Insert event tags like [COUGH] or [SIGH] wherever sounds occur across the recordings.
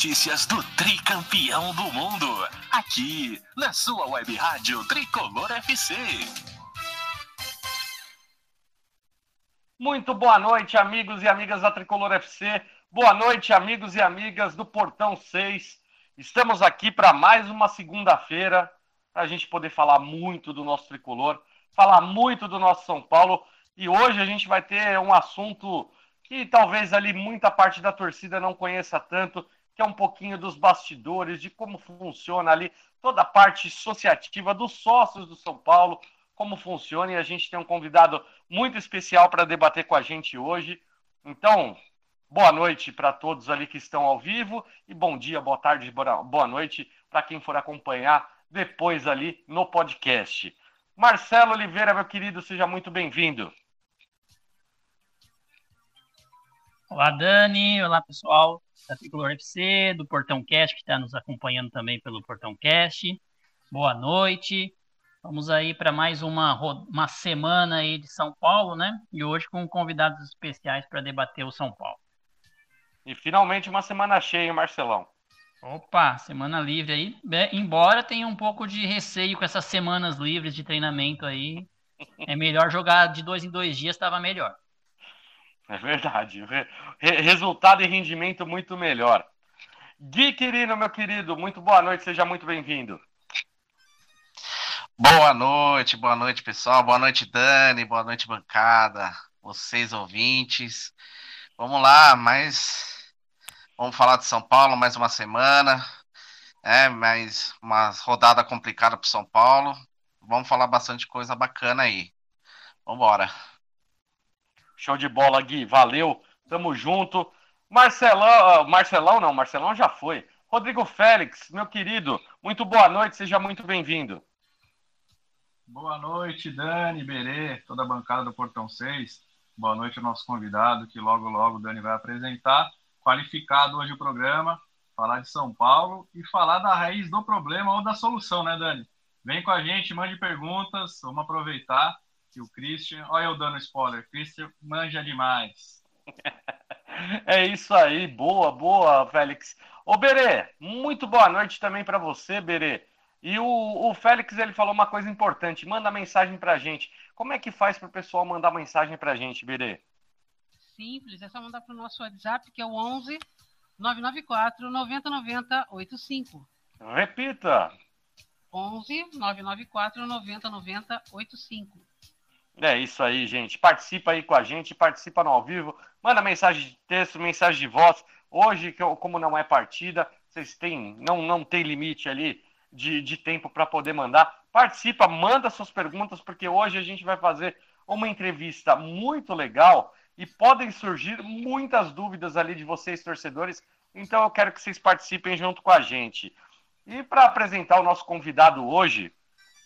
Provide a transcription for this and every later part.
notícias do tricampeão do mundo. Aqui na sua web rádio Tricolor FC. Muito boa noite, amigos e amigas da Tricolor FC. Boa noite, amigos e amigas do Portão 6. Estamos aqui para mais uma segunda-feira, para a gente poder falar muito do nosso tricolor, falar muito do nosso São Paulo. E hoje a gente vai ter um assunto que talvez ali muita parte da torcida não conheça tanto, que é um pouquinho dos bastidores, de como funciona ali toda a parte associativa dos sócios do São Paulo, como funciona, e a gente tem um convidado muito especial para debater com a gente hoje. Então, boa noite para todos ali que estão ao vivo e bom dia, boa tarde, boa noite para quem for acompanhar depois ali no podcast. Marcelo Oliveira, meu querido, seja muito bem-vindo. Olá, Dani. Olá, pessoal da Tricolor FC, do Portão Cast, que está nos acompanhando também pelo Portão Cast. Boa noite. Vamos aí para mais uma, uma semana aí de São Paulo, né? E hoje com convidados especiais para debater o São Paulo. E finalmente uma semana cheia, Marcelão? Opa, semana livre aí. Embora tenha um pouco de receio com essas semanas livres de treinamento aí, [LAUGHS] é melhor jogar de dois em dois dias, estava melhor. É verdade. Re resultado e rendimento muito melhor. Gui Quirino, meu querido, muito boa noite, seja muito bem-vindo. Boa noite, boa noite, pessoal. Boa noite, Dani. Boa noite, bancada. Vocês ouvintes. Vamos lá, mais. Vamos falar de São Paulo mais uma semana. É, mais uma rodada complicada para São Paulo. Vamos falar bastante coisa bacana aí. Vambora. Show de bola, Gui. Valeu. Tamo junto. Marcelão, Marcelão não, Marcelão já foi. Rodrigo Félix, meu querido, muito boa noite, seja muito bem-vindo. Boa noite, Dani, Berê, toda a bancada do Portão 6. Boa noite ao nosso convidado, que logo, logo o Dani vai apresentar. Qualificado hoje o programa, falar de São Paulo e falar da raiz do problema ou da solução, né, Dani? Vem com a gente, mande perguntas, vamos aproveitar que o Christian. Olha eu dando spoiler, Christian manja demais. [LAUGHS] é isso aí, boa, boa, Félix. Ô, Berê, muito boa noite também para você, Berê. E o, o Félix ele falou uma coisa importante: manda mensagem pra gente. Como é que faz para o pessoal mandar mensagem pra gente, Berê? Simples, é só mandar pro nosso WhatsApp, que é o 11 994 9090 85. Repita. 11 994 9090 85. É isso aí, gente. Participa aí com a gente, participa no ao vivo, manda mensagem de texto, mensagem de voz. Hoje, como não é partida, vocês têm, não, não tem limite ali de, de tempo para poder mandar. Participa, manda suas perguntas, porque hoje a gente vai fazer uma entrevista muito legal e podem surgir muitas dúvidas ali de vocês, torcedores. Então eu quero que vocês participem junto com a gente. E para apresentar o nosso convidado hoje,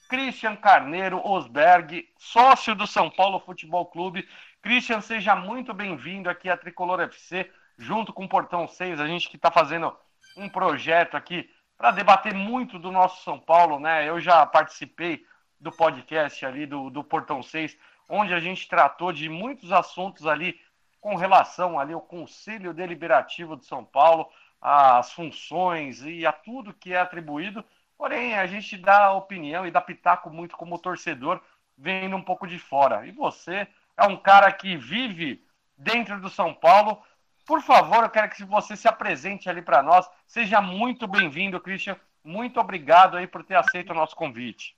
Christian Carneiro Osberg, sócio do São Paulo Futebol Clube. Christian, seja muito bem-vindo aqui à Tricolor FC, junto com o Portão 6, a gente que está fazendo um projeto aqui para debater muito do nosso São Paulo, né? Eu já participei do podcast ali do, do Portão 6, onde a gente tratou de muitos assuntos ali com relação ali ao Conselho Deliberativo de São Paulo, às funções e a tudo que é atribuído. Porém, a gente dá opinião e dá pitaco muito como torcedor, vendo um pouco de fora. E você é um cara que vive dentro do São Paulo, por favor, eu quero que você se apresente ali para nós. Seja muito bem-vindo, Christian. Muito obrigado aí por ter aceito o nosso convite.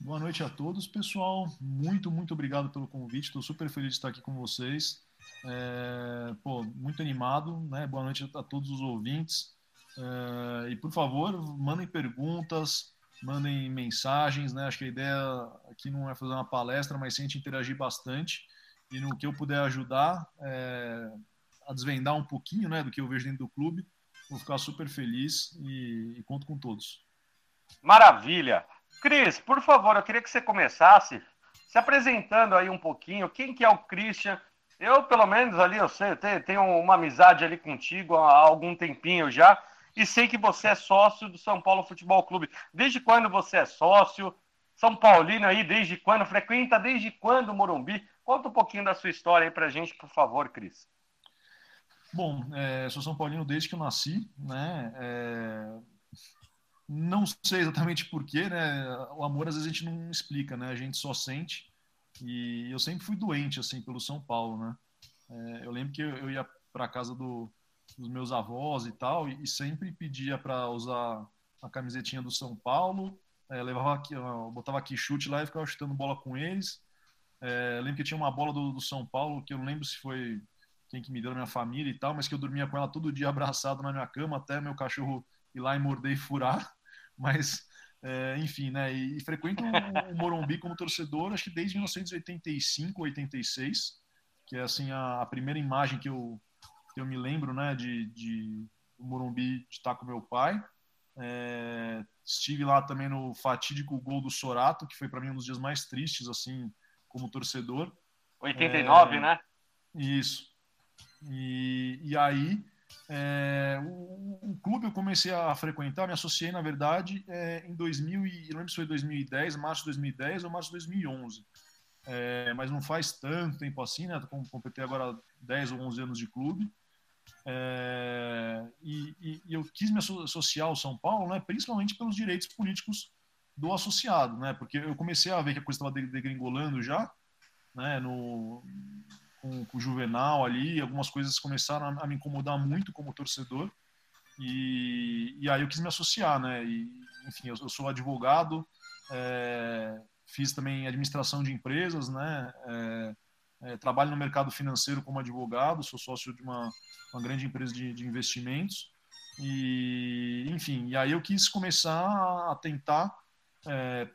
Boa noite a todos, pessoal. Muito, muito obrigado pelo convite. Estou super feliz de estar aqui com vocês. É, pô, muito animado, né? Boa noite a todos os ouvintes. É, e por favor, mandem perguntas, mandem mensagens, né? Acho que a ideia aqui não é fazer uma palestra, mas sim a gente interagir bastante e no que eu puder ajudar é, a desvendar um pouquinho né, do que eu vejo dentro do clube, vou ficar super feliz e, e conto com todos. Maravilha! Cris, por favor, eu queria que você começasse se apresentando aí um pouquinho, quem que é o Christian? Eu, pelo menos, ali, eu sei, tenho uma amizade ali contigo há algum tempinho já, e sei que você é sócio do São Paulo Futebol Clube. Desde quando você é sócio? São Paulino aí, desde quando? Frequenta desde quando o Morumbi? Conta um pouquinho da sua história aí pra gente, por favor, Cris. Bom, é, sou São Paulino desde que eu nasci, né? É, não sei exatamente porquê, né? O amor às vezes a gente não explica, né? A gente só sente. E eu sempre fui doente, assim, pelo São Paulo, né? É, eu lembro que eu, eu ia para casa do, dos meus avós e tal, e, e sempre pedia para usar a camisetinha do São Paulo, é, levava aqui, botava aqui chute lá e ficava chutando bola com eles. É, lembro que tinha uma bola do, do, São Paulo, que eu não lembro se foi quem que me deu na minha família e tal, mas que eu dormia com ela todo dia abraçado na minha cama, até meu cachorro ir lá e morder e furar. [LAUGHS] Mas, é, enfim, né? E, e frequento o Morumbi como torcedor, acho que desde 1985, 86, que é assim a, a primeira imagem que eu, eu me lembro, né, de, de Morumbi de estar com meu pai. É, estive lá também no fatídico gol do Sorato, que foi para mim um dos dias mais tristes, assim, como torcedor. 89, é, né? Isso. E, e aí, é, o, o, clube eu comecei a frequentar, me associei, na verdade, é, em 2000, e, não lembro se foi 2010, março de 2010 ou março de 2011. É, mas não faz tanto tempo assim, né? Completei agora 10 ou 11 anos de clube. É, e, e, eu quis me associar ao São Paulo, né, principalmente pelos direitos políticos do associado, né, porque eu comecei a ver que a coisa estava degringolando já, né, no, com, com, o Juvenal ali, algumas coisas começaram a, a me incomodar muito como torcedor, e, e, aí eu quis me associar, né, e, enfim, eu, eu sou advogado, é, fiz também administração de empresas, né, é, é, trabalho no mercado financeiro como advogado, sou sócio de uma, uma grande empresa de, de, investimentos. E, enfim, e aí eu quis começar a tentar, é,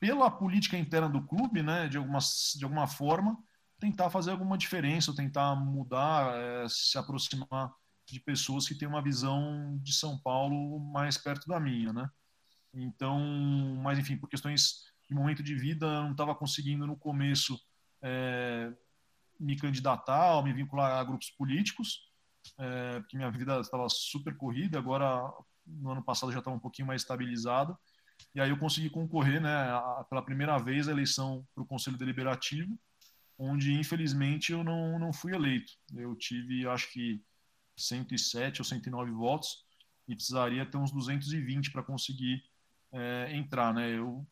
pela política interna do clube, né, de, alguma, de alguma forma, tentar fazer alguma diferença, tentar mudar, é, se aproximar de pessoas que têm uma visão de São Paulo mais perto da minha, né? Então, mas enfim, por questões de momento de vida, eu não estava conseguindo no começo é, me candidatar ou me vincular a grupos políticos, é, porque minha vida estava super corrida, agora no ano passado já estava um pouquinho mais estabilizada, e aí eu consegui concorrer, né, a, pela primeira vez, a eleição para o Conselho Deliberativo, onde infelizmente eu não, não fui eleito. Eu tive, acho que 107 ou 109 votos e precisaria ter uns 220 para conseguir é, entrar, né? Eu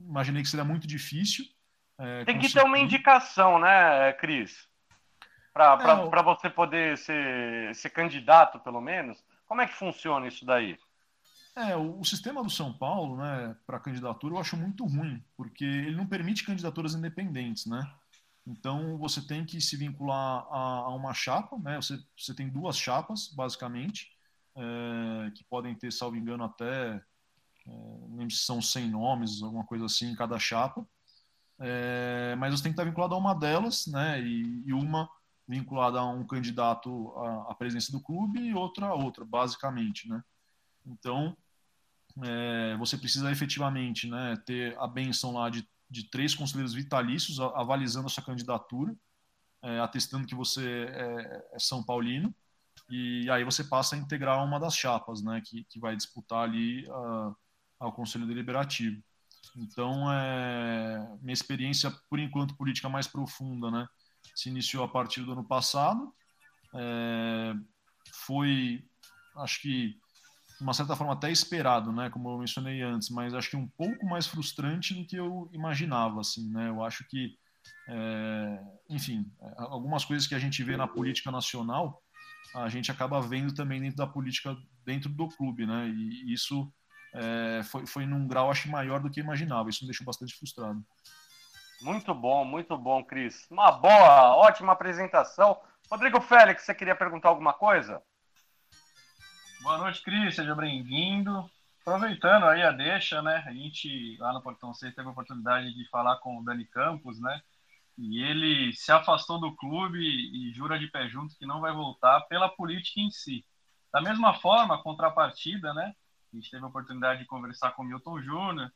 imaginei que seria muito difícil, é, Tem que ter uma indicação, né, Cris? Para é, você poder ser, ser candidato, pelo menos. Como é que funciona isso daí? É, o, o sistema do São Paulo, né, para candidatura, eu acho muito ruim, porque ele não permite candidaturas independentes, né? Então, você tem que se vincular a, a uma chapa, né? Você, você tem duas chapas, basicamente, é, que podem ter, salvo engano, até, é, não lembro se são 100 nomes, alguma coisa assim, em cada chapa. É, mas você tem que estar vinculado a uma delas, né? E, e uma vinculada a um candidato à, à, presidência do clube e outra a outra, basicamente, né? Então, é, você precisa efetivamente né, ter a benção lá de, de três conselheiros vitalícios avalizando a sua candidatura, é, atestando que você é, é, São Paulino, e aí você passa a integrar uma das chapas, né, que, que vai disputar ali uh, ao Conselho Deliberativo. Então, é, minha experiência, por enquanto, política mais profunda, né, se iniciou a partir do ano passado. É, foi, acho que, de uma certa forma, até esperado, né, como eu mencionei antes, mas acho que um pouco mais frustrante do que eu imaginava. Assim, né, eu acho que, é, enfim, algumas coisas que a gente vê na política nacional, a gente acaba vendo também dentro da política, dentro do clube, né, e isso é, foi, foi num grau, acho, maior do que imaginava. Isso me deixou bastante frustrado. Muito bom, muito bom, Cris. Uma boa, ótima apresentação. Rodrigo Félix, você queria perguntar alguma coisa? Boa noite, Cris. Seja bem-vindo. Aproveitando aí a deixa, né? A gente lá no Portão 6 teve a oportunidade de falar com o Dani Campos, né? E ele se afastou do clube e jura de pé junto que não vai voltar pela política em si. Da mesma forma, a contrapartida, né? A gente teve a oportunidade de conversar com o Milton Júnior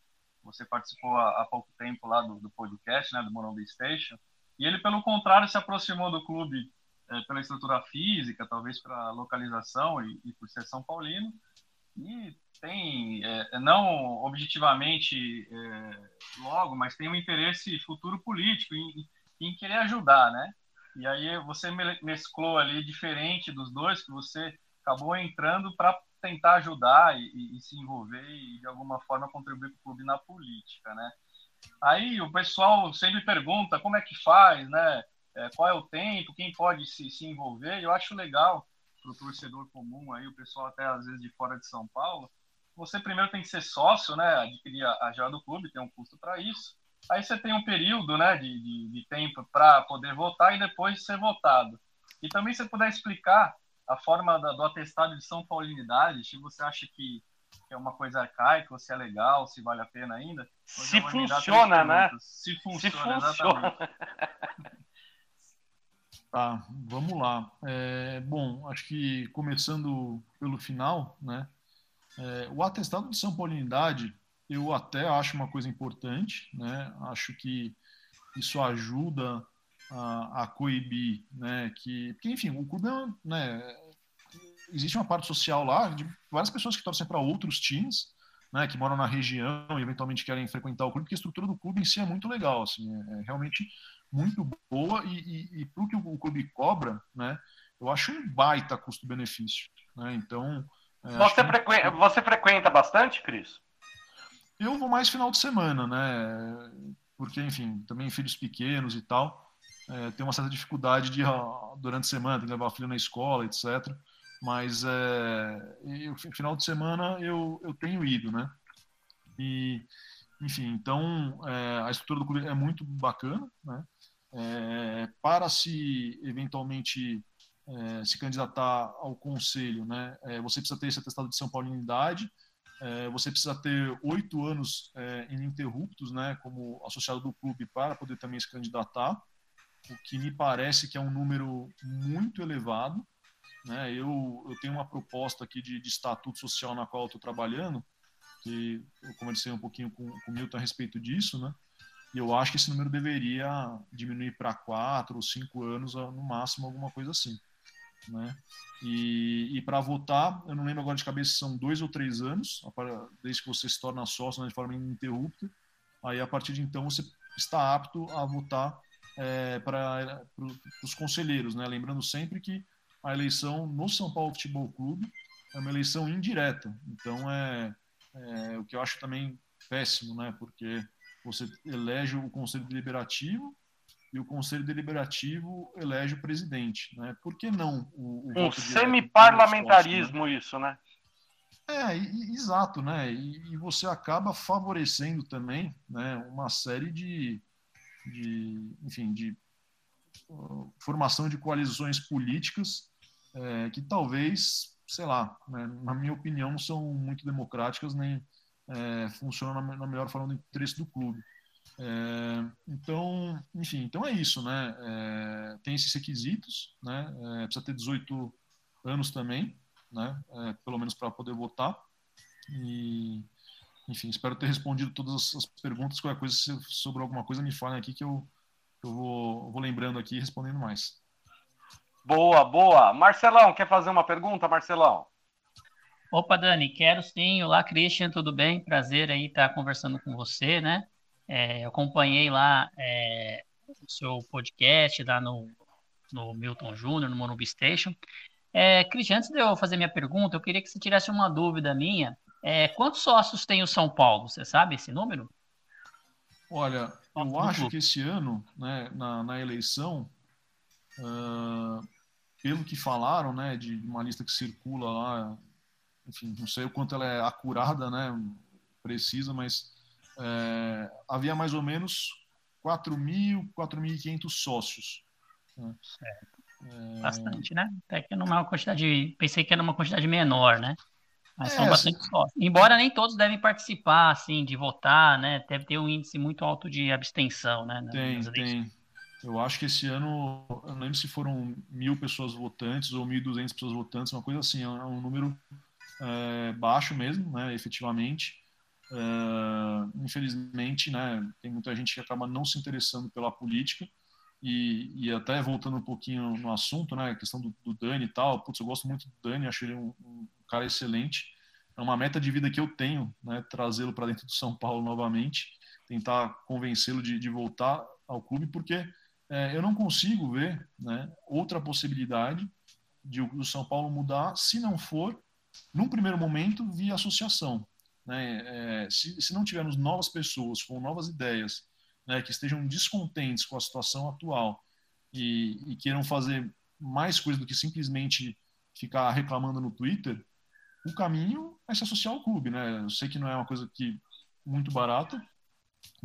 Você participou há, há pouco tempo lá do, do, podcast, né, do Morumbi Station. E ele, pelo contrário, se aproximou do clube é, pela estrutura física, talvez pela localização e, e, por ser São Paulino. E tem, é, não objetivamente é, logo, mas tem um interesse futuro político em, em querer ajudar, né? E aí você mesclou ali diferente dos dois, que você acabou entrando para tentar ajudar e, e, se envolver e de alguma forma contribuir com o clube na política, né? Aí o pessoal sempre pergunta como é que faz, né? É, qual é o tempo, quem pode se, se envolver. Eu acho legal para o torcedor comum aí, o pessoal até às vezes de fora de São Paulo. Você primeiro tem que ser sócio, né? Adquirir a, a do clube, tem um custo para isso. Aí você tem um período, né, de, de, de tempo para poder votar e depois ser votado. E também se puder explicar a forma da, do atestado de São Paulinidade, se você acha que, que, é uma coisa arcaica, ou se é legal, se vale a pena ainda. Se funciona, né? Se funciona, se funciona. [LAUGHS] Tá, vamos lá. É, bom, acho que começando pelo final, né? É, o atestado de São Paulinidade, eu até acho uma coisa importante, né? Acho que isso ajuda a, a coibir, né? Que, porque, enfim, o clube, é, né? Existe uma parte social lá de várias pessoas que torcem para outros times, né? Que moram na região e eventualmente querem frequentar o clube, porque a estrutura do clube em si é muito legal, assim, é, é realmente muito boa e, e, e para o que o clube cobra, né? Eu acho um baita custo-benefício, né? Então é, você, frequ... você frequenta bastante, Cris? Eu vou mais final de semana, né? Porque, enfim, também filhos pequenos e tal é, tem uma certa dificuldade de durante a semana, tem que levar filho na escola, etc. Mas é, eu, final de semana eu, eu tenho ido, né? E, enfim, então é, a estrutura do clube é muito bacana, né? É, para se eventualmente é, se candidatar ao conselho, né? É, você precisa ter esse atestado de São Paulinidade, é, você precisa ter oito anos ininterruptos, né? Como associado do clube para poder também se candidatar o que me parece que é um número muito elevado. Né? Eu, eu tenho uma proposta aqui de, de estatuto social na qual estou trabalhando, que eu conversei um pouquinho com, com o Milton a respeito disso, né? E eu acho que esse número deveria diminuir para quatro ou cinco anos, no máximo, alguma coisa assim. Né? E, e para votar, eu não lembro agora de cabeça, são dois ou três anos, desde que você se torna sócio né, de forma ininterrupta. Aí, a partir de então, você está apto a votar é, para os conselheiros, né? Lembrando sempre que a eleição no São Paulo Futebol Clube é uma eleição indireta, então é, é o que eu acho também péssimo, né? Porque você elege o conselho deliberativo e o conselho deliberativo elege o presidente, né? Por que não o, o um semi-parlamentarismo né? isso, né? É, e, exato, né? E, e, você acaba favorecendo também, né? Uma série de de, enfim, de formação de coalizões políticas é, que talvez, sei lá, né, na minha opinião, não são muito democráticas nem é, funcionam na, na, melhor forma do interesse do clube. É, então, enfim, então é isso, né? É, tem esses requisitos, né? É, precisa ter 18 anos também, né? É, pelo menos para poder votar. E, enfim, espero ter respondido todas as perguntas. Qualquer coisa, se sobrou alguma coisa, me falem aqui que eu, eu vou, vou lembrando aqui e respondendo mais. Boa, boa. Marcelão, quer fazer uma pergunta, Marcelão? Opa, Dani, quero sim. Olá, Christian, tudo bem? Prazer aí estar conversando com você, né? É, eu acompanhei lá é, o seu podcast lá no, no Milton Júnior, no Monubi Station. É, Christian, antes de eu fazer minha pergunta, eu queria que você tirasse uma dúvida minha é, quantos sócios tem o São Paulo? Você sabe esse número? Olha, eu acho que esse ano, né, na, na eleição, uh, pelo que falaram, né, de uma lista que circula lá, enfim, não sei o quanto ela é acurada, né, precisa, mas é, havia mais ou menos 4.000, 4.500 sócios. Né? Certo. É... Bastante, né? Até que numa quantidade, pensei que era uma quantidade menor, né? Mas é, são bastante sócios. Embora nem todos devem participar, assim, de votar, né? Deve ter um índice muito alto de abstenção, né? Tem, tem. Eu acho que esse ano, eu não lembro se foram mil pessoas votantes ou 1.200 pessoas votantes, uma coisa assim, é um é número é, baixo mesmo, né, efetivamente. É, infelizmente, né, tem muita gente que acaba não se interessando pela política e, e até voltando um pouquinho no assunto, né, a questão do, do Dani e tal, putz, eu gosto muito do Dani, acho ele um, um cara excelente, é uma meta de vida que eu tenho, né, trazê-lo para dentro do São Paulo novamente, tentar convencê-lo de, de voltar ao clube, porque é, eu não consigo ver né, outra possibilidade de o São Paulo mudar se não for, num primeiro momento, via associação. Né? É, se, se não tivermos novas pessoas com novas ideias, né, que estejam descontentes com a situação atual e, e queiram fazer mais coisa do que simplesmente ficar reclamando no Twitter, o caminho é se associar ao clube, né? Eu sei que não é uma coisa que muito barata,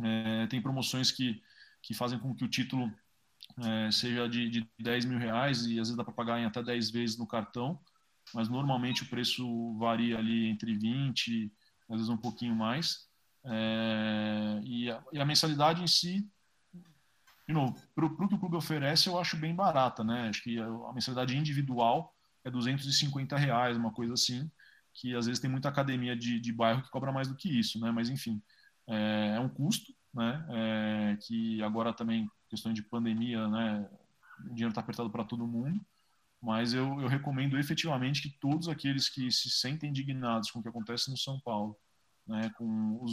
é, tem promoções que, que fazem com que o título é, seja de, de 10 mil reais e às vezes dá para pagar em até 10 vezes no cartão, mas normalmente o preço varia ali entre 20 às vezes um pouquinho mais. É, e, a, e, a, mensalidade em si, de novo, para o que o clube oferece, eu acho bem barata, né? Acho que a, a mensalidade individual é 250 reais, uma coisa assim, que às vezes tem muita academia de, de bairro que cobra mais do que isso, né? Mas enfim, é, é um custo, né? É, que agora também, questão de pandemia, né? O dinheiro está apertado para todo mundo mas eu, eu, recomendo efetivamente que todos aqueles que se sentem indignados com o que acontece no São Paulo, né, com os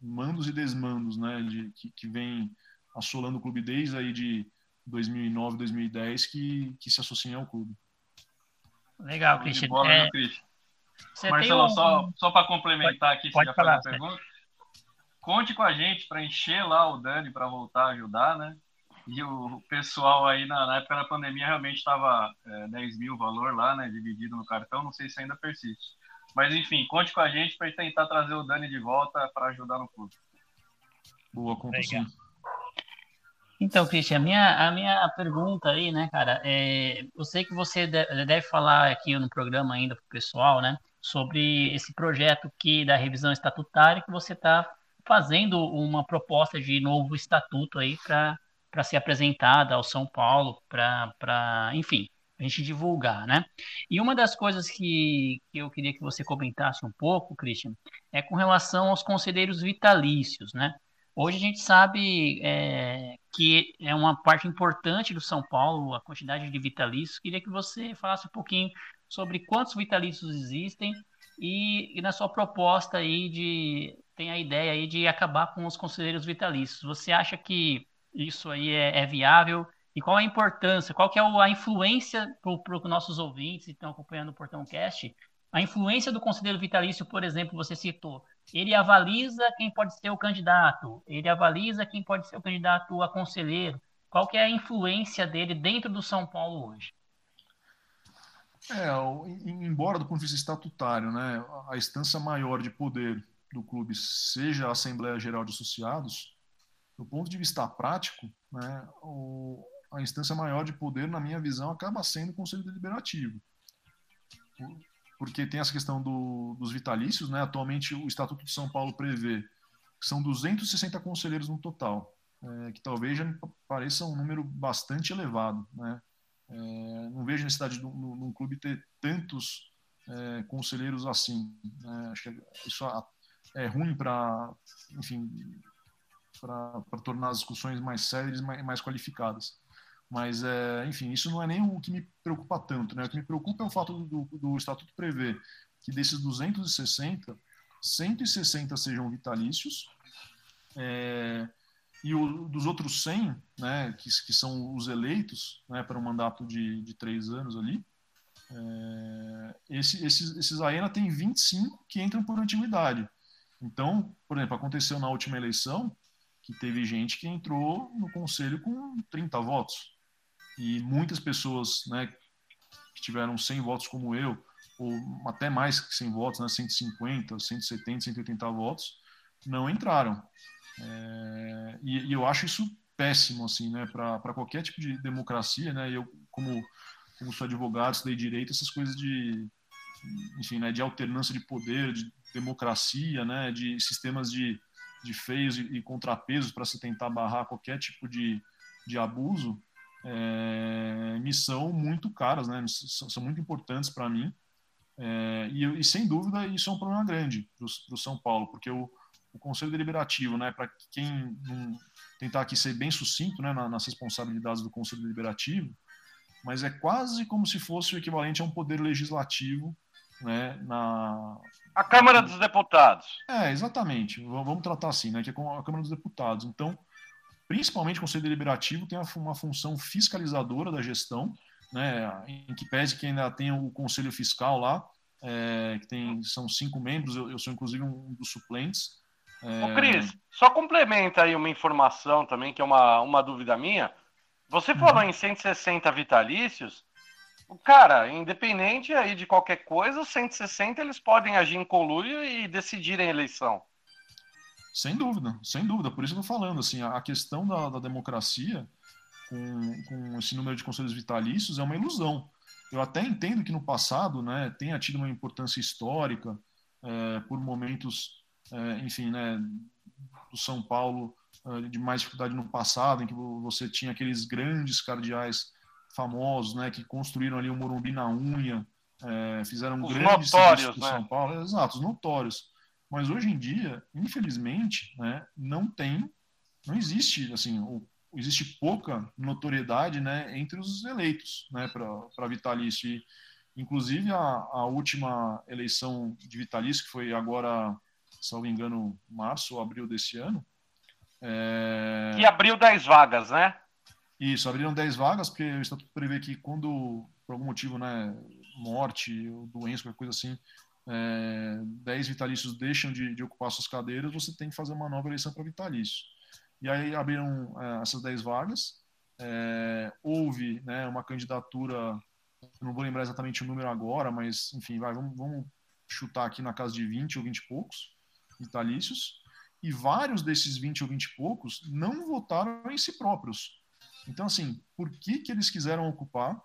mandos e desmandos né, de, que, que vem assolando o clube desde aí de 2009, 2010, que, que se associem ao clube. Legal, Cristian. Bola, é... Marcelo, um... só, só para complementar aqui, pode, já falar, a pergunta. Conte com a gente para encher lá o Dani para voltar a ajudar, né? E o pessoal aí, na, na época da pandemia, realmente estava é, 10 mil o valor lá, né? Dividido no cartão, não sei se ainda persiste. Mas enfim, conte com a gente para tentar trazer o Dani de volta para ajudar no clube. Boa, conta sim. Então, Cristian, a minha, a minha pergunta aí, né, cara, é, eu sei que você deve falar aqui no programa ainda para o pessoal, né, sobre esse projeto que da revisão estatutária que você está fazendo uma proposta de novo estatuto aí para para ser apresentada ao São Paulo, para, enfim, a gente divulgar, né? E uma das coisas que, que eu queria que você comentasse um pouco, Christian, é com relação aos conselheiros vitalícios, né? Hoje a gente sabe é, que é uma parte importante do São Paulo a quantidade de vitalícios. Queria que você falasse um pouquinho sobre quantos vitalícios existem e, e na sua proposta aí de tem a ideia aí de acabar com os conselheiros vitalícios. Você acha que isso aí é, é viável? E qual a importância, qual que é a influência para os nossos ouvintes que estão acompanhando o Portão Cast? A influência do conselheiro vitalício, por exemplo, você citou, ele avaliza quem pode ser o candidato, ele avaliza quem pode ser o candidato a conselheiro. Qual que é a influência dele dentro do São Paulo hoje? É, embora do ponto de vista estatutário, né, a instância maior de poder do clube seja a Assembleia Geral de Associados, do ponto de vista prático, né, o, a instância maior de poder, na minha visão, acaba sendo o Conselho Deliberativo. Porque tem essa questão do, dos vitalícios, né? atualmente o Estatuto de São Paulo prevê que são 260 conselheiros no total, é, que talvez já me pareça um número bastante elevado. Né? É, não vejo necessidade de um clube ter tantos é, conselheiros assim. Né? Acho que isso é ruim para, enfim, para tornar as discussões mais sérias e mais, mais qualificadas. Mas, é, enfim, isso não é nem o que me preocupa tanto. Né? O que me preocupa é o fato do, do Estatuto prever que desses 260, 160 sejam vitalícios, é, e o, dos outros 100, né, que, que são os eleitos né, para um mandato de, de três anos ali, é, esse, esses, esses AENA tem 25 que entram por antiguidade. Então, por exemplo, aconteceu na última eleição que teve gente que entrou no conselho com 30 votos. E muitas pessoas né, que tiveram 100 votos como eu, ou até mais que 100 votos, né, 150, 170, 180 votos, não entraram. É, e, e, eu acho isso péssimo assim, né, para qualquer tipo de democracia. Né, eu, como, como sou advogado, estudei direito, essas coisas de, enfim, né, de alternância de poder, de democracia, né, de sistemas de de feios e, e contrapesos para se tentar barrar qualquer tipo de, de abuso, é, me são muito caras, né? são, são muito importantes para mim. É, e, e, sem dúvida isso é um problema grande para o São Paulo, porque o, o Conselho Deliberativo, né, para quem tentar aqui ser bem sucinto né, nas responsabilidades do Conselho Deliberativo, mas é quase como se fosse o equivalente a um poder legislativo né, na... A Câmara dos Deputados. É, exatamente. Vamos tratar assim, né, que é com a Câmara dos Deputados. Então, principalmente o Conselho Deliberativo tem uma função fiscalizadora da gestão, né, em que pese que ainda tem o Conselho Fiscal lá, é, que tem, são cinco membros, eu, eu sou inclusive um dos suplentes, é... Ô, Cris, só complementa aí uma informação também, que é uma, uma dúvida minha. Você falou uhum. em 160 vitalícios. Cara, independente aí de qualquer coisa, os 160 eles podem agir em conluio e decidirem a eleição. Sem dúvida, sem dúvida. Por isso eu estou falando, assim, a questão da, da democracia com, com esse número de conselhos vitalícios é uma ilusão. Eu até entendo que no passado né, tenha tido uma importância histórica é, por momentos é, enfim, né, do São Paulo é, de mais dificuldade no passado, em que você tinha aqueles grandes cardeais famosos, né, que construíram ali o Morumbi na unha, é, fizeram grandes notórios, né? São Paulo, exato, os notórios. Mas hoje em dia, infelizmente, né, não tem, não existe, assim, o, existe pouca notoriedade, né, entre os eleitos, né, para vitalício. E, inclusive a, a última eleição de vitalício que foi agora salvo engano, março ou abril desse ano. É... E abriu 10 vagas, né? Isso, abriram 10 vagas, porque o Estatuto prevê que quando, por algum motivo, né, morte ou doença, qualquer coisa assim, é, 10 vitalícios deixam de, de, ocupar suas cadeiras, você tem que fazer uma nova eleição para vitalício. E aí abriram é, essas 10 vagas, é, houve né, uma candidatura, não vou lembrar exatamente o número agora, mas enfim, vai, vamos, vamos chutar aqui na casa de 20 ou 20 e poucos, vitalícios, e vários desses 20 ou 20 e poucos não votaram em si próprios. Então, assim, por que, que eles quiseram ocupar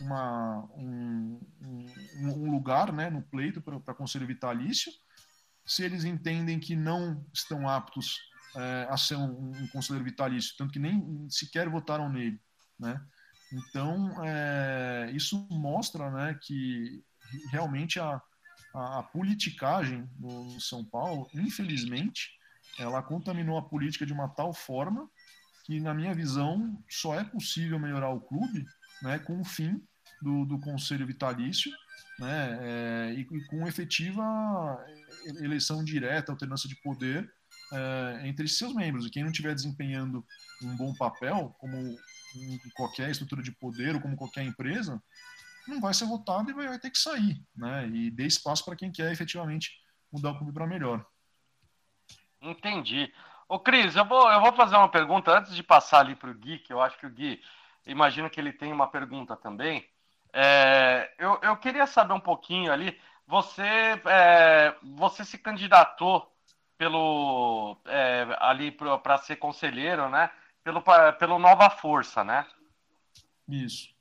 uma, um, um, um lugar né, no pleito para conselho vitalício, se eles entendem que não estão aptos é, a ser um, um, conselheiro vitalício, tanto que nem sequer votaram nele, né? Então, é, isso mostra né, que realmente a, a, a politicagem no São Paulo, infelizmente, ela contaminou a política de uma tal forma que, na minha visão, só é possível melhorar o clube né, com o fim do, do conselho vitalício né, é, e, e, com efetiva eleição direta, alternância de poder é, entre seus membros. E quem não estiver desempenhando um bom papel, como em qualquer estrutura de poder ou como qualquer empresa, não vai ser votado e vai, ter que sair, né? E dê espaço para quem quer efetivamente mudar o clube para melhor. Entendi. Ô, Cris, eu vou, eu vou fazer uma pergunta antes de passar ali para o Gui, que eu acho que o Gui, imagino que ele tem uma pergunta também. É, eu, eu queria saber um pouquinho ali, você, é, você se candidatou pelo é, ali para ser conselheiro, né? Pelo, pelo Nova Força, né? Isso.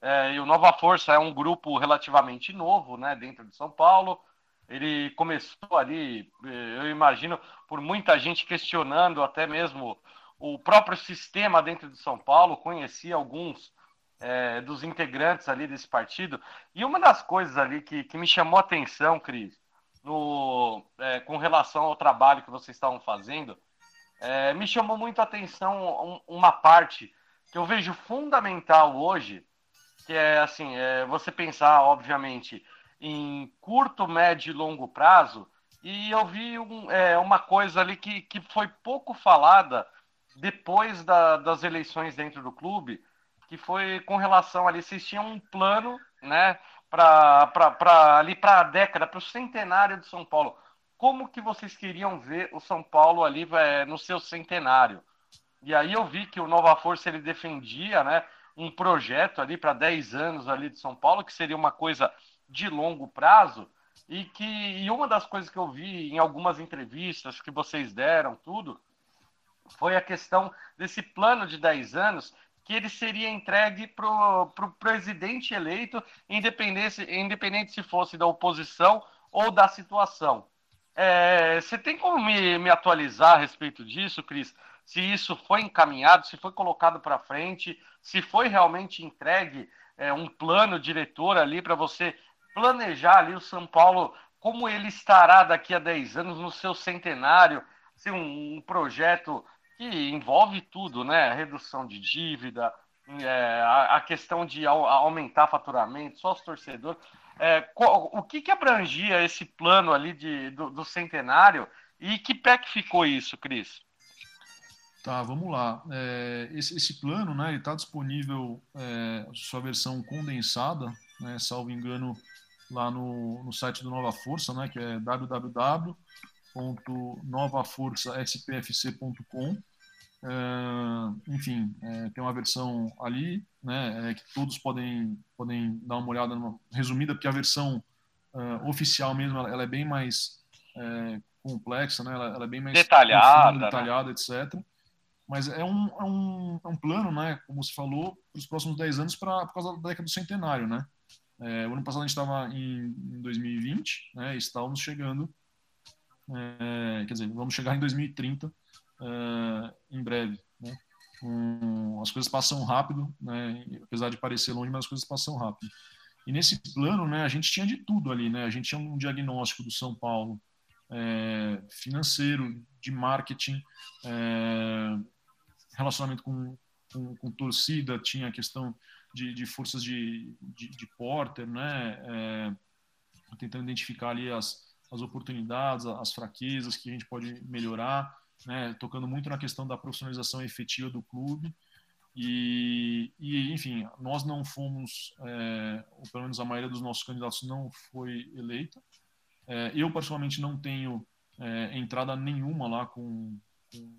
É, e o Nova Força é um grupo relativamente novo, né, dentro de São Paulo. Ele começou ali, eu imagino, por muita gente questionando até mesmo o próprio sistema dentro de São Paulo. Conheci alguns é, dos integrantes ali desse partido. E uma das coisas ali que, que me chamou a atenção, Cris, no, é, com relação ao trabalho que vocês estavam fazendo, é, me chamou muito a atenção uma parte que eu vejo fundamental hoje que é assim, é você pensar, obviamente, em curto, médio e longo prazo, e eu vi um, é, uma coisa ali que, que foi pouco falada depois da, das eleições dentro do clube, que foi com relação ali, vocês tinham um plano, né, para ali para a década, para o centenário de São Paulo. Como que vocês queriam ver o São Paulo ali é, no seu centenário? E aí eu vi que o Nova Força ele defendia, né, um projeto ali para 10 anos ali de São Paulo, que seria uma coisa de longo prazo, e que e uma das coisas que eu vi em algumas entrevistas que vocês deram, tudo, foi a questão desse plano de 10 anos que ele seria entregue para o presidente eleito, independente, independente se fosse da oposição ou da situação. É, você tem como me, me atualizar a respeito disso, Cris? Se isso foi encaminhado, se foi colocado para frente, se foi realmente entregue é, um plano diretor ali para você planejar ali o São Paulo como ele estará daqui a 10 anos no seu centenário, assim, um, um projeto que envolve tudo, né? Redução de dívida, é, a, a, questão de aumentar faturamento, só os torcedores. É, o que, que abrangia esse plano ali de, do, do centenário e que pé que ficou isso, Cris? Tá, vamos lá. É, esse, esse, plano, né, está disponível, é, sua versão condensada, né, salvo engano, lá no, no site do Nova Força, né, que é www.novaforçaspfc.com. É, enfim, é, tem uma versão ali, né, é, que todos podem, podem dar uma olhada numa, resumida, porque a versão é, oficial mesmo ela, ela, é bem mais é, complexa, né, ela, ela, é bem mais detalhada, profunda, detalhada né? etc. Mas é um, é, um, é um plano, né, como você falou, para os próximos 10 anos pra, por causa da década do centenário, né? O ano passado a gente estava em, em 2020, né, e estávamos chegando, quer dizer, vamos chegar em 2030 é, em breve, né? Um, as coisas passam rápido, né? apesar de parecer longe, mas as coisas passam rápido. E nesse plano, né, a gente tinha de tudo ali, né? A gente tinha um diagnóstico do São Paulo é, financeiro, de marketing, é, relacionamento com, com, com, torcida, tinha a questão de, de forças de, de, de porter, né? É, tentando identificar ali as, as oportunidades, as fraquezas que a gente pode melhorar, né? Tocando muito na questão da profissionalização efetiva do clube. E, e enfim, nós não fomos, é, ou pelo menos a maioria dos nossos candidatos não foi eleita. É, eu, particularmente, não tenho é, entrada nenhuma lá com, com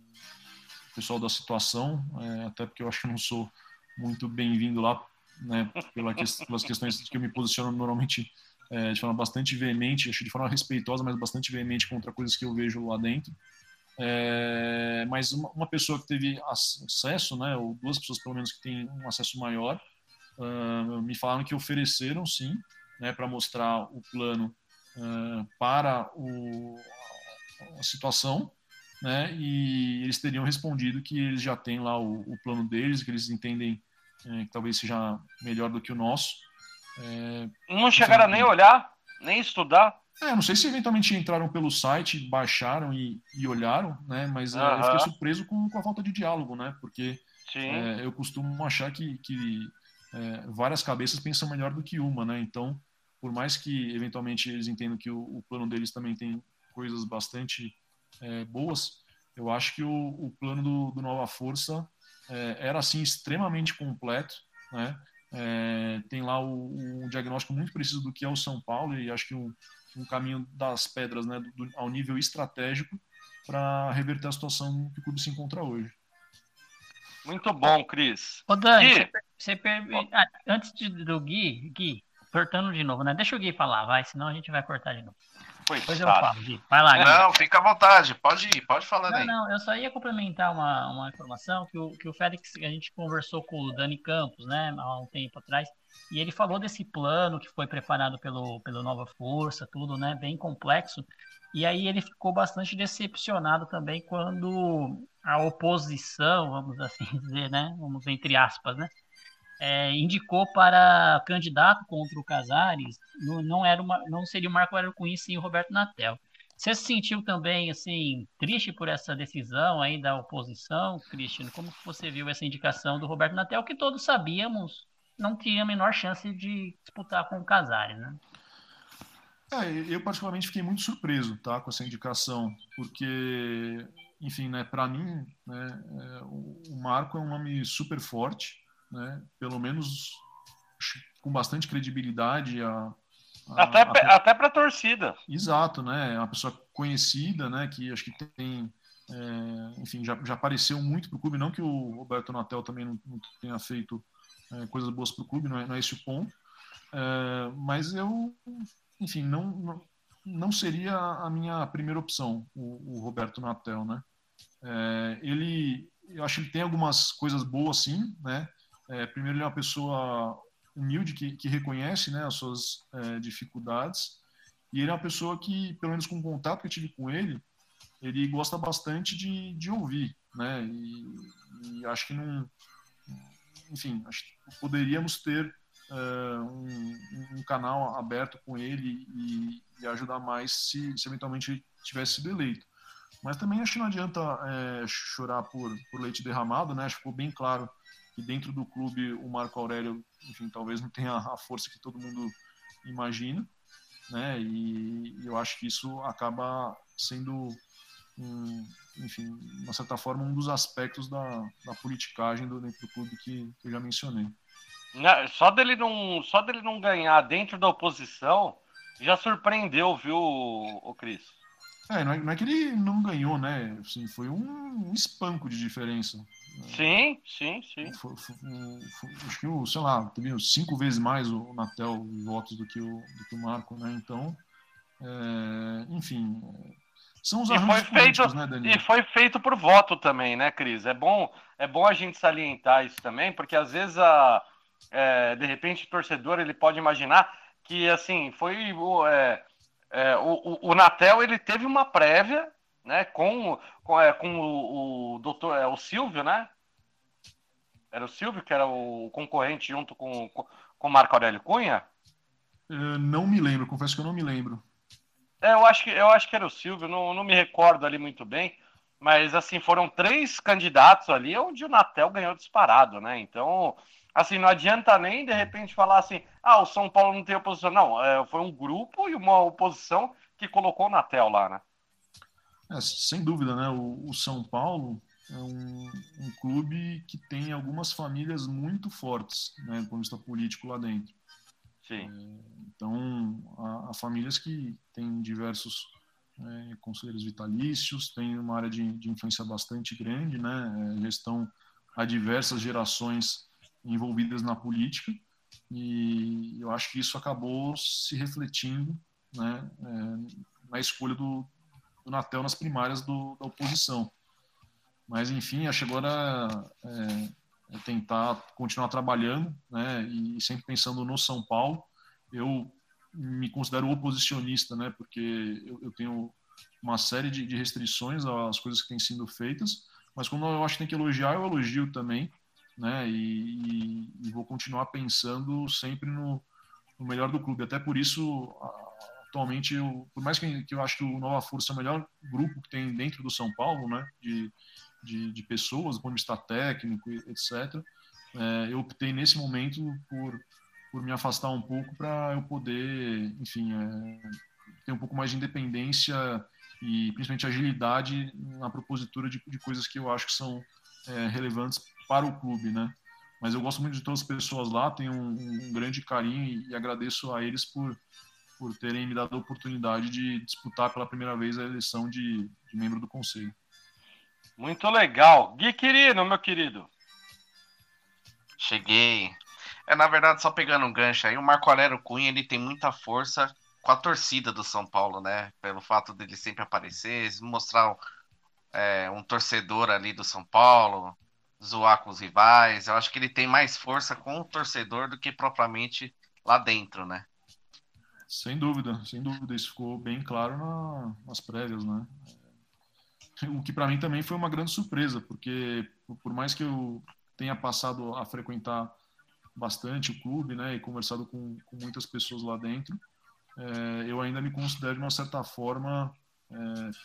pessoal da situação, é, até porque eu acho que não sou muito bem-vindo lá, né, pela que, pelas questões que eu me posiciono normalmente é, de forma bastante veemente, acho de forma respeitosa, mas bastante veemente contra coisas que eu vejo lá dentro. É, mas uma, uma, pessoa que teve acesso, né, ou duas pessoas pelo menos que têm um acesso maior, uh, me falaram que ofereceram sim, né, para mostrar o plano uh, para o, a situação, né? E eles teriam respondido que eles já têm lá o, o plano deles, que eles entendem é, que talvez seja melhor do que o nosso. É, não chegaram a nem olhar, nem estudar. É, não sei se eventualmente entraram pelo site, baixaram e, e olharam, né? Mas uhum. eu fiquei surpreso com, com, a falta de diálogo, né? Porque é, eu costumo achar que, que é, várias cabeças pensam melhor do que uma, né? Então, por mais que eventualmente eles entendam que o, o plano deles também tem coisas bastante é, boas. Eu acho que o, o plano do, do, Nova Força é, era assim extremamente completo, né? É, tem lá o, o, diagnóstico muito preciso do que é o São Paulo e acho que um, um caminho das pedras, né, do, ao nível estratégico para reverter a situação que o clube se encontra hoje. Muito bom, Cris. Ô, Dani, Gui. você, você ah, antes de, do Gui, Gui, cortando de novo, né? Deixa o Gui falar, vai, senão a gente vai cortar de novo. Depois eu falo, Gui. Vai lá, Gui. Não, fica à vontade, pode ir, pode falar não, aí. Não, eu só ia complementar uma, uma informação que o, que o Félix, a gente conversou com o Dani Campos, né, há um tempo atrás, e ele falou desse plano que foi preparado pelo, pelo Nova Força, tudo, né, bem complexo, e aí ele ficou bastante decepcionado também quando a oposição, vamos assim [LAUGHS] dizer, né, vamos entre aspas, né, é, indicou para candidato contra o Casares, não, não, era uma, não seria o Marco Aurélio Cunha, sim o Roberto Natel. Você se sentiu também assim triste por essa decisão aí da oposição, Cristiano? Como você viu essa indicação do Roberto Natel, que todos sabíamos não tinha a menor chance de disputar com o Casares, né? É, eu particularmente fiquei muito surpreso, tá, com essa indicação, porque, enfim, né, para mim, né, é, o Marco é um nome super forte, né? Pelo menos com bastante credibilidade a, a até a... até para a torcida. Exato, né? É uma pessoa conhecida, né? Que acho que tem, é, enfim, já, já apareceu muito para o clube. Não que o Roberto Natel também não, não tenha feito é, coisas boas para o clube, não é, não é esse o ponto. É, mas eu, enfim, não, não, seria a minha primeira opção, o, o Roberto Natel, né? É, ele, eu acho que ele tem algumas coisas boas, sim, né? É, primeiro, ele é uma pessoa humilde que, que reconhece né, as suas é, dificuldades. E ele é uma pessoa que, pelo menos com o contato que eu tive com ele, ele gosta bastante de, de ouvir, né? E, e acho que não, enfim, acho que poderíamos ter uh, um, um, canal aberto com ele e, e ajudar mais se, se, eventualmente tivesse sido eleito. Mas também acho que não adianta é, chorar por, por leite derramado, né? Acho que ficou bem claro que dentro do clube o Marco Aurélio, enfim, talvez não tenha a força que todo mundo imagina, né? E, e eu acho que isso acaba sendo um, enfim, de uma certa forma, um dos aspectos da, da politicagem do, dentro do clube que, que eu já mencionei. Só dele, não, só dele não ganhar dentro da oposição já surpreendeu, viu, o Cris? É, não é, não é, que ele não ganhou, né? Assim, foi um, um espanco de diferença. Sim, sim, sim. Foi, foi, foi, acho que, o, sei lá, teve cinco vezes mais o Natel votos do que o, do que o Marco, né? Então, é, enfim, são os e foi feito né, Daniel? E foi feito por voto também, né, Cris? É bom, é bom a gente salientar isso também, porque às vezes, a, é, de repente, o torcedor ele pode imaginar que, assim, foi... É, é, o, o, o, Natel, ele teve uma prévia, né, com, com, é, com o, o doutor, é, o Silvio, né? Era o Silvio que era o concorrente junto com, com, com Marco Aurélio Cunha? Eu não me lembro, confesso que eu não me lembro. É, eu acho que, eu acho que era o Silvio, não, não me recordo ali muito bem, mas assim, foram três candidatos ali onde o Natel ganhou disparado, né? Então, assim, não adianta nem de repente falar assim, ah, o São Paulo não tem oposição. Não, é, foi um grupo e uma oposição que colocou o Natel lá, né? É, sem dúvida, né? O, o São Paulo é um, um, clube que tem algumas famílias muito fortes, né, do ponto de vista político lá dentro. Sim. É, então, há, há, famílias que têm diversos é, conselheiros vitalícios, tem uma área de, de influência bastante grande, né? É, já estão há diversas gerações envolvidas na política e eu acho que isso acabou se refletindo né, é, na escolha do, do nas primárias do, da oposição. Mas, enfim, acho agora é, é tentar continuar trabalhando, né, e sempre pensando no São Paulo. Eu me considero oposicionista, né, porque eu, eu tenho uma série de, de, restrições às coisas que têm sido feitas, mas quando eu acho que tem que elogiar, eu elogio também, né, e, e, e vou continuar pensando sempre no, no, melhor do clube. Até por isso, atualmente, eu, por mais que, que eu acho que o Nova Força é o melhor grupo que tem dentro do São Paulo, né, de, de, de pessoas, do ponto de vista técnico, etc. É, eu optei nesse momento por, por me afastar um pouco para eu poder, enfim, é, ter um pouco mais de independência e principalmente agilidade na propositura de, de coisas que eu acho que são é, relevantes para o clube, né? Mas eu gosto muito de todas as pessoas lá, tenho um, um grande carinho e, e agradeço a eles por, por terem me dado a oportunidade de disputar pela primeira vez a eleição de, de membro do conselho. Muito legal. Gui querido, meu querido. Cheguei. É, na verdade, só pegando um gancho aí, o Marco Aurélio Cunha, ele tem muita força com a torcida do São Paulo, né? Pelo fato dele sempre aparecer, mostrar é, um torcedor ali do São Paulo, zoar com os rivais. Eu acho que ele tem mais força com o torcedor do que propriamente lá dentro, né? Sem dúvida, sem dúvida. Isso ficou bem claro na, nas prévias, né? o que para mim também foi uma grande surpresa, porque por mais que eu tenha passado a frequentar bastante o clube, né, e conversado com, com muitas pessoas lá dentro, é, eu ainda me considero de uma certa forma é,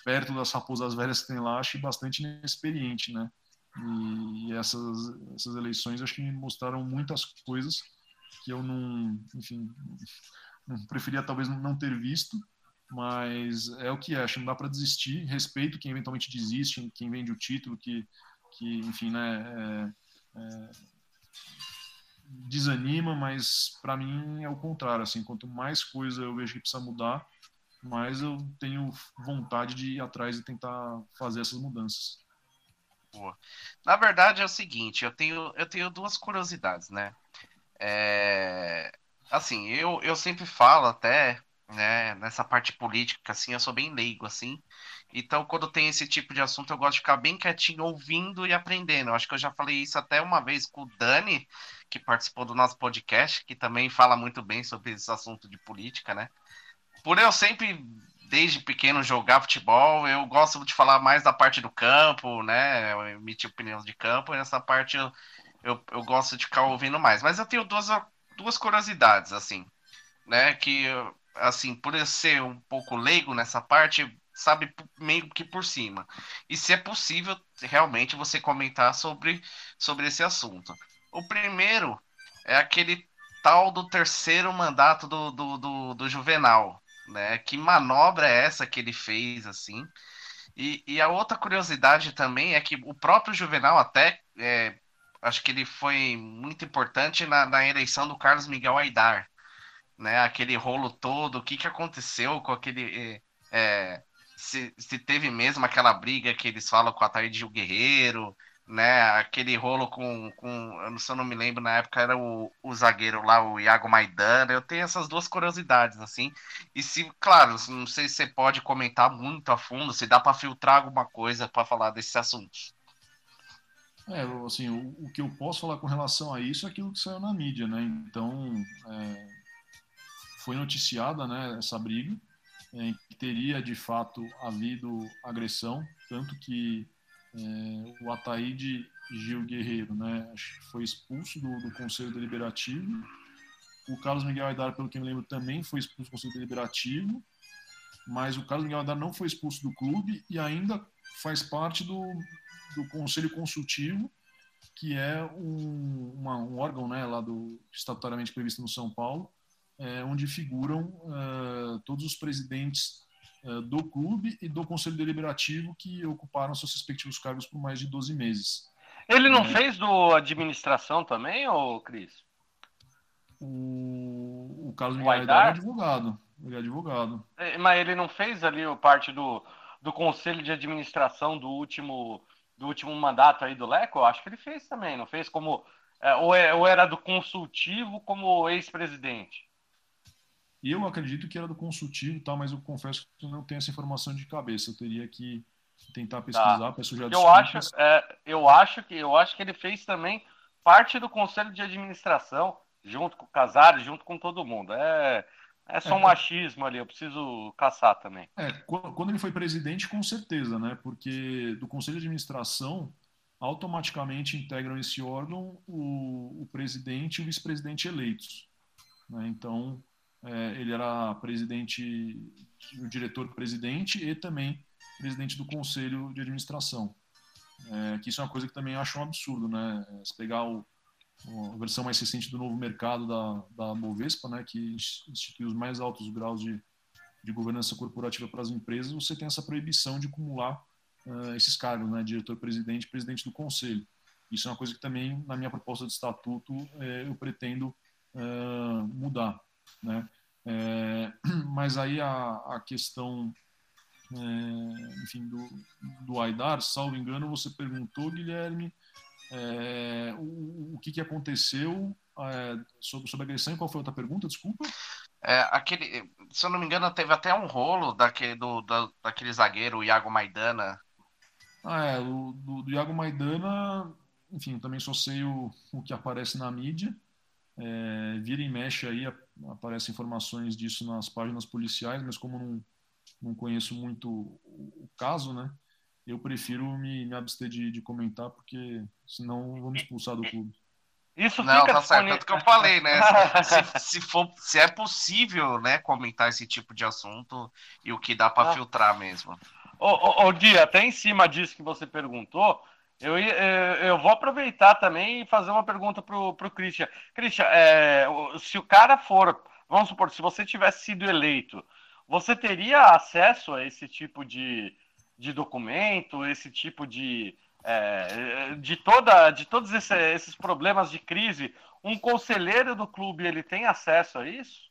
perto das raposas velhas que tem lá, acho bastante inexperiente, né? E, e essas, essas eleições acho que me mostraram muitas coisas que eu não, enfim, preferia talvez não ter visto mas é o que é, acho que não dá para desistir. Respeito quem eventualmente desiste, quem vende o título, que, que enfim, né, é, é, desanima, mas para mim é o contrário. Assim, quanto mais coisa eu vejo que precisa mudar, mais eu tenho vontade de ir atrás e tentar fazer essas mudanças. Boa. Na verdade é o seguinte, eu tenho, eu tenho duas curiosidades, né? É, assim, eu, eu sempre falo até né, nessa parte política, assim, eu sou bem leigo, assim. Então, quando tem esse tipo de assunto, eu gosto de ficar bem quietinho, ouvindo e aprendendo. Eu acho que eu já falei isso até uma vez com o Dani, que participou do nosso podcast, que também fala muito bem sobre esse assunto de política, né? Por eu sempre, desde pequeno, jogar futebol, eu gosto de falar mais da parte do campo, né? Emitir opiniões de campo, e nessa parte eu, eu, eu gosto de ficar ouvindo mais. Mas eu tenho duas duas curiosidades, assim, né? Que, assim, por eu ser um pouco leigo nessa parte, sabe meio que por cima. E se é possível realmente você comentar sobre, sobre esse assunto. O primeiro é aquele tal do terceiro mandato do, do, do, do Juvenal, né? Que manobra é essa que ele fez, assim? E, e a outra curiosidade também é que o próprio Juvenal até é, acho que ele foi muito importante na, na, eleição do Carlos Miguel Aidar, né? Aquele rolo todo, o que, que aconteceu com aquele é, se, se, teve mesmo aquela briga que eles falam com a Thaís Guerreiro, né? Aquele rolo com, com eu não, sei, eu não me lembro na época era o, o zagueiro lá, o Iago Maidana. Eu tenho essas duas curiosidades assim. E se, claro, não sei se você pode comentar muito a fundo, se dá para filtrar alguma coisa para falar desses assuntos. É, assim, o, o, que eu posso falar com relação a isso é aquilo que saiu na mídia, né? Então, é, foi noticiada, né, essa briga, em que teria de fato havido agressão, tanto que é, o Ataíde Gil Guerreiro né, foi expulso do, do, Conselho Deliberativo. O Carlos Miguel Aidar, pelo que me lembro, também foi expulso do Conselho Deliberativo. Mas o Carlos Miguel Aidar não foi expulso do clube e ainda faz parte do, do Conselho Consultivo, que é um, uma, um órgão né, lá do estatutariamente previsto no São Paulo, é, onde figuram uh, todos os presidentes eh, do clube e do conselho deliberativo que ocuparam seus respectivos cargos por mais de 12 meses. Ele não é... fez do administração também, ou Cris? O, o Carlos Miguel é advogado. Ele é advogado. É, mas ele não fez ali parte do, do conselho de administração do último, do último mandato aí do Leco? Eu acho que ele fez também, não fez como. É, ou, é, ou era do consultivo como ex-presidente? E eu acredito que era do consultivo, tá, mas eu confesso que eu não tenho essa informação de cabeça. Eu teria que tentar tá. pesquisar, tá. peço já eu acho, é, eu acho que eu acho que ele fez também parte do conselho de administração, junto com o Casares, junto com todo mundo. É, é só é, um machismo ali, eu preciso caçar também. É, quando ele foi presidente, com certeza, né? Porque do conselho de administração automaticamente integram esse órgão o, o presidente e o vice-presidente eleitos. Né? Então, é, ele era presidente, o diretor-presidente e também presidente do conselho de administração. É, que isso é uma coisa que também acho um absurdo, né? É, se pegar o, a versão mais recente do novo mercado da, da Bovespa, né, que institui os mais altos graus de, de governança corporativa para as empresas, você tem essa proibição de acumular uh, esses cargos, né, diretor-presidente presidente do conselho. Isso é uma coisa que também, na minha proposta de estatuto, é, eu pretendo uh, mudar. Né? [CLEARS THROAT] Mas aí a, a questão enfim, do, do Aidar, salvo engano, você perguntou, Guilherme, é, o, o que, que aconteceu é, sobre, sobre a agressão e qual foi a outra pergunta, desculpa? É, aquele, se eu não me engano, teve até um rolo daquele, do, da, daquele zagueiro, o Iago Maidana. Ah, é, do, do, do Iago Maidana, enfim, também só sei o, o que aparece na mídia. É, vira e mexe aí, aparecem informações disso nas páginas policiais, mas como não, não conheço muito o caso, né? Eu prefiro me, me abster de, de comentar, porque senão vou me expulsar do clube. Isso não, fica tá certo, tanto que eu falei, né? [LAUGHS] se, se, for, se é possível, né, comentar esse tipo de assunto e o que dá para ah. filtrar mesmo. Ô, ô, ô, Gui, até em cima disso que você perguntou, eu, eu vou aproveitar também e fazer uma pergunta pro, pro Christian. Christian, é, se o cara for, vamos supor, se você tivesse sido eleito, você teria acesso a esse tipo de, de documento, esse tipo de. É, de, toda, de todos esse, esses problemas de crise, um conselheiro do clube ele tem acesso a isso?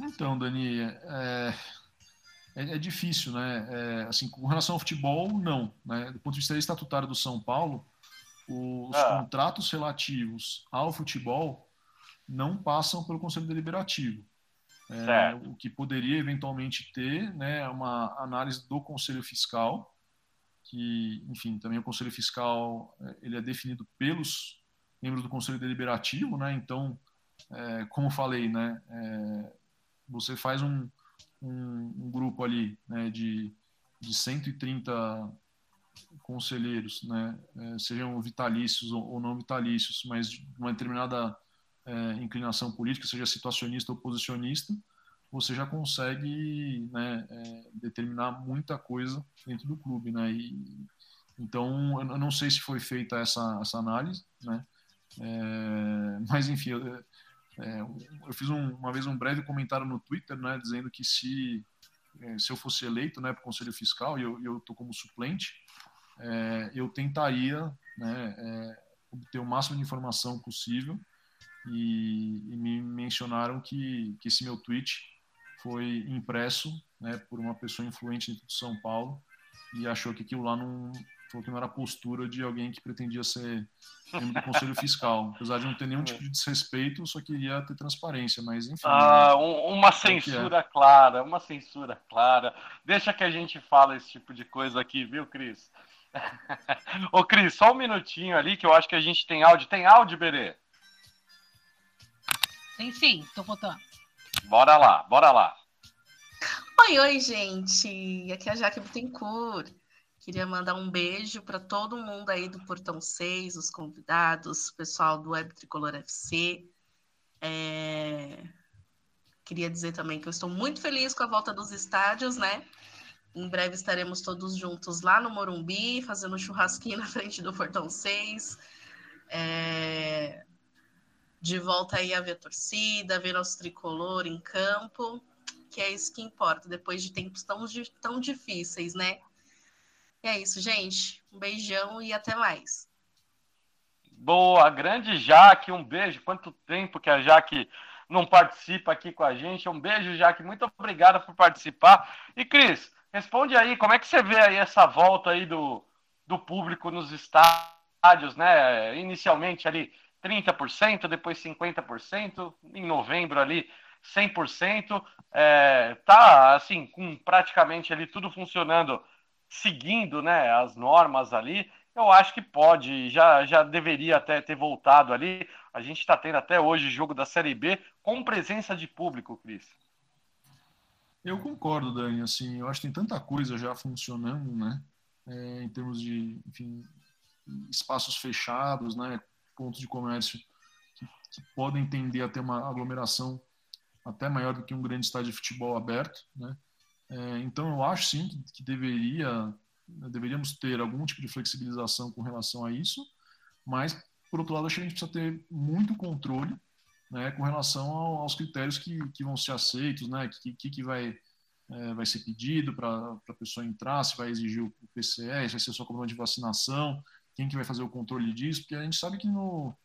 Então, Dani, é, é, é difícil, né? É, assim, com relação ao futebol, não. Né? Do ponto de vista estatutário do São Paulo, os ah. contratos relativos ao futebol não passam pelo Conselho Deliberativo. É, o que poderia eventualmente ter né, é uma análise do Conselho Fiscal, que, enfim, também o Conselho Fiscal é, ele é definido pelos membros do Conselho Deliberativo, né? Então, é, como falei, né, é, você faz um, um, um grupo ali né, de, de 130 conselheiros, né, é, sejam vitalícios ou, ou, não vitalícios, mas de uma determinada é, inclinação política, seja situacionista ou posicionista, você já consegue né, é, determinar muita coisa dentro do clube, né? E, então, eu não sei se foi feita essa, essa análise, né? É, mas, enfim, eu, é, eu fiz um, uma vez um breve comentário no Twitter, né, dizendo que se, é, se eu fosse eleito né, para o Conselho Fiscal e eu estou como suplente, é, eu tentaria né, obter o máximo de informação possível e, e, me mencionaram que, que esse meu tweet foi impresso né, por uma pessoa influente dentro de São Paulo e achou que aquilo lá não, falou que não era postura de alguém que pretendia ser membro do Conselho [LAUGHS] Fiscal. Apesar de não ter nenhum tipo de desrespeito, só queria ter transparência, mas enfim. Ah, uma é censura é. clara, uma censura clara. Deixa que a gente fala esse tipo de coisa aqui, viu, Cris? [LAUGHS] Ô, Cris, só um minutinho ali, que eu acho que a gente tem áudio. Tem áudio, Berê? Tem sim, tô botando. Bora lá, bora lá. Oi, oi, gente. Aqui é a Jaque Bittencourt. Queria mandar um beijo para todo mundo aí do Portão 6, os convidados, o pessoal do Web Tricolor FC. É... Queria dizer também que eu estou muito feliz com a volta dos estádios, né? Em breve estaremos todos juntos lá no Morumbi, fazendo churrasquinho na frente do Portão 6. É... De volta aí a ver a torcida, ver nosso tricolor em campo, que é isso que importa, depois de tempos tão, tão difíceis, né? E é isso, gente. Um beijão e até mais. Boa, grande Jaque, um beijo. Quanto tempo que a Jaque não participa aqui com a gente. Um beijo, Jaque. Muito obrigada por participar. E Cris, responde aí, como é que você vê aí essa volta aí do, do público nos estádios, né? Inicialmente ali 30%, depois 50%, em novembro ali 100%. É, tá assim, com praticamente ali tudo funcionando seguindo né, as normas ali, eu acho que pode, já, já deveria até ter voltado ali. A gente está tendo até hoje jogo da Série B com presença de público, Cris. Eu concordo, Dani. Assim, eu acho que tem tanta coisa já funcionando, né? É, em termos de, enfim, espaços fechados, né? Pontos de comércio que, que podem tender a ter uma aglomeração até maior do que um grande estádio de futebol aberto, né? É, então, eu acho sim que, deveria, deveríamos ter algum tipo de flexibilização com relação a isso, mas, por outro lado, acho que a gente precisa ter muito controle né, com relação ao, aos critérios que, que vão ser aceitos, né, que, que, que vai, é, vai ser pedido para a pessoa entrar, se vai exigir o PCR, se vai ser só problema de vacinação, quem que vai fazer o controle disso, porque a gente sabe que no,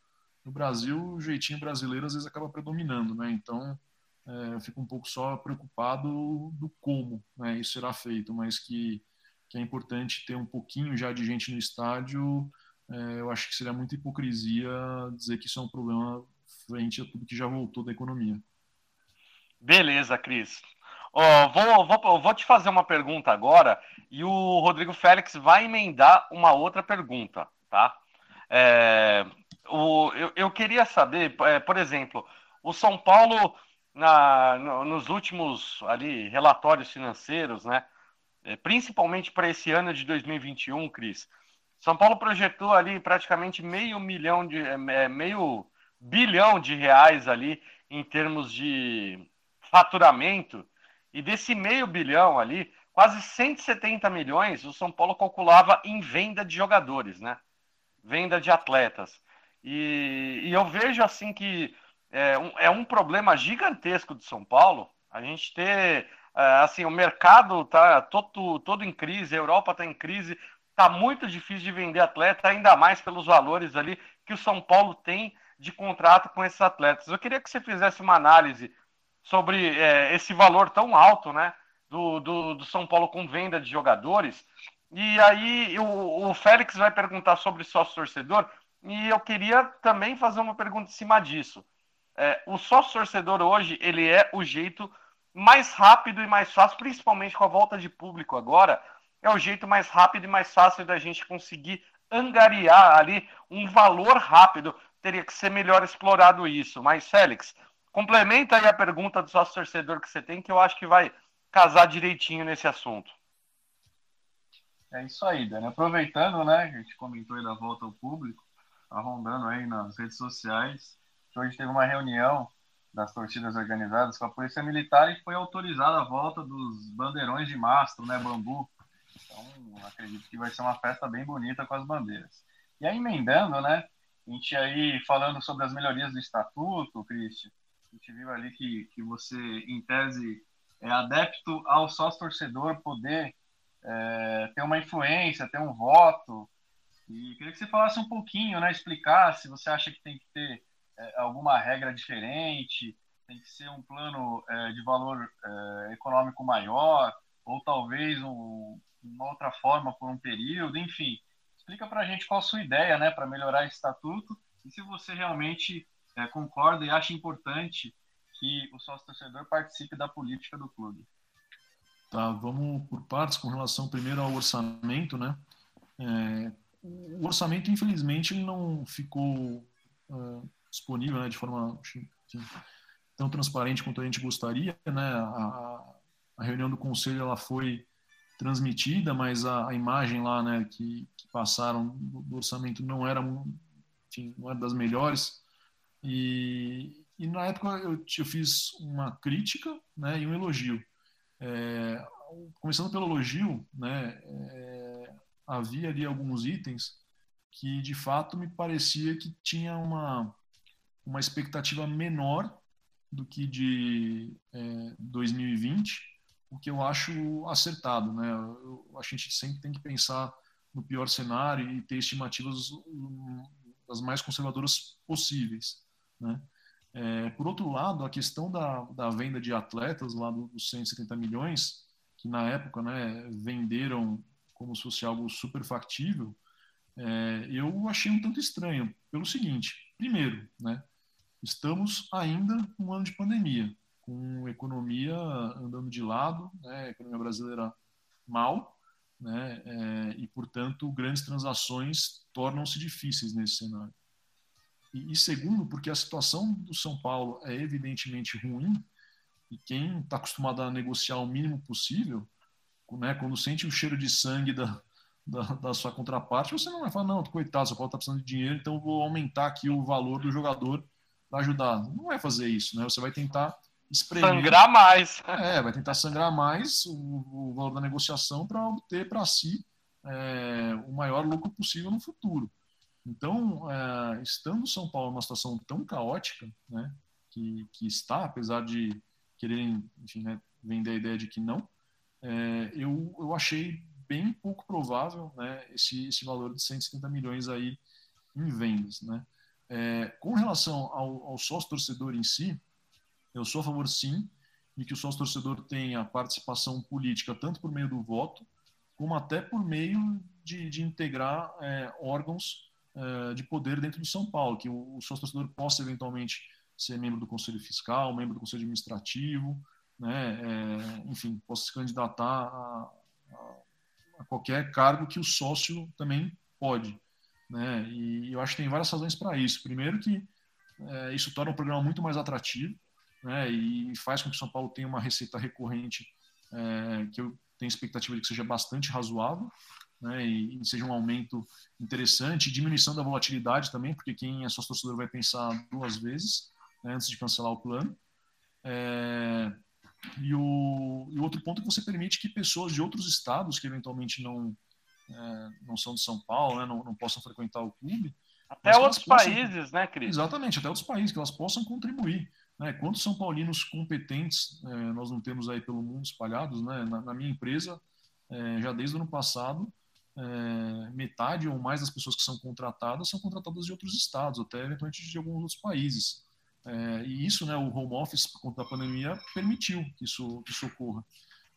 no Brasil o jeitinho brasileiro às vezes acaba predominando, né? Então, é, eu fico um pouco só preocupado do como né, isso será feito, mas que, que é importante ter um pouquinho já de gente no estádio. É, eu acho que seria muita hipocrisia dizer que isso é um problema frente a tudo que já voltou da economia. Beleza, Cris. Oh, vou, vou, vou te fazer uma pergunta agora e o Rodrigo Félix vai emendar uma outra pergunta, tá? É, o, eu, eu queria saber, é, por exemplo, o São Paulo na, no, nos últimos ali relatórios financeiros, né? É, principalmente para esse ano de 2021, Cris. São Paulo projetou ali praticamente meio milhão de é, é, meio bilhão de reais ali em termos de faturamento e desse meio bilhão ali, quase 170 milhões o São Paulo calculava em venda de jogadores, né? Venda de atletas. E, e eu vejo assim que é um, é um problema gigantesco de São Paulo. A gente ter, é, assim, o mercado tá todo, todo em crise, a Europa está em crise, tá muito difícil de vender atleta, ainda mais pelos valores ali que o São Paulo tem de contrato com esses atletas. Eu queria que você fizesse uma análise sobre é, esse valor tão alto, né, do, do, do, São Paulo com venda de jogadores. E aí o, o Félix vai perguntar sobre sócio torcedor, e eu queria também fazer uma pergunta em cima disso é, o sócio torcedor hoje ele é o jeito mais rápido e mais fácil, principalmente com a volta de público agora, é o jeito mais rápido e mais fácil da gente conseguir angariar ali um valor rápido. Teria que ser melhor explorado isso. Mas, Félix, complementa aí a pergunta do sócio torcedor que você tem, que eu acho que vai casar direitinho nesse assunto. É isso aí, Dani. Aproveitando, né, a gente comentou aí da volta ao público, tá rondando aí nas redes sociais que hoje teve uma reunião das torcidas organizadas com a Polícia Militar e foi autorizada a volta dos bandeirões de mastro, né, bambu. Então, acredito que vai ser uma festa bem bonita com as bandeiras. E aí, emendando, né, a gente aí falando sobre as melhorias do estatuto, Cristian, a gente viu ali que, que você, em tese, é adepto ao sócio-torcedor poder é, ter uma influência, ter um voto. E queria que você falasse um pouquinho, né, explicasse se você acha que tem que ter é, alguma regra diferente, tem que ser um plano é, de valor é, econômico maior, ou talvez um, uma outra forma por um período, enfim. Explica para a gente qual a sua ideia né, para melhorar esse estatuto e se você realmente é, e acha importante que o sócio-torcedor participe da política do clube. Tá, vamos por partes com relação primeiro ao orçamento, né? É, o orçamento, infelizmente, ele não ficou uh, disponível né, de forma tão transparente quanto a gente gostaria, né? A, a reunião do conselho ela foi transmitida, mas a, a imagem lá, né, que, que passaram do, do, orçamento não era, enfim, não era das melhores. E, e na época eu, eu fiz uma crítica, né, e um elogio. É, começando pelo elogio, né, é, havia ali alguns itens que de fato me parecia que tinha uma, uma expectativa menor do que de é, 2020 o que eu acho acertado, né? Eu a gente sempre tem que pensar no pior cenário e ter estimativas hum, das mais conservadoras possíveis, né? É, por outro lado, a questão da, da venda de atletas lá dos 170 milhões, que na época né, venderam como se fosse algo super factível, é, eu achei um tanto estranho, pelo seguinte: primeiro, né, estamos ainda num ano de pandemia com economia andando de lado, né, economia brasileira mal, né, é, e portanto grandes transações tornam-se difíceis nesse cenário. E, e, segundo, porque a situação do São Paulo é evidentemente ruim e quem está acostumado a negociar o mínimo possível, né, quando sente o cheiro de sangue da, da, da, sua contraparte, você não vai falar, não, coitado, São Paulo está precisando de dinheiro, então eu vou aumentar aqui o valor do jogador para ajudar. Não vai fazer isso, né? Você vai tentar espremer. Sangrar mais. É, vai tentar sangrar mais o, o valor da negociação para obter para si é, o maior lucro possível no futuro. Então, é, estando São Paulo numa situação tão caótica, né, que, que está, apesar de quererem, enfim, né, vender a ideia de que não, é, eu, eu achei bem pouco provável né, esse, esse valor de 170 milhões aí em vendas. Né. É, com relação ao, ao sócio torcedor em si, eu sou a favor, sim, de que o sócio torcedor tenha participação política, tanto por meio do voto, como até por meio de, de integrar é, órgãos é, de poder dentro do São Paulo, que o, o sócio torcedor possa eventualmente ser membro do Conselho Fiscal, membro do Conselho Administrativo, né, é, enfim, possa se candidatar a, a, a, qualquer cargo que o sócio também pode. Né, e eu acho que tem várias razões para isso. Primeiro que é, isso torna o programa muito mais atrativo, né, e faz com que o São Paulo tenha uma receita recorrente é, que eu tenho expectativa de que seja bastante razoável, né, e, seja um aumento interessante, diminuição da volatilidade também, porque quem é sócio torcedor vai pensar duas vezes né, antes de cancelar o plano. É, e, o, e outro ponto é que você permite que pessoas de outros estados que eventualmente não é, não são de São Paulo, né, não, não possam frequentar o clube, até outros possam, países, né, Cris? Exatamente, até outros países, que elas possam contribuir. Né? Quantos São Paulinos competentes é, nós não temos aí pelo mundo espalhados? Né? Na, na minha empresa, é, já desde o ano passado, é, metade ou mais das pessoas que são contratadas são contratadas de outros estados, até eventualmente de alguns outros países. É, e isso, né, o home office, por conta da pandemia, permitiu que isso, que isso ocorra.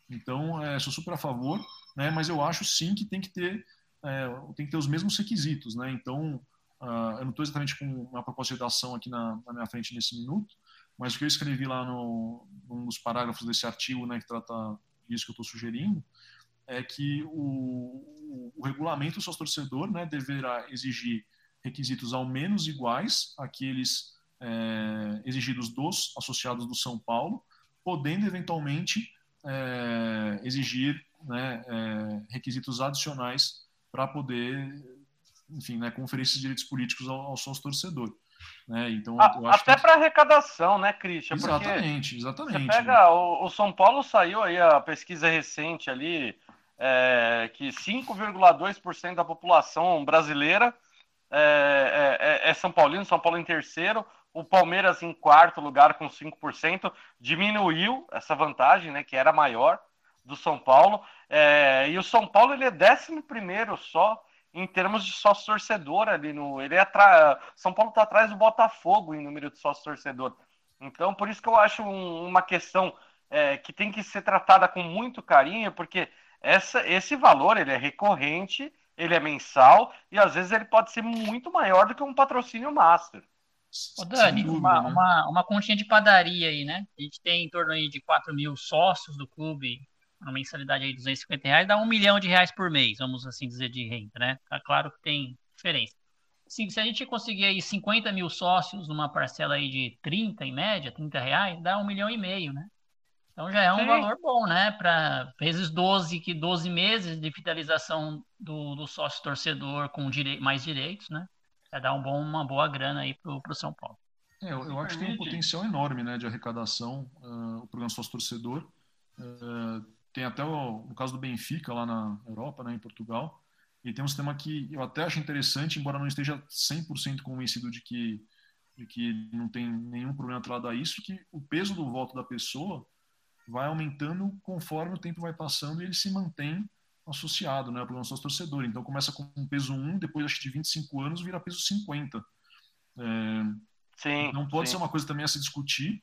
Então, é, sou super a favor, né, mas eu acho sim que tem que ter, é, tem que ter os mesmos requisitos. Né? Então, uh, eu não estou exatamente com uma proposta de redação aqui na, na minha frente nesse minuto, mas o que eu escrevi lá no, num dos parágrafos desse artigo, né, que trata disso que eu estou sugerindo, é que o, o regulamento sócio-torcedor né, deverá exigir requisitos ao menos iguais àqueles é, exigidos dos associados do São Paulo, podendo eventualmente é, exigir né, é, requisitos adicionais para poder, enfim, né, conferir esses direitos políticos ao, ao sócio-torcedor. Né? Então, até que... para arrecadação, né, Christian? Exatamente, exatamente. Você pega o, o, São Paulo saiu aí a pesquisa recente ali é, que 5,2% da população brasileira é, é, é, São Paulino, São Paulo em terceiro, o Palmeiras em quarto lugar com 5%, diminuiu essa vantagem, né, que era maior do São Paulo, é, e o São Paulo ele é décimo primeiro só em termos de sócio torcedor ali no, ele é atra... São Paulo está atrás do Botafogo em número de sócio torcedor, então por isso que eu acho um, uma questão é, que tem que ser tratada com muito carinho, porque essa, esse valor ele é recorrente, ele é mensal e às vezes ele pode ser muito maior do que um patrocínio master. Ô Dani, dúvida, uma, né? uma, uma continha de padaria aí, né? A gente tem em torno aí de 4 mil sócios do clube, uma mensalidade aí de 250 reais, dá um milhão de reais por mês, vamos assim dizer, de renda, né? Tá claro que tem diferença. Se, se a gente conseguir aí 50 mil sócios numa parcela aí de 30 em média, 30 reais, dá um milhão e meio, né? Então já é um Sim. valor bom, né? Para vezes 12, que 12 meses de fidelização do, do sócio torcedor com direi mais direitos, né? Vai dar um bom, uma boa grana aí para o São Paulo. É, eu, eu, acho que tem um potencial enorme né, de arrecadação uh, o programa sócio torcedor. Uh, tem até o, no caso do Benfica lá na Europa, né, em Portugal, e tem um sistema que eu até acho interessante, embora não esteja 100% convencido de que, de que não tem nenhum problema atrelado a isso, que o peso do voto da pessoa vai aumentando conforme o tempo vai passando e ele se mantém associado né, ao programa sócio torcedor. Então começa com um peso 1, depois acho que de 25 anos vira peso 50. É, sim, não pode sim. ser uma coisa também a se discutir.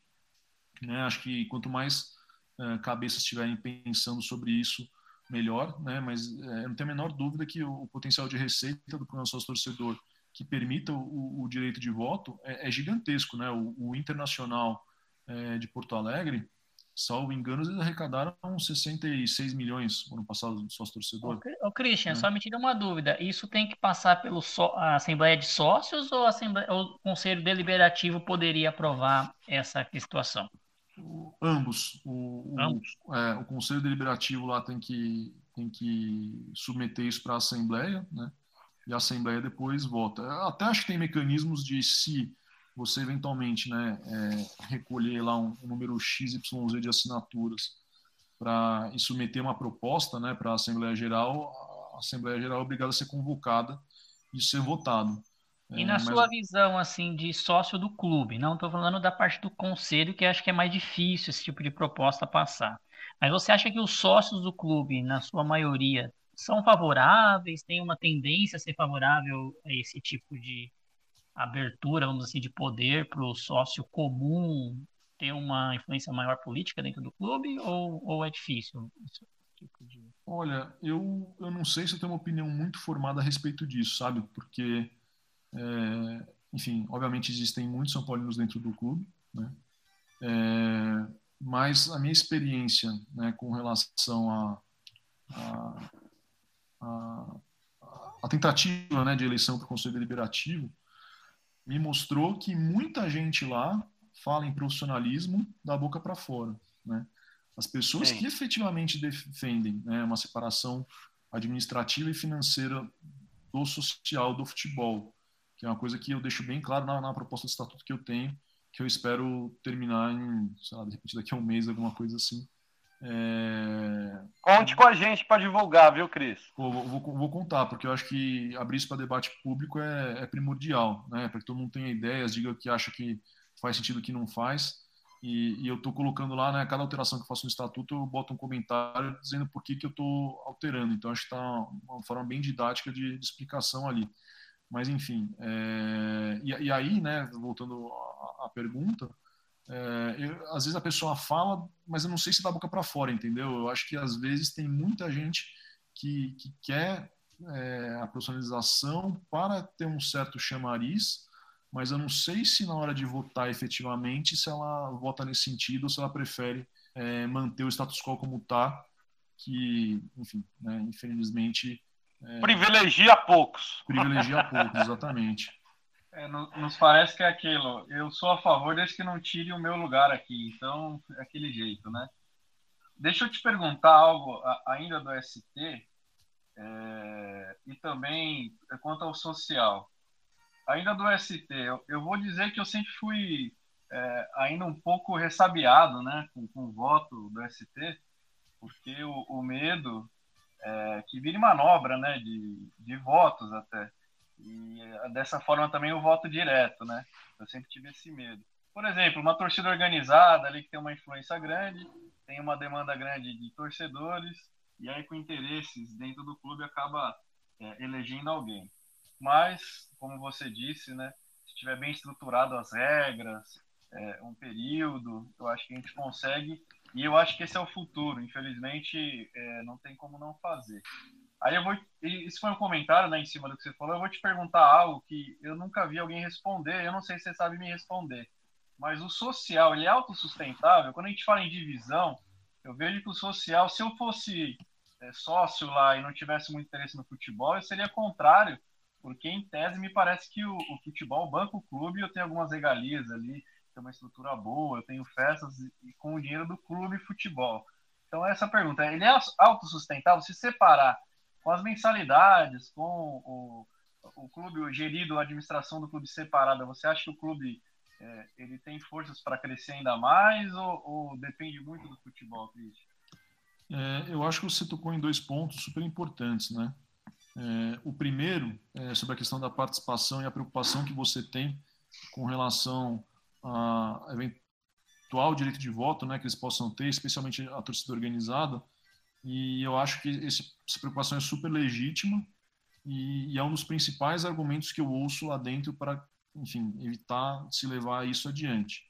Né? Acho que quanto mais é, cabeças estiverem pensando sobre isso, melhor. Né? Mas é, não tenho a menor dúvida que o, o, potencial de receita do programa sócio torcedor que permita o, o direito de voto é, é gigantesco. Né? O, o Internacional é, de Porto Alegre salvo engano, eles arrecadaram 66 milhões no ano passado do sócio torcedor. Ô, Christian, é. só me tira uma dúvida. Isso tem que passar pela so Assembleia de Sócios ou, Assembleia, ou o Conselho Deliberativo poderia aprovar essa situação? O, ambos. O, ambos. O, é, o Conselho Deliberativo lá tem que, tem que submeter isso para a Assembleia, né? E a Assembleia depois vota. Até acho que tem mecanismos de se você eventualmente né, é, recolher lá um, um número XYZ de assinaturas para submeter uma proposta né, para a Assembleia Geral, a Assembleia Geral é obrigada a ser convocada e ser votado. E na é, sua visão, assim, de sócio do clube, não estou falando da parte do conselho, que acho que é mais difícil esse tipo de proposta passar. Mas você acha que os sócios do clube, na sua maioria, são favoráveis, têm uma tendência a ser favorável a esse tipo de, abertura, vamos assim, de poder para o sócio comum ter uma influência maior política dentro do clube ou, ou é difícil? Tipo. Olha, eu, eu não sei se eu tenho uma opinião muito formada a respeito disso, sabe? Porque, é, enfim, obviamente existem muitos São Paulinos dentro do clube, né? É, mas a minha experiência né, com relação a, a, a, a tentativa né, de eleição para o Conselho Deliberativo me mostrou que muita gente lá fala em profissionalismo da boca para fora, né? As pessoas Sim. que efetivamente defendem né, uma separação administrativa e financeira do social do futebol, que é uma coisa que eu deixo bem claro na, na proposta de estatuto que eu tenho, que eu espero terminar em, sei lá, de repente daqui a um mês, alguma coisa assim, é... Conte com a gente para divulgar, viu, Cris? Vou, vou, vou, contar, porque eu acho que abrir isso para debate público é, é primordial, né? Para que todo mundo tenha ideias, diga o que acha que faz sentido o que não faz. E, e eu estou colocando lá, né, cada alteração que eu faço no estatuto, eu boto um comentário dizendo por que, que eu estou alterando. Então, acho que está uma forma bem didática de, de explicação ali. Mas, enfim, é... e, e, aí, né, voltando à, à pergunta, é, eu, às vezes a pessoa fala, mas eu não sei se dá boca para fora, entendeu? Eu acho que às vezes tem muita gente que, que quer é, a profissionalização para ter um certo chamariz, mas eu não sei se na hora de votar efetivamente, se ela vota nesse sentido ou se ela prefere é, manter o status quo como está, que, enfim, né, infelizmente. É, privilegia poucos. Privilegia poucos, exatamente. [LAUGHS] É, nos parece que é aquilo. Eu sou a favor desde que não tire o meu lugar aqui. Então, é aquele jeito, né? Deixa eu te perguntar algo ainda do ST é, e também quanto ao social. ainda do ST, eu, eu vou dizer que eu sempre fui é, ainda um pouco ressabiado né, com, com o voto do ST, porque o, o medo é, que vire manobra né, de, de votos até. E é, dessa forma também o voto direto, né? Eu sempre tive esse medo. Por exemplo, uma torcida organizada ali que tem uma influência grande, tem uma demanda grande de torcedores, e aí com interesses dentro do clube acaba é, elegendo alguém. Mas, como você disse, né, se tiver bem estruturado as regras, é, um período, eu acho que a gente consegue, e eu acho que esse é o futuro, infelizmente é, não tem como não fazer. Aí eu vou, isso foi um comentário né, em cima do que você falou, eu vou te perguntar algo que eu nunca vi alguém responder, eu não sei se você sabe me responder, mas o social, ele é autossustentável? Quando a gente fala em divisão, eu vejo que o social, se eu fosse é, sócio lá e não tivesse muito interesse no futebol, eu seria contrário, porque em tese me parece que o, o futebol banca o clube, eu tenho algumas regalias ali, tem uma estrutura boa, eu tenho festas e, com o dinheiro do clube futebol. Então essa pergunta, ele é autossustentável se separar com as mensalidades, com o, o clube o gerido, a administração do clube separada, você acha que o clube é, ele tem forças para crescer ainda mais ou, ou, depende muito do futebol, Cristian? É, eu acho que você tocou em dois pontos super importantes, né? É, o primeiro é sobre a questão da participação e a preocupação que você tem com relação a eventual direito de voto, né, que eles possam ter, especialmente a torcida organizada. E eu acho que esse, essa preocupação é super legítima e, e, é um dos principais argumentos que eu ouço lá dentro para, enfim, evitar se levar isso adiante.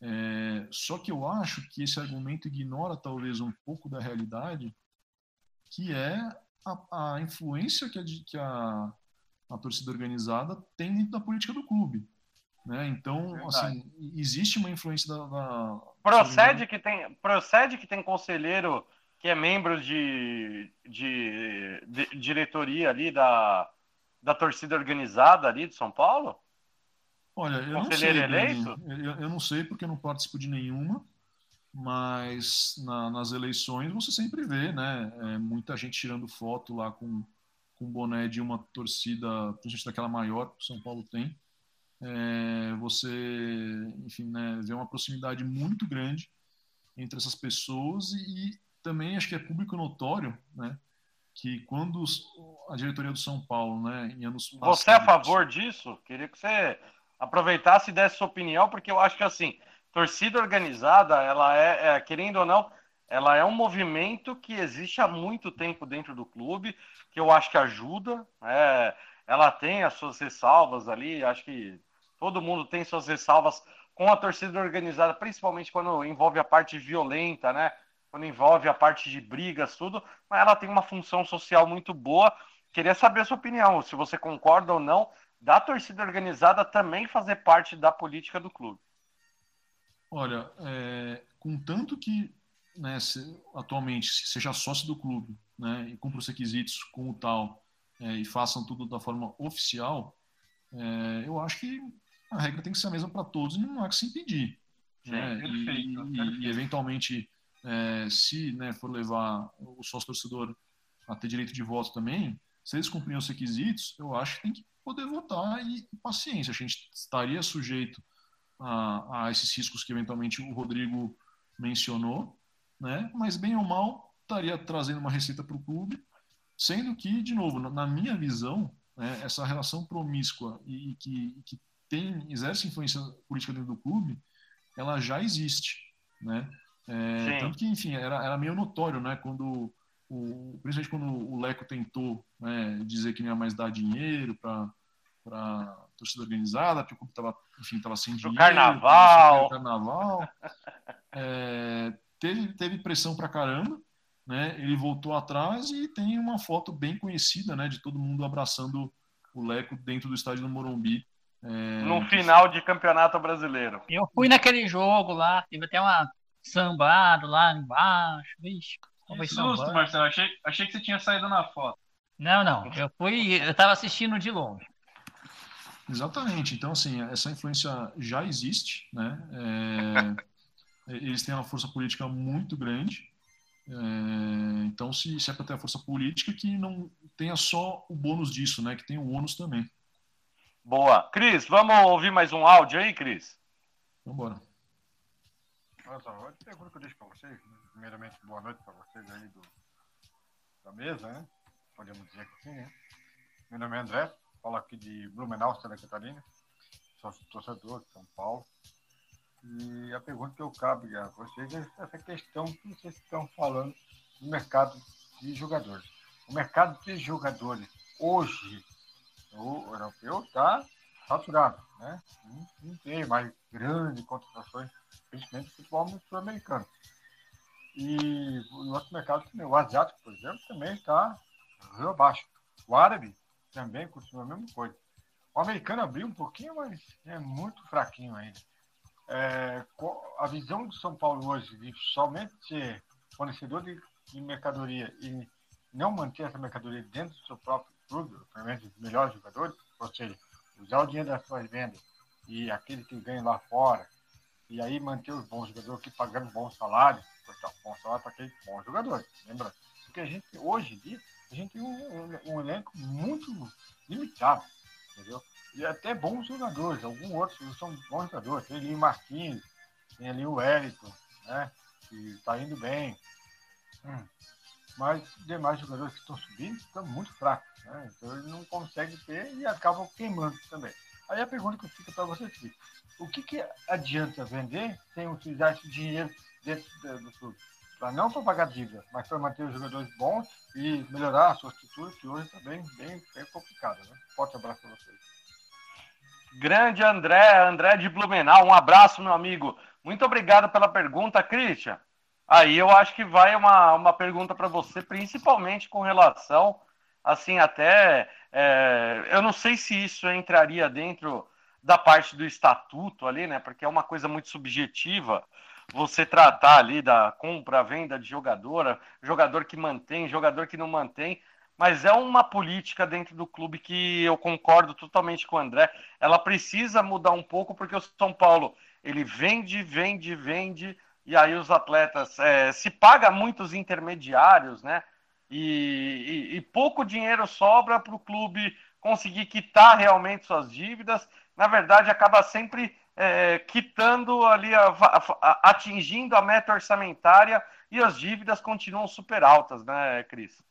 É, só que eu acho que esse argumento ignora talvez um pouco da realidade, que é a, a influência que, a, que a, a, torcida organizada tem dentro da política do clube. Né? Então, Verdade. assim, existe uma influência da, da, Procede que tem, procede que tem conselheiro que é membro de, de, de diretoria ali da, da torcida organizada ali de São Paulo? Olha, eu não sei. Eleito? Eu, eu, não sei porque eu não participo de nenhuma, mas na, nas eleições você sempre vê, né? É, muita gente tirando foto lá com, com boné de uma torcida, principalmente daquela maior que o São Paulo tem. É, você, enfim, né, vê uma proximidade muito grande entre essas pessoas e, e também acho que é público notório, né? que quando a diretoria do São Paulo, né, em anos passados... Você é a favor disso? Queria que você aproveitasse e desse sua opinião, porque eu acho que assim, torcida organizada, ela é, é, querendo ou não, ela é um movimento que existe há muito tempo dentro do clube, que eu acho que ajuda. É, ela tem as suas ressalvas ali, acho que todo mundo tem suas ressalvas com a torcida organizada, principalmente quando envolve a parte violenta, né? Quando envolve a parte de brigas, tudo, mas ela tem uma função social muito boa. Queria saber a sua opinião, se você concorda ou não, da torcida organizada também fazer parte da política do clube? Olha, é, com tanto que né, se, atualmente seja sócio do clube né, e cumpra os requisitos como tal é, e façam tudo da forma oficial, é, eu acho que a regra tem que ser a mesma para todos e não há que se impedir. Sim, né? perfeito, e, perfeito. e, eventualmente, é, se né, for levar o sócio torcedor a ter direito de voto também, se eles cumprirem os requisitos, eu acho que tem que poder votar e, e paciência. A gente estaria sujeito a, a, esses riscos que eventualmente o Rodrigo mencionou, né? mas bem ou mal estaria trazendo uma receita para o clube, sendo que, de novo, na, na minha visão, né, essa relação promíscua e, e que, que tem, exerce influência política dentro do clube, ela já existe. Né? É, tanto que, enfim, era, era meio notório, né? Quando o, principalmente quando o Leco tentou né, dizer que não ia mais dar dinheiro para para torcida organizada, porque o clube estava, enfim, estava sem dinheiro. Carnaval. Carnaval. É, teve, teve pressão para caramba, né? Ele voltou atrás e tem uma foto bem conhecida, né, de todo mundo abraçando o Leco dentro do estádio do Morumbi. É, no final de campeonato brasileiro. Eu fui naquele jogo lá, teve até uma sambado lá embaixo, vixe. Que susto, Marcelo. Achei, achei que você tinha saído na foto. Não, não. Eu fui, eu estava assistindo de longe. Exatamente. Então, assim, essa influência já existe, né? É, [LAUGHS] eles têm uma força política muito grande. É, então, se, se é para ter a força política, que não tenha só o bônus disso, né? Que tem o ônus também. Boa. Cris, vamos ouvir mais um áudio aí, Cris? Vamos embora. Olha só, a pergunta que eu deixo para vocês, né? primeiramente, boa noite para vocês aí do, da mesa, né? Podemos dizer que sim, né? Meu nome é André, falo aqui de Blumenau, Santa Catarina, sou torcedor de São Paulo. E a pergunta que eu cabe a vocês é essa questão que vocês estão falando do mercado de jogadores. O mercado de jogadores hoje, o europeu, está saturado, né? Não, tem mais grandes contratações principalmente futebol sul-americano. E o outro mercado, o asiático, por exemplo, também está abaixo. O árabe também continua a mesma coisa. O americano abriu um pouquinho, mas é muito fraquinho ainda. É, a visão do São Paulo hoje de somente ser fornecedor de, de, mercadoria e não manter essa mercadoria dentro do seu próprio clube, pelo menos os melhores jogadores, ou seja, usar o dinheiro das suas vendas e aquele que ganha lá fora e aí manter os bons jogadores aqui pagando bons salários, então, bom salário para aqueles bons jogadores, lembra? Porque a gente, hoje em dia, a gente tem um, um, elenco muito limitado, entendeu? E até bons jogadores, alguns outros são bons jogadores, tem ali o Marquinhos, tem ali o Wellington, né? Que está indo bem. Hum. Mas demais jogadores que estão subindo estão muito fracos, né? Então eles não conseguem ter e acabam queimando também. Aí a pergunta que fica para você é o que, que adianta vender sem utilizar esse dinheiro dentro do clube? Para não para pagar dívida, mas para manter os jogadores bons e melhorar a sua estrutura, que hoje está bem, bem, bem complicada. Né? Forte abraço para vocês. Grande André, André de Blumenau, um abraço, meu amigo. Muito obrigado pela pergunta, Christian. Aí eu acho que vai uma, uma pergunta para você, principalmente com relação, assim, até. É, eu não sei se isso entraria dentro da parte do estatuto ali, né? Porque é uma coisa muito subjetiva você tratar ali da compra, venda de jogadora, jogador que mantém, jogador que não mantém, mas é uma política dentro do clube que eu concordo totalmente com o André. Ela precisa mudar um pouco porque o São Paulo ele vende, vende, vende e aí os atletas é, se paga muitos intermediários, né? E, e, e pouco dinheiro sobra para o clube conseguir quitar realmente suas dívidas na verdade, acaba sempre é, quitando ali, a, a, atingindo a meta orçamentária e as dívidas continuam super altas, né, Cris?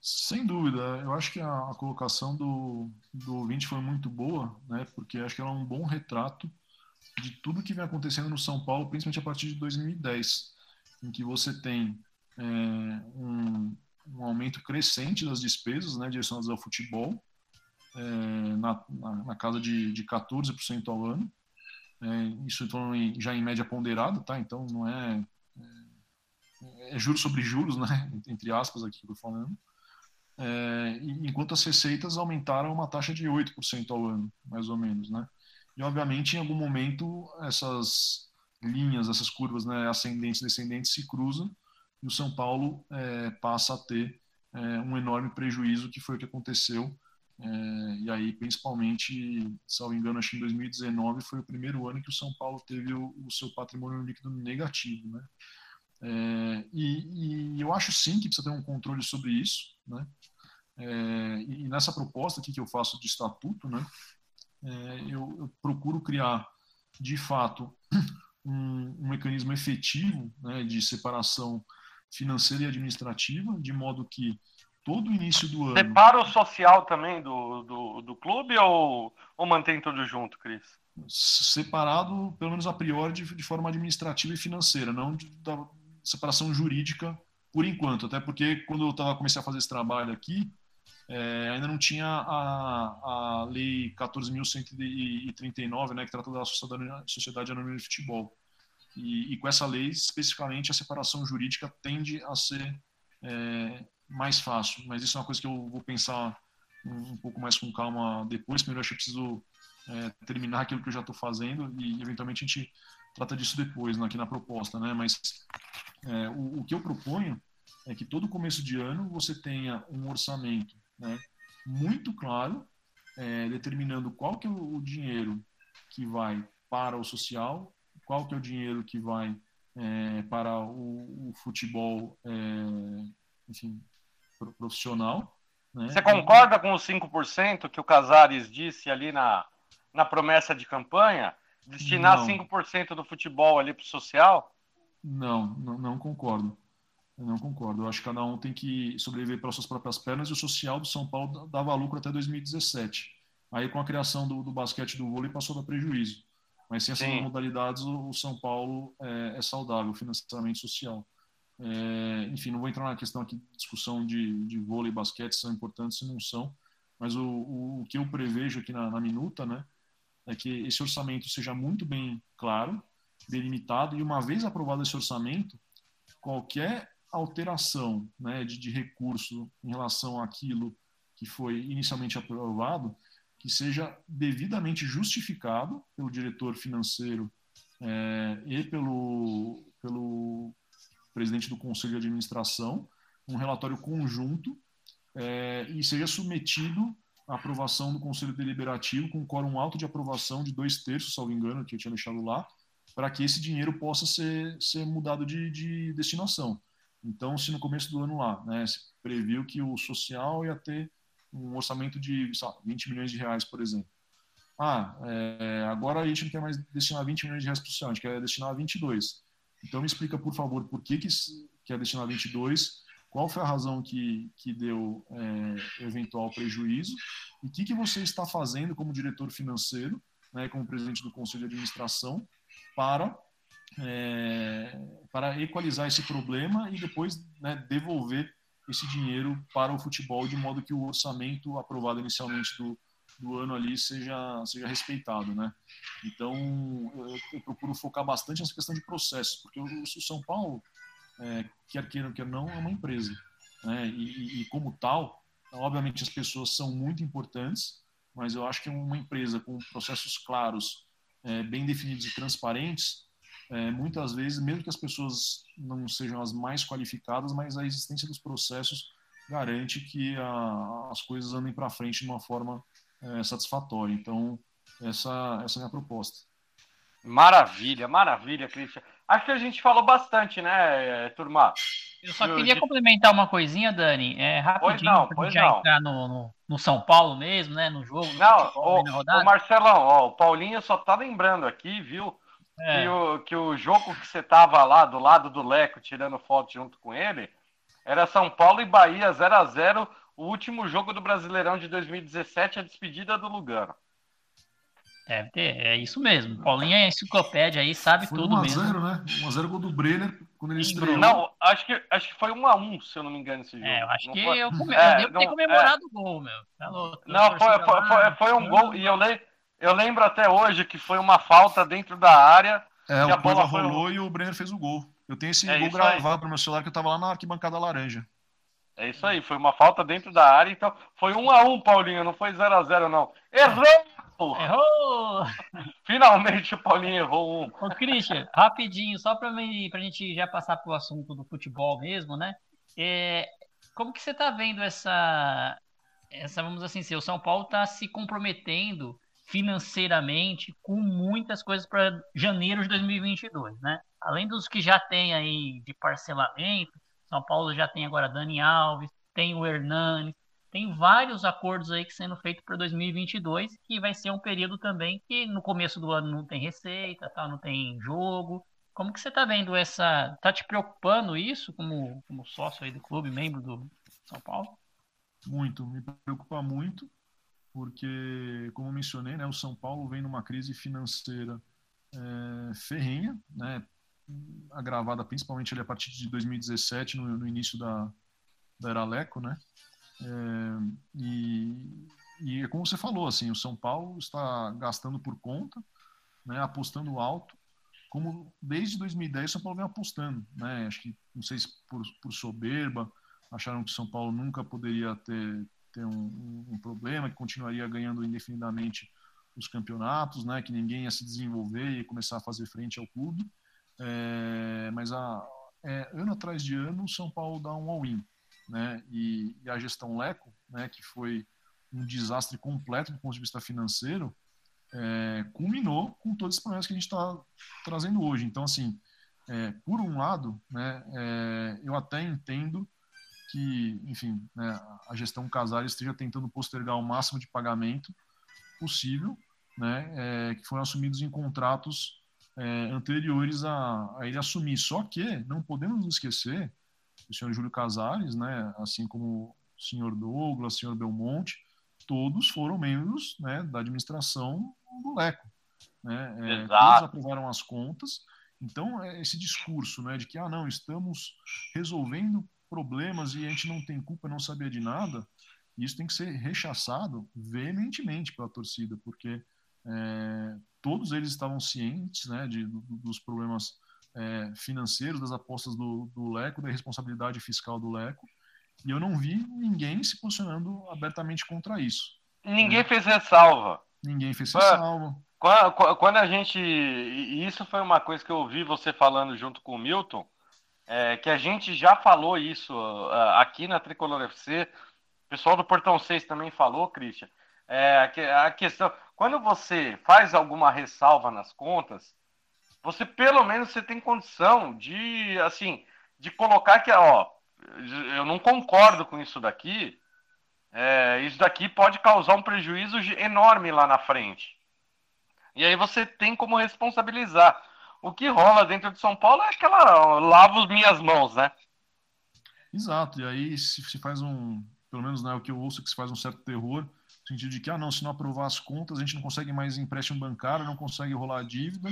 Sem dúvida, eu acho que a, a, colocação do, do ouvinte foi muito boa, né? Porque acho que ela é um bom retrato de tudo que vem acontecendo no São Paulo, principalmente a partir de 2010, em que você tem é, um, um, aumento crescente das despesas, né, direcionadas ao futebol, é, na, na, na, casa de, de 14% ao ano. É, isso então, já em média ponderada, tá? Então não é, é, é juros sobre juros, né? [LAUGHS] Entre aspas aqui que eu falando. É, enquanto as receitas aumentaram uma taxa de 8% ao ano, mais ou menos, né? E obviamente em algum momento essas linhas, essas curvas, né, ascendentes e descendentes se cruzam e o São Paulo é, passa a ter é, um enorme prejuízo que foi o que aconteceu é, e aí, principalmente, salvo engano, acho que em 2019 foi o primeiro ano que o São Paulo teve o, o seu patrimônio líquido negativo, né? É, e, e, eu acho sim que precisa ter um controle sobre isso, né? É, e nessa proposta aqui que eu faço de estatuto, né? É, eu, eu, procuro criar, de fato, um, um mecanismo efetivo né, de separação financeira e administrativa, de modo que todo início do ano. Separa o social também do, do, do clube ou, ou mantém tudo junto, Cris? Separado, pelo menos a priori, de, de forma administrativa e financeira, não de, da separação jurídica por enquanto. Até porque quando eu tava, comecei a fazer esse trabalho aqui, é, ainda não tinha a, a lei 14.139, né, que trata da sociedade, anônima de futebol. E, e, com essa lei, especificamente, a separação jurídica tende a ser é, mais fácil. Mas isso é uma coisa que eu vou pensar um, um pouco mais com calma depois. Primeiro, acho que eu preciso é, terminar aquilo que eu já estou fazendo e, eventualmente, a gente trata disso depois, né, aqui na proposta. Né? Mas é, o, o, que eu proponho é que todo começo de ano você tenha um orçamento né, muito claro, é, determinando qual que é o, dinheiro que vai para o social, qual que é o dinheiro que vai é, para o, o futebol, é, enfim, profissional, Né? Você concorda com os 5% que o Casares disse ali na, na promessa de campanha? Destinar Não. 5% do futebol ali para o social? Não, não, não concordo. Eu não concordo. Eu acho que cada um tem que sobreviver pelas suas próprias pernas e o social do São Paulo dava lucro até 2017. Aí, com a criação do, do basquete do vôlei, passou a dar prejuízo. Mas sem essas Sim. modalidades, o, o São Paulo é, é saudável, financeiramente social. É, enfim, não vou entrar na questão aqui discussão de, de vôlei e basquete, são importantes, se não são. Mas o, o, que eu prevejo aqui na, na minuta, né, é que esse orçamento seja muito bem claro, delimitado, e uma vez aprovado esse orçamento, qualquer alteração né, de, de recurso em relação àquilo que foi inicialmente aprovado, que seja devidamente justificado pelo diretor financeiro eh, e pelo, pelo presidente do conselho de administração, um relatório conjunto eh, e seja submetido à aprovação do conselho deliberativo com quórum alto de aprovação de dois terços, salvo engano, que eu tinha deixado lá, para que esse dinheiro possa ser, ser mudado de, de destinação. Então, se no começo do ano lá, né, se previu que o social ia ter um orçamento de sei lá, 20 milhões de reais, por exemplo. Ah, é, agora a gente não quer mais destinar 20 milhões de reais para o social, a gente quer destinar 22. Então, me explica, por favor, por que, que s- quer destinar 22, qual foi a razão que, que deu é, eventual prejuízo? E o que, que você está fazendo como diretor financeiro, né, como presidente do conselho de administração, para é, para equalizar esse problema e depois né, devolver esse dinheiro para o futebol de modo que o orçamento aprovado inicialmente do, do ano ali seja seja respeitado, né? Então eu, eu procuro focar bastante nessa questão de processos, porque o, o São Paulo é, quer queira quer não é uma empresa, né? E, e- e como tal, obviamente as pessoas são muito importantes, mas eu acho que uma empresa com processos claros, é, bem definidos e transparentes é, muitas vezes, mesmo que as pessoas não sejam as mais qualificadas, mas a existência dos processos garante que a- as coisas andem para frente de uma forma é, satisfatória. Então, essa, essa é a minha proposta. Maravilha, maravilha, Christian. Acho que a gente falou bastante, né, turma? Eu só queria de- complementar uma coisinha, Dani, é, rapidinho, não, pra pois gente já não. entrar no, no, no São Paulo mesmo, né, no jogo, no Não, futebol, rodada. ô, Marcelão, ó, o Paulinho só tá lembrando aqui, viu? É. Que, o, que o jogo que você tava lá do lado do Leco tirando foto junto com ele era São Paulo e Bahia 0 a 0 o último jogo do Brasileirão de 2017, a despedida do Lugano. Deve ter, é isso mesmo. Paulinho é enciclopédia aí, sabe Foi tudo 1 a mesmo. 0 né? 1 a 0 gol do Brenner quando ele estreou. Não, acho que, acho que foi 1 a 1 se eu não me engano, esse jogo. É, eu acho Não que foi- eu, come... É, eu devo ter não- comemorado o gol, meu. Tá louco. Não, foi, foi, lá, foi, foi um gol, e eu, le, eu lembro até hoje que foi uma falta dentro da área. É, que a bola foi- rolou e o Brenner fez o gol. Eu tenho esse É gol isso aí. gravado no meu celular que eu tava lá na arquibancada laranja. É isso aí, foi uma falta dentro da área, então foi 1 a 1 Paulinho, não foi 0 a 0 não. Errou! Errou! [LAUGHS] Finalmente o Paulinho errou um. Ô, Christian, rapidinho, só para a gente já passar para o assunto do futebol mesmo, né? É, como que você está vendo essa, essa, vamos assim dizer, o São Paulo está se comprometendo financeiramente com muitas coisas para janeiro de 2022, né? Além dos que já tem aí de parcelamento, São Paulo já tem agora Dani Alves, tem o Hernani, tem vários acordos aí que sendo feitos para 2022, que vai ser um período também que no começo do ano não tem receita, tá? não tem jogo. Como que você está vendo essa... Tá te preocupando isso como, como sócio aí do clube, membro do São Paulo? Muito, me preocupa muito, porque, como mencionei, né, o São Paulo vem numa crise financeira é, ferrenha, né, agravada principalmente ali a partir de 2017, no, no início da, da era Leco, né, é, e, e é como você falou, assim, o São Paulo está gastando por conta, né, apostando alto, como desde 2010 o São Paulo vem apostando, né, acho que, não sei se por, por soberba, acharam que o São Paulo nunca poderia ter, ter um, um, um problema, que continuaria ganhando indefinidamente os campeonatos, né, que ninguém ia se desenvolver e começar a fazer frente ao clube. É, mas a, é, ano atrás de ano o São Paulo dá um all-in, né, e, e, a gestão Leco, né, que foi um desastre completo do ponto de vista financeiro, é, culminou com todos os problemas que a gente está trazendo hoje. Então, assim, é, por um lado, né, eu até entendo que, enfim, né, a gestão Casares esteja tentando postergar o máximo de pagamento possível, né, é, que foram assumidos em contratos é, anteriores a, a, ele assumir. Só que não podemos esquecer o senhor Júlio Casares, né, assim como o senhor Douglas, o senhor Belmonte, todos foram membros né, da administração do Leco. Né, é, todos aprovaram as contas. Então, é esse discurso né, de que, ah, não, estamos resolvendo problemas e a gente não tem culpa, não sabia de nada, isso tem que ser rechaçado veementemente pela torcida, porque é, todos eles estavam cientes né, de, dos problemas é, financeiros, das apostas do, do Leco, da responsabilidade fiscal do Leco, e eu não vi ninguém se posicionando abertamente contra isso. Ninguém né? fez ressalva. Ninguém fez ressalva. Quando, quando a gente. Isso foi uma coisa que eu ouvi você falando junto com o Milton, é, que a gente já falou isso uh, aqui na Tricolor FC. O pessoal do Portão 6 também falou, Christian. É, a questão, quando você faz alguma ressalva nas contas, você pelo menos você tem condição de, assim, de colocar que, ó, eu não concordo com isso daqui, é, isso daqui pode causar um prejuízo enorme lá na frente. E aí você tem como responsabilizar. O que rola dentro de São Paulo é aquela lavo minhas mãos, né? Exato. E aí se, se faz um, pelo menos né, o que eu ouço que se faz um certo terror no sentido de que, ah, não, se não aprovar as contas, a gente não consegue mais empréstimo bancário, não consegue rolar a dívida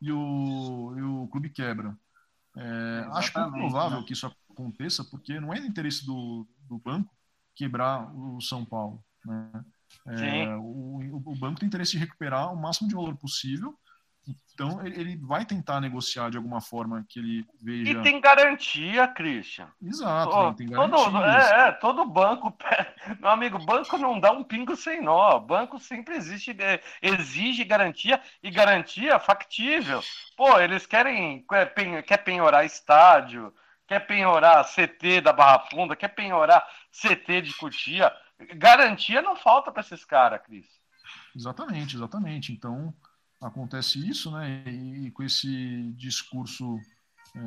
e o, e o clube quebra. É, acho pouco provável né? que isso aconteça, porque não é do interesse do, do banco quebrar o São Paulo. Né? É, o, o, banco tem interesse de recuperar o máximo de valor possível então, ele vai tentar negociar de alguma forma que ele veja. E tem garantia, Christian. Exato, oh, tem garantia. Todo, é, é, todo banco. [LAUGHS] Meu amigo, banco não dá um pingo sem nó. Banco sempre existe, é, exige garantia e garantia factível. Pô, eles querem. Quer penhorar estádio, quer penhorar CT da Barra Funda, quer penhorar CT de Cutia. Garantia não falta para esses caras, Cris. Exatamente, exatamente. Então acontece isso, né? E, e com esse discurso é,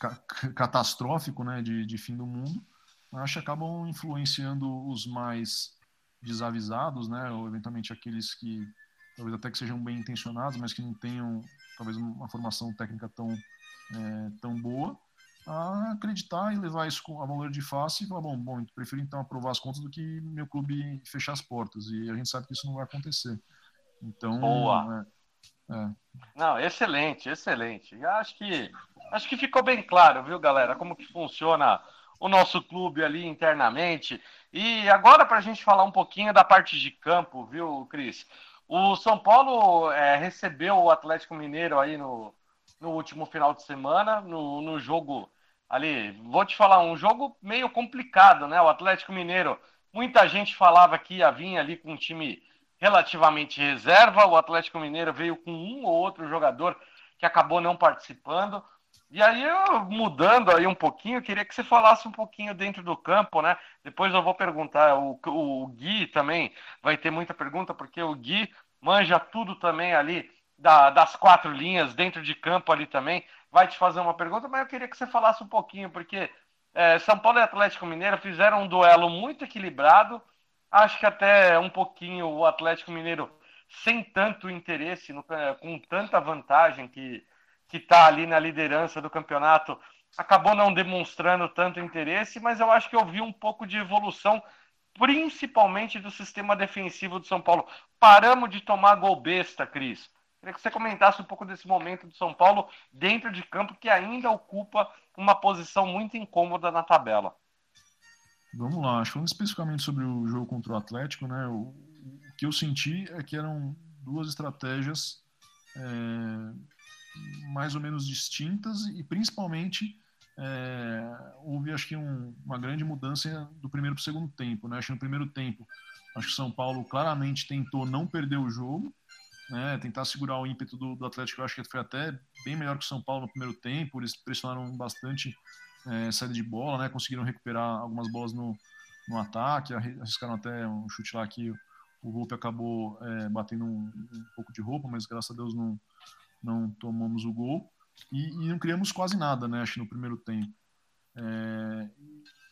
ca [LAUGHS] catastrófico, né, de, de, fim do mundo, acho que acabam influenciando os mais desavisados, né? Ou eventualmente aqueles que talvez até que sejam bem intencionados, mas que não tenham talvez uma formação técnica tão é, tão boa, a acreditar e levar isso a valor de face e falar, bom, bom, prefiro então aprovar as contas do que meu clube fechar as portas. E a gente sabe que isso não vai acontecer. Então, Boa. É, é. Não, excelente, excelente. Acho que acho que ficou bem claro, viu, galera, como que funciona o nosso clube ali internamente. E agora para a gente falar um pouquinho da parte de campo, viu, Cris? O São Paulo é, recebeu o Atlético Mineiro aí no, no último final de semana, no, no jogo ali. Vou te falar, um jogo meio complicado, né? O Atlético Mineiro, muita gente falava que ia vir ali com um time relativamente reserva. O Atlético Mineiro veio com um ou outro jogador que acabou não participando. E aí, eu, mudando aí um pouquinho, eu queria que você falasse um pouquinho dentro do campo, né? Depois eu vou perguntar, o, o Gui também vai ter muita pergunta, porque o Gui manja tudo também ali da, das quatro linhas dentro de campo ali também. Vai te fazer uma pergunta, mas eu queria que você falasse um pouquinho, porque é, São Paulo e Atlético Mineiro fizeram um duelo muito equilibrado, Acho que até um pouquinho o Atlético Mineiro sem tanto interesse, no, com tanta vantagem que que está ali na liderança do campeonato, acabou não demonstrando tanto interesse, mas eu acho que eu vi um pouco de evolução, principalmente do sistema defensivo do São Paulo. Paramos de tomar gol besta, Cris. Queria que você comentasse um pouco desse momento do São Paulo dentro de campo, que ainda ocupa uma posição muito incômoda na tabela. Vamos lá, falando especificamente sobre o jogo contra o Atlético, né, o, o que eu senti é que eram duas estratégias é, mais ou menos distintas e principalmente é, houve acho que um, uma grande mudança do primeiro para o segundo tempo, né? Acho que no primeiro tempo, acho que São Paulo claramente tentou não perder o jogo, né? Tentar segurar o ímpeto do, do Atlético, eu acho que foi até bem melhor que o São Paulo no primeiro tempo, eles pressionaram bastante é, saída de bola, né? Conseguiram recuperar algumas bolas no, no ataque, arriscaram até um chute lá que o Volpe acabou é, batendo um, um, pouco de roupa, mas graças a Deus não, não tomamos o gol. E, e, não criamos quase nada, né? Acho no primeiro tempo. É,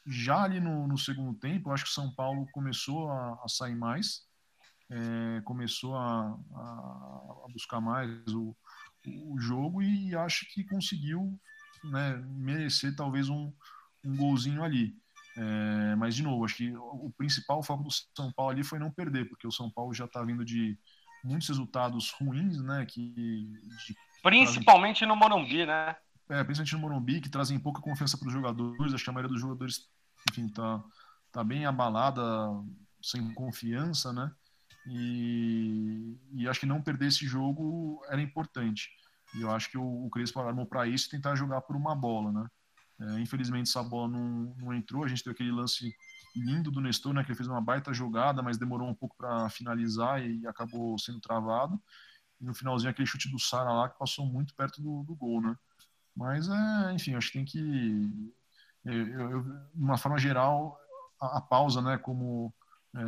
já ali no, no, segundo tempo, acho que o São Paulo começou a, a sair mais, é, começou a, a, a, buscar mais o, o jogo e acho que conseguiu né, merecer talvez um, um golzinho ali. É, mas, de novo, acho que o principal foco do São Paulo ali foi não perder, porque o São Paulo já está vindo de muitos resultados ruins, né? Que, de, Principalmente trazem, no Morumbi, né? É, principalmente no Morumbi, que trazem pouca confiança para os jogadores. Acho que a maioria dos jogadores, enfim, tá, tá bem abalada, sem confiança, né? E, e acho que não perder esse jogo era importante. E eu acho que o, o Crespo armou para isso tentar jogar por uma bola, né? É, infelizmente essa bola não, não, entrou. A gente teve aquele lance lindo do Nestor, né? Que ele fez uma baita jogada, mas demorou um pouco para finalizar e acabou sendo travado. E no finalzinho aquele chute do Sara lá que passou muito perto do, do gol, né? Mas é, enfim, acho que tem que, eu, eu, de uma forma geral, a, a pausa, né? Como é,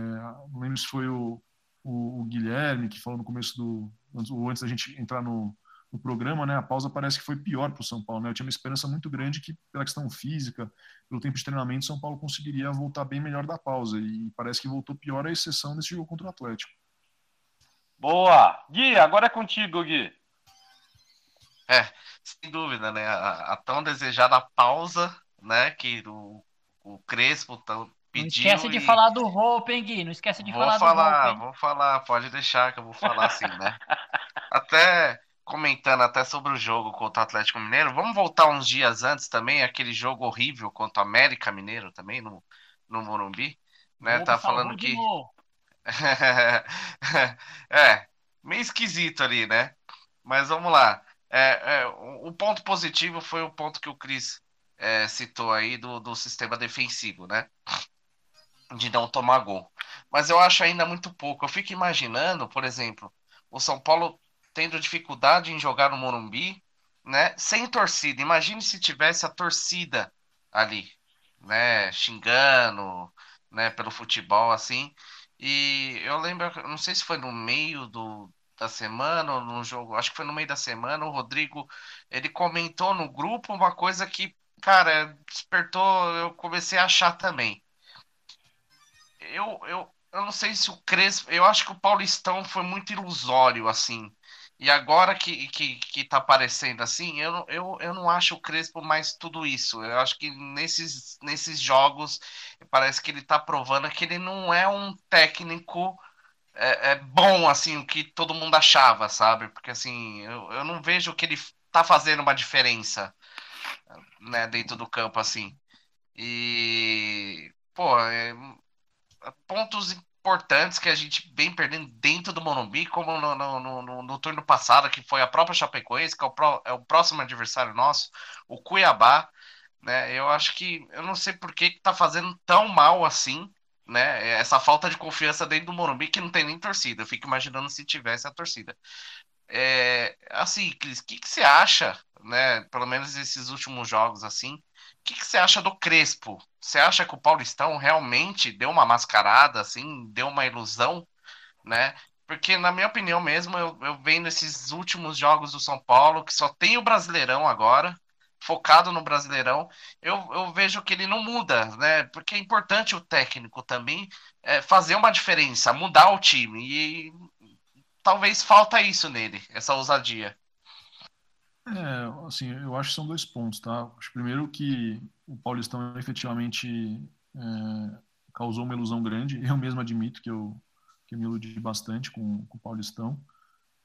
não lembro se foi o, o, o, Guilherme que falou no começo do, ou antes da gente entrar no no programa, né, a pausa parece que foi pior para o São Paulo. Né? Eu tinha uma esperança muito grande que, pela questão física, pelo tempo de treinamento, São Paulo conseguiria voltar bem melhor da pausa. E parece que voltou pior a exceção desse jogo contra o Atlético. Boa! Gui, agora é contigo, Gui. É, sem dúvida, né? A, a tão desejada pausa, né? Que o, o Crespo tá pediu. Não esquece de falar do Hope, hein, Gui? Não esquece de vou falar, falar do Hope. Vou falar, pode deixar que eu vou falar assim, né? [LAUGHS] Até comentando até sobre o jogo contra o Atlético Mineiro, vamos voltar uns dias antes também, aquele jogo horrível contra o América Mineiro também, no, no Morumbi, né? Tá falando que... [LAUGHS] é, meio esquisito ali, né? Mas vamos lá. É, é, o ponto positivo foi o ponto que o Cris é, citou aí do, do sistema defensivo, né? De não tomar gol. Mas eu acho ainda muito pouco. Eu fico imaginando, por exemplo, o São Paulo tendo dificuldade em jogar no Morumbi, né? Sem torcida. Imagine se tivesse a torcida ali, né? Xingando, né? Pelo futebol, assim. E eu lembro, não sei se foi no meio do, da semana ou no jogo, acho que foi no meio da semana, o Rodrigo, ele comentou no grupo uma coisa que, cara, despertou, eu comecei a achar também. Eu, eu, eu não sei se o Crespo, eu acho que o Paulistão foi muito ilusório, assim, e agora que, que, que tá aparecendo assim, eu, eu, eu não acho o Crespo mais tudo isso. Eu acho que nesses, nesses jogos parece que ele tá provando que ele não é um técnico é, é bom, assim, o que todo mundo achava, sabe? Porque assim, eu, eu não vejo que ele tá fazendo uma diferença né, dentro do campo, assim. E, pô, é, pontos importantes que a gente vem perdendo dentro do Morumbi, como no, no, no, no turno passado, que foi a própria Chapecoense, que é o, pro, é o próximo adversário nosso, o Cuiabá, né? Eu acho que, eu não sei por que tá fazendo tão mal assim, né? Essa falta de confiança dentro do Morumbi que não tem nem torcida. Eu fico imaginando se tivesse a torcida. É, assim, Cris, o que, que você acha, né? Pelo menos esses últimos jogos assim, que, que você acha do Crespo? Você acha que o Paulistão realmente deu uma mascarada, assim, deu uma ilusão, né? Porque, na minha opinião mesmo, eu, eu vendo esses últimos jogos do São Paulo, que só tem o Brasileirão agora, focado no Brasileirão, eu, eu vejo que ele não muda, né? Porque é importante o técnico também é, fazer uma diferença, mudar o time. E talvez falta isso nele, essa ousadia. É, assim, eu acho que são dois pontos, tá? Primeiro que o Paulistão efetivamente é, causou uma ilusão grande. Eu mesmo admito que eu, que eu me iludi bastante com, com o Paulistão,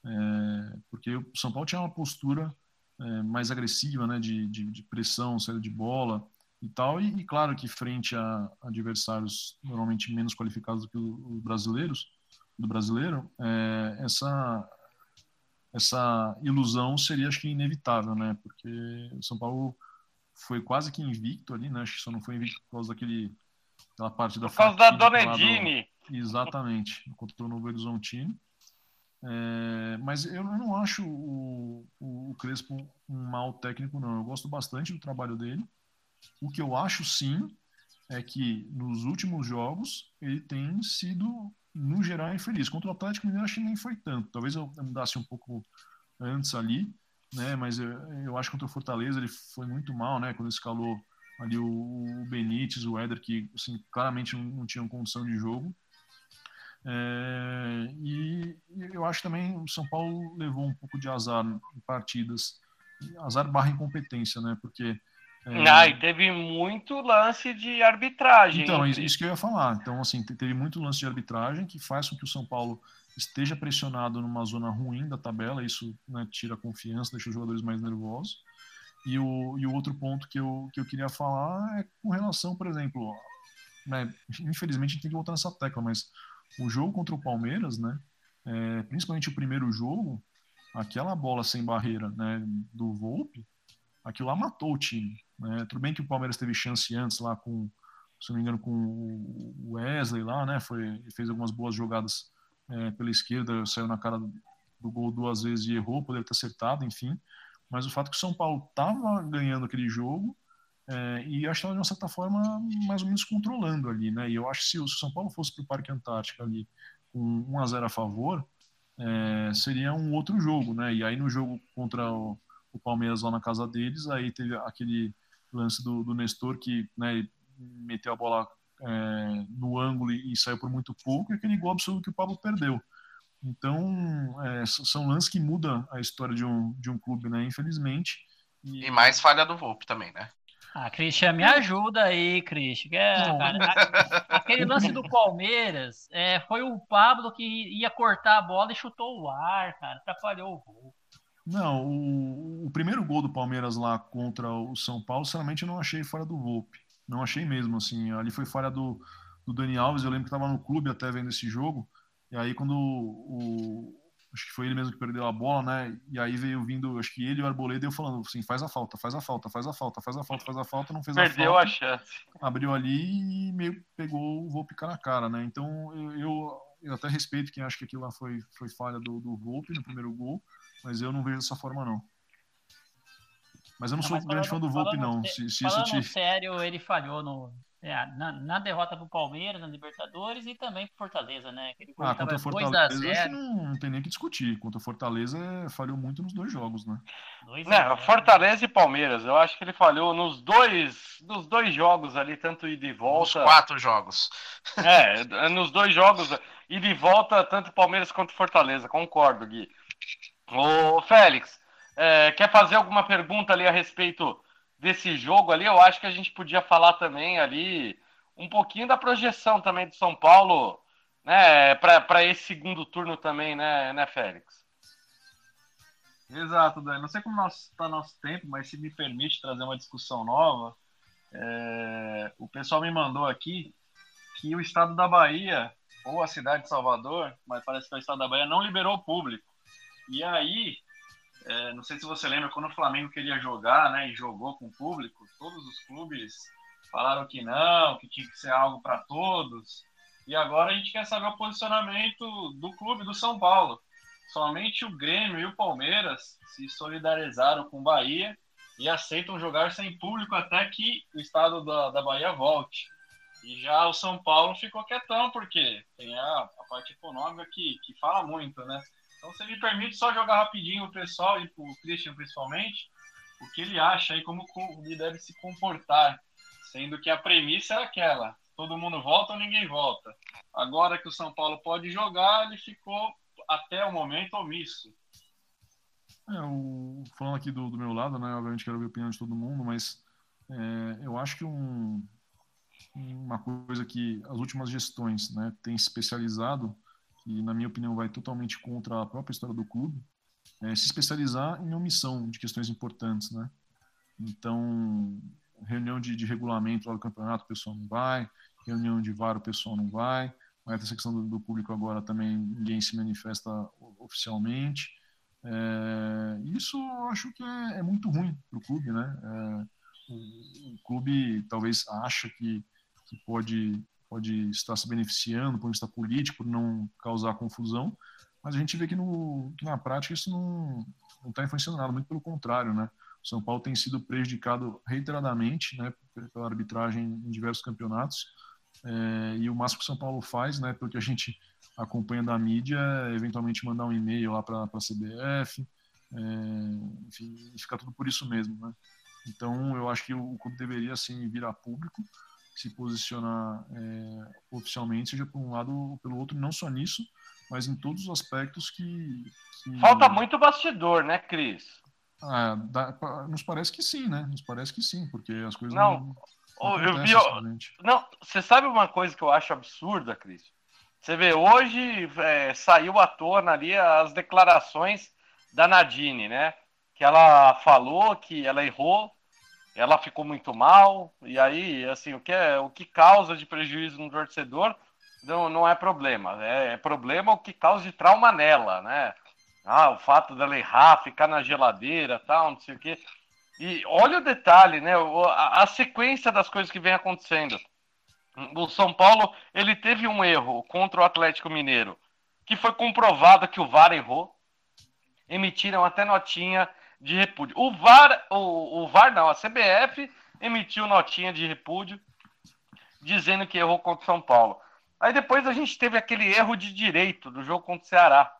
é, porque o São Paulo tinha uma postura é, mais agressiva, né, de, de, de, pressão, saída de bola e tal, e, e claro que frente a adversários normalmente menos qualificados do que os brasileiros, do brasileiro, é, essa essa ilusão seria, acho que, inevitável, né? Porque o São Paulo foi quase que invicto ali, né? Acho que só não foi invicto por causa daquele, daquela parte da Por causa da Dona Edine. Exatamente, contra o Novo Horizontino. É, mas eu não acho o, o, o, Crespo um mau técnico, não. Eu gosto bastante do trabalho dele. O que eu acho, sim, é que nos últimos jogos ele tem sido no geral, é infeliz. Contra o Atlético Mineiro, acho que nem foi tanto. Talvez eu mudasse um pouco antes ali, né? Mas eu, eu acho que contra o Fortaleza ele foi muito mal, né? Quando escalou ali o, o Benítez, o Éder, que assim, claramente não, não tinham condição de jogo. É, e eu acho também o São Paulo levou um pouco de azar em partidas, azar barra incompetência, né? Porque. Ah, e teve muito lance de arbitragem. Então, isso que eu ia falar. Então, assim, teve muito lance de arbitragem que faz com que o São Paulo esteja pressionado numa zona ruim da tabela. Isso né, tira a confiança, deixa os jogadores mais nervosos. E o, e o outro ponto que eu, que eu queria falar é com relação, por exemplo, né, infelizmente a gente tem que voltar nessa tecla, mas o jogo contra o Palmeiras, né, é, principalmente o primeiro jogo, aquela bola sem barreira né, do Volpe, aquilo lá matou o time. Né? Tudo bem que o Palmeiras teve chance antes lá com, se não me engano, com o Wesley lá, né? Foi, fez algumas boas jogadas é, pela esquerda, saiu na cara do gol duas vezes e errou, poderia ter acertado, enfim. Mas o fato é que o São Paulo estava ganhando aquele jogo é, e acho que de uma certa forma mais ou menos controlando ali, né? E eu acho que se o São Paulo fosse para o Parque Antártica ali com 1 a 0 a favor, é, seria um outro jogo, né? E aí no jogo contra o, o, Palmeiras lá na casa deles, aí teve aquele lance do, do Nestor que né, meteu a bola é, no ângulo e, e saiu por muito pouco, e aquele gol absurdo que o Pablo perdeu. Então, é, são lances que mudam a história de um, de um clube, né? Infelizmente. E... e mais falha do Volpe também, né? Ah, Christian, me ajuda aí, Christian. É, cara, aquele lance do Palmeiras é, foi o Pablo que ia cortar a bola e chutou o ar, cara. Atrapalhou o gol. Não, o, o, primeiro gol do Palmeiras lá contra o São Paulo, sinceramente, eu não achei fora do Volpe. Não achei mesmo, assim. Ali foi falha do, do Dani Alves. Eu lembro que estava no clube até vendo esse jogo. E aí quando o, acho que foi ele mesmo que perdeu a bola, né? E aí veio vindo, acho que ele e o Arboleda, eu falando assim, faz a falta, faz a falta, faz a falta, faz a falta, faz a falta, não fez Perdeu a falta. Perdeu a chance. Abriu ali e meio pegou o Volpe cara a cara, né? Então eu, eu, eu, até respeito quem acha que aquilo lá foi, foi falha do, do Volpe no primeiro gol, mas eu não vejo dessa forma, não. Mas eu não, não sou grande fã do Volpe, não. Se, se falando isso te... sério, ele falhou no, é, na, na, derrota pro Palmeiras, na Libertadores e também pro Fortaleza, né? Aquele ah, contra o Fortaleza não, não, tem nem que discutir. Contra o Fortaleza falhou muito nos dois jogos, né? Dois não, Fortaleza e Palmeiras. Eu acho que ele falhou nos dois, nos dois jogos ali, tanto ida e volta. Nos quatro jogos. [LAUGHS] É, nos dois jogos, ida e volta, tanto Palmeiras quanto Fortaleza. Concordo, Gui. Ô, Félix, é, quer fazer alguma pergunta ali a respeito desse jogo ali? Eu acho que a gente podia falar também ali um pouquinho da projeção também do São Paulo, né, para esse segundo turno também, né, né, Félix? Exato, Dani. Não sei como está nosso tempo, mas se me permite trazer uma discussão nova, é... o pessoal me mandou aqui que o estado da Bahia, ou a cidade de Salvador, mas parece que é o estado da Bahia, não liberou o público. E aí, é, não sei se você lembra, quando o Flamengo queria jogar, né, e jogou com o público, todos os clubes falaram que não, que tinha que ser algo para todos. E agora a gente quer saber o posicionamento do clube do São Paulo. Somente o Grêmio e o Palmeiras se solidarizaram com o Bahia e aceitam jogar sem público até que o estado da, da Bahia volte. E já o São Paulo ficou quietão, porque tem a, a parte econômica que, que fala muito, né? Então, você me permite só jogar rapidinho o pessoal e o Christian principalmente, o que ele acha aí como clube deve se comportar, sendo que a premissa é aquela: todo mundo volta ou ninguém volta. Agora que o São Paulo pode jogar, ele ficou até o momento omisso. É, o, falando aqui do, do, meu lado, né? Obviamente quero ouvir a opinião de todo mundo, mas é, eu acho que um, uma coisa que as últimas gestões né, têm especializado que na minha opinião vai totalmente contra a própria história do clube, é se especializar em omissão de questões importantes, né? Então, reunião de, de regulamento lá do campeonato, o pessoal não vai, reunião de VAR, o pessoal não vai, mas essa questão do, do público agora também ninguém se manifesta oficialmente. É, isso eu acho que é, é muito ruim para o clube, né? É, o, o, clube talvez acha que, que pode pode estar se beneficiando de vista político, por não causar confusão, mas a gente vê que, no, que na prática isso não está influenciando nada, muito pelo contrário, né? O São Paulo tem sido prejudicado reiteradamente né, pela arbitragem em diversos campeonatos, é, e o máximo que o São Paulo faz, né, pelo que a gente acompanha da mídia, é eventualmente mandar um e-mail lá para a CBF, é, enfim, fica tudo por isso mesmo, né? Então, eu acho que o, clube deveria, sim, vir a público, se posicionar é, oficialmente, seja por um lado ou pelo outro, não só nisso, mas em todos os aspectos que. que... Falta muito bastidor, né, Cris? Ah, dá, nos parece que sim, né? Nos parece que sim, porque as coisas não. não, não eu vi, não, você sabe uma coisa que eu acho absurda, Cris? Você vê, hoje é, saiu à tona ali as declarações da Nadine, né? Que ela falou que ela errou, ela ficou muito mal, e aí, assim, o que, é, o que causa de prejuízo no torcedor não, não é problema. É, é problema o que causa de trauma nela, né? Ah, o fato dela errar, ficar na geladeira, tal, não sei o quê. E olha o detalhe, né? A, a sequência das coisas que vem acontecendo. O São Paulo, ele teve um erro contra o Atlético Mineiro, que foi comprovado que o VAR errou. Emitiram até notinha de repúdio. O VAR, o, o VAR não, a CBF emitiu notinha de repúdio dizendo que errou contra o São Paulo. Aí depois a gente teve aquele erro de direito do jogo contra o Ceará,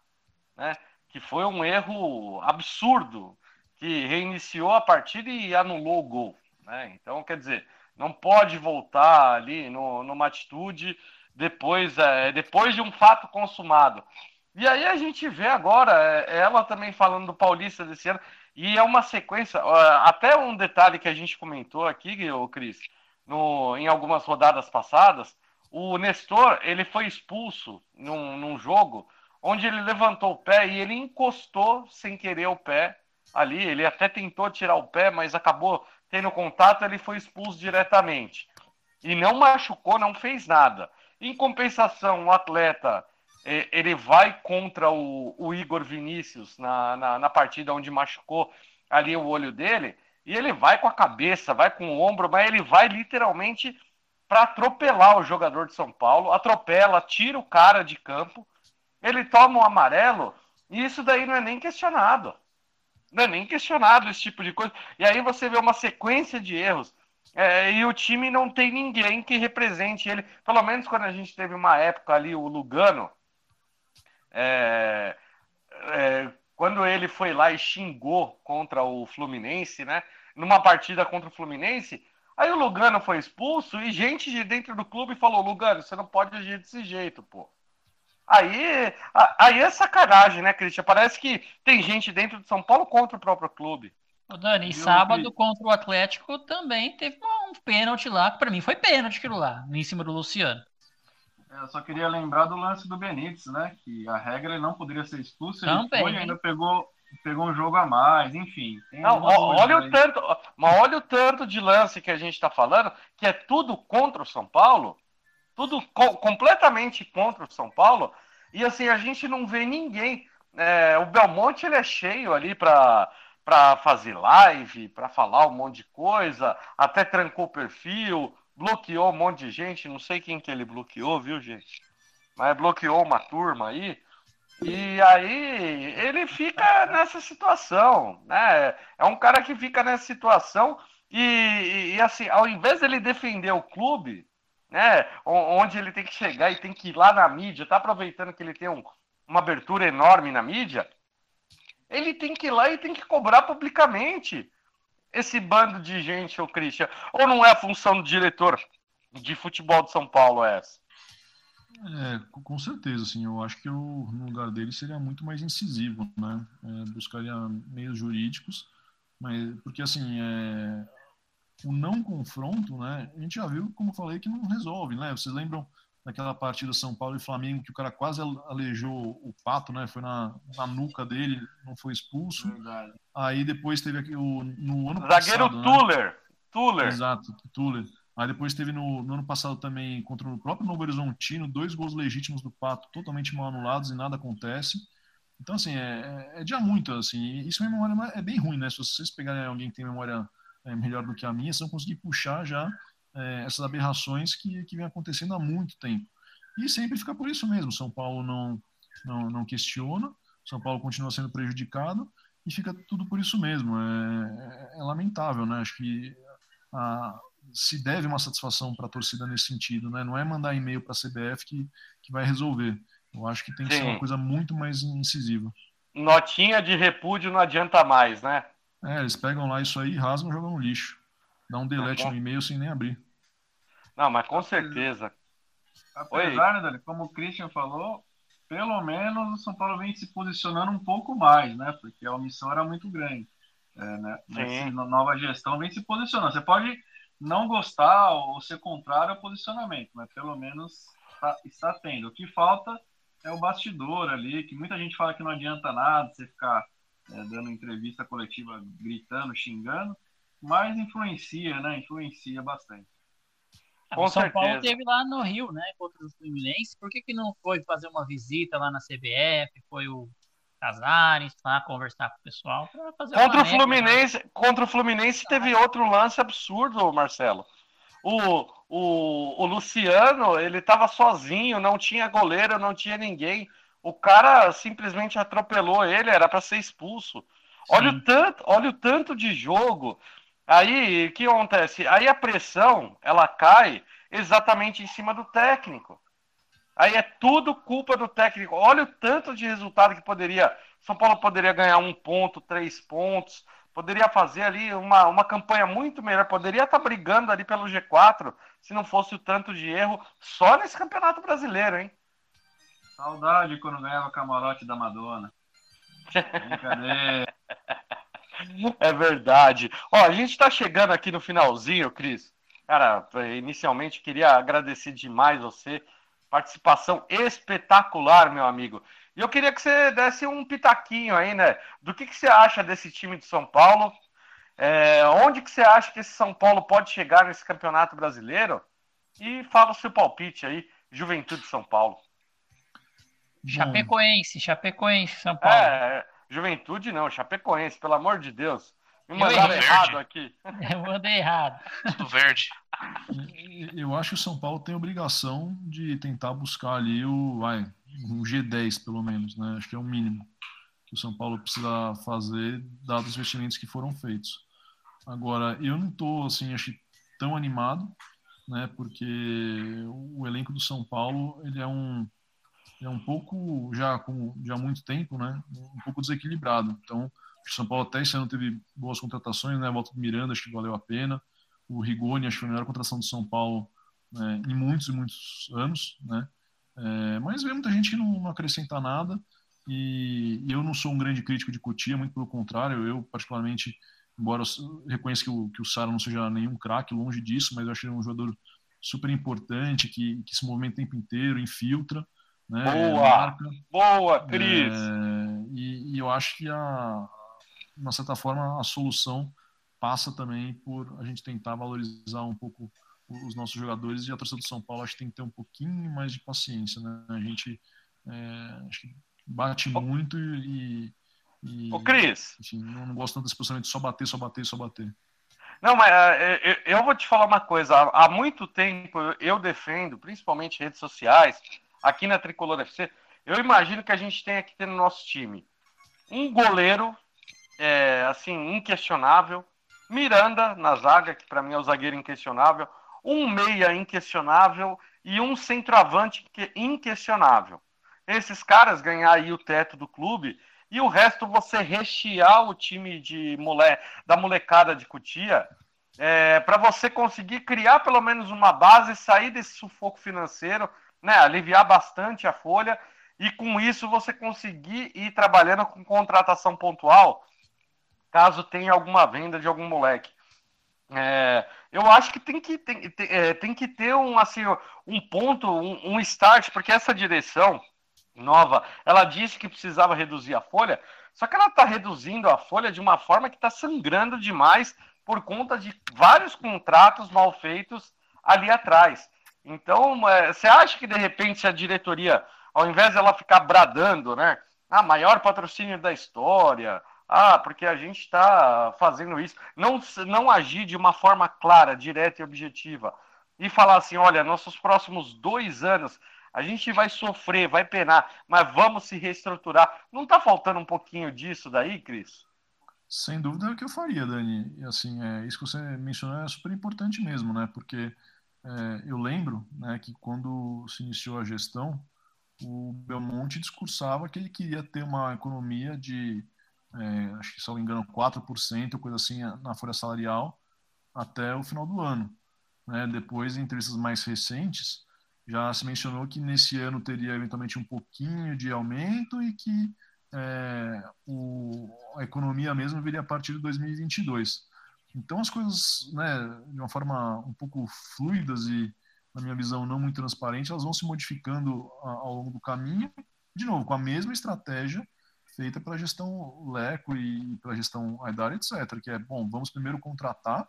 né? Que foi um erro absurdo, que reiniciou a partida e anulou o gol, né? Então, quer dizer, não pode voltar ali no, numa atitude depois, é, depois de um fato consumado. E aí a gente vê agora é, ela também falando do Paulista desse ano, e é uma sequência, até um detalhe que a gente comentou aqui, o Cris, em algumas rodadas passadas, o Nestor, ele foi expulso num, num jogo onde ele levantou o pé e ele encostou sem querer o pé ali. Ele até tentou tirar o pé, mas acabou tendo contato, ele foi expulso diretamente. E não machucou, não fez nada. Em compensação, o atleta ele vai contra o, o Igor Vinícius na, na, na, partida onde machucou ali o olho dele, e ele vai com a cabeça, vai com o ombro, mas ele vai literalmente para atropelar o jogador de São Paulo, atropela, tira o cara de campo, ele toma um amarelo, e isso daí não é nem questionado. Não é nem questionado esse tipo de coisa. E aí você vê uma sequência de erros. É, e o time não tem ninguém que represente ele. Pelo menos quando a gente teve uma época ali, o Lugano, é, é, quando ele foi lá e xingou contra o Fluminense, né? Numa partida contra o Fluminense, Aí o Lugano foi expulso e gente de dentro do clube falou: Lugano, você não pode agir desse jeito, pô. Aí, aí é sacanagem, né, Cristian? Parece que tem gente dentro de São Paulo contra o próprio clube. Ô Dani, e sábado contra o Atlético também teve um pênalti lá, que pra mim foi pênalti aquilo lá, em cima do Luciano. Eu só queria lembrar do lance do Benítez, né? Que a regra ele não poderia ser expulso, ele também, foi e ainda pegou pegou um jogo a mais, enfim. Não, olha o tanto, mas olha o tanto de lance que a gente está falando, que é tudo contra o São Paulo, tudo co completamente contra o São Paulo, e assim, a gente não vê ninguém. É, o Belmonte ele é cheio ali para para fazer live, para falar um monte de coisa, até trancou o perfil, bloqueou um monte de gente, não sei quem que ele bloqueou, viu, gente? Mas bloqueou uma turma aí. E aí ele fica nessa situação, né? É um cara que fica nessa situação e, e assim, ao invés dele defender o clube, né? Onde ele tem que chegar e tem que ir lá na mídia, tá aproveitando que ele tem um, uma abertura enorme na mídia, ele tem que ir lá e tem que cobrar publicamente esse bando de gente, ô Christian. Ou não é a função do diretor de futebol de São Paulo essa? É, com certeza, assim, eu acho que eu, no lugar dele seria muito mais incisivo, né? É, buscaria meios jurídicos, mas porque assim, é, o não confronto, né? A gente já viu, como falei, que não resolve, né? Vocês lembram daquela partida São Paulo e Flamengo que o cara quase aleijou o pato, né? Foi na, na nuca dele, não foi expulso. Verdade. Aí depois teve aqui o no ano Zagueiro passado, Tuller, né? Tuller. Exato, Tuller. Aí depois teve no, no, ano passado também contra o próprio Novo Horizontino, dois gols legítimos do Pato totalmente mal anulados e nada acontece. Então, assim, é, é, é dia muito, assim, isso minha memória é bem ruim, né? Se vocês pegarem alguém que tem memória é, melhor do que a minha, vocês vão conseguir puxar já é, essas aberrações que, que vem acontecendo há muito tempo. E sempre fica por isso mesmo, São Paulo não, não, não questiona, São Paulo continua sendo prejudicado e fica tudo por isso mesmo. É, é, é lamentável, né? Acho que a, se deve uma satisfação para a torcida nesse sentido, né? Não é mandar e-mail para a CBF que, que vai resolver. Eu acho que tem que Sim. ser uma coisa muito mais incisiva. Notinha de repúdio não adianta mais, né? É, eles pegam lá isso aí, rasgam e jogam no lixo. Dá um delete Tá no e-mail sem nem abrir. Não, mas com certeza. Apesar, né, Dani, como o Christian falou, pelo menos o São Paulo vem se posicionando um pouco mais, né? Porque a omissão era muito grande. É, né? Nessa nova gestão vem se posicionando. Você pode não gostar ou ser contrário ao posicionamento, mas pelo menos tá, está tendo. O que falta é o bastidor ali, que muita gente fala que não adianta nada você ficar é, dando entrevista coletiva gritando, xingando, mas influencia, né? Influencia bastante. Com o São certeza. Paulo teve lá no Rio, né, contra o Fluminense. Por que, que não foi fazer uma visita lá na CBF? Foi o Casares lá conversar com o pessoal para fazer contra o Fluminense, né? contra o Fluminense teve outro lance absurdo, Marcelo. O, o, o Luciano, ele estava sozinho, não tinha goleiro, não tinha ninguém. O cara simplesmente atropelou ele, era para ser expulso. Olha o tanto, olha o tanto de jogo Aí, o que acontece? Aí a pressão, ela cai exatamente em cima do técnico. Aí é tudo culpa do técnico. Olha o tanto de resultado que poderia. São Paulo poderia ganhar um ponto, três pontos, poderia fazer ali uma, uma campanha muito melhor, poderia estar brigando ali pelo G4 se não fosse o tanto de erro só nesse campeonato brasileiro, hein? Saudade quando ganhava camarote da Madonna. Brincadeira. [LAUGHS] É verdade. Ó, a gente está chegando aqui no finalzinho, Cris. Cara, inicialmente queria agradecer demais você. Participação espetacular, meu amigo. E eu queria que você desse um pitaquinho aí, né? Do que, que você acha desse time de São Paulo? É, onde que você acha que esse São Paulo pode chegar nesse campeonato brasileiro? E fala o seu palpite aí, Juventude São Paulo. Chapecoense, Chapecoense, São Paulo. É, Juventude não, Chapecoense, pelo amor de Deus. Me mandaram errado aqui. [LAUGHS] Eu mandei errado. Tudo verde. Eu acho que o São Paulo tem obrigação de tentar buscar ali o, vai, um G10, pelo menos, né? Acho que é o mínimo que o São Paulo precisa fazer, dados os investimentos que foram feitos. Agora, eu não estou, assim, acho tão animado, né? Porque o elenco do São Paulo, ele é um é um pouco, já com já há muito tempo, né, um pouco desequilibrado. Então, o São Paulo até esse ano teve boas contratações, né, a volta do Miranda acho que valeu a pena, o Rigoni acho que foi a melhor contratação do São Paulo né, em muitos e muitos anos, né, é, mas vê muita gente que não, não acrescenta nada. E, eu não sou um grande crítico de Cotia, muito pelo contrário, eu particularmente, embora reconheça que o, que o Sara não seja nenhum craque, longe disso, mas eu achei um jogador super importante, que, que se movimenta o tempo inteiro, infiltra, né? Boa! Marca. Boa, Cris! É, e, e, eu acho que, a, de uma certa forma, a solução passa também por a gente tentar valorizar um pouco os nossos jogadores e a torcida do São Paulo acho que tem que ter um pouquinho mais de paciência, né? A gente é, acho que bate muito e, e Ô, Cris! Enfim, não, não gosto tanto desse posicionamento de só bater, só bater, só bater. Não, mas é, eu vou te falar uma coisa. Há muito tempo eu defendo, principalmente redes sociais, aqui na Tricolor FC, eu imagino que a gente que ter no nosso time um goleiro, é, assim, inquestionável, Miranda na zaga, que para mim é o zagueiro inquestionável, um meia inquestionável e um centroavante que inquestionável. Esses caras ganhar aí o teto do clube e o resto você rechear o time de mole... da molecada de Cutia é, para você conseguir criar pelo menos uma base, sair desse sufoco financeiro né, aliviar bastante a folha e com isso você conseguir ir trabalhando com contratação pontual, caso tenha alguma venda de algum moleque. É, eu acho que tem que, tem, tem, é, tem que ter um, assim, um ponto, um, um, start, porque essa direção nova, ela disse que precisava reduzir a folha, só que ela está reduzindo a folha de uma forma que está sangrando demais por conta de vários contratos mal feitos ali atrás. Então, é, você acha que de repente a diretoria, ao invés de ela ficar bradando, né? Ah, maior patrocínio da história, ah, porque a gente está fazendo isso, não, não agir de uma forma clara, direta e objetiva, e falar assim: olha, nossos próximos dois anos a gente vai sofrer, vai penar, mas vamos se reestruturar. Não está faltando um pouquinho disso daí, Cris? Sem dúvida é o que eu faria, Dani. E assim, é, isso que você mencionou é super importante mesmo, né? Porque é, eu lembro né, que quando se iniciou a gestão, o Belmonte discursava que ele queria ter uma economia de é, acho que, se não me engano, 4%, coisa assim, na folha salarial até o final do ano. Né? Depois, em entrevistas mais recentes, já se mencionou que nesse ano teria eventualmente um pouquinho de aumento e que é, o, a economia mesmo viria a partir de 2022. Então as coisas, né, de uma forma um pouco fluidas e, na minha visão, não muito transparente, elas vão se modificando ao longo do caminho, de novo, com a mesma estratégia feita pela gestão Leco e pela gestão Aidar, etc., que é, bom, vamos primeiro contratar,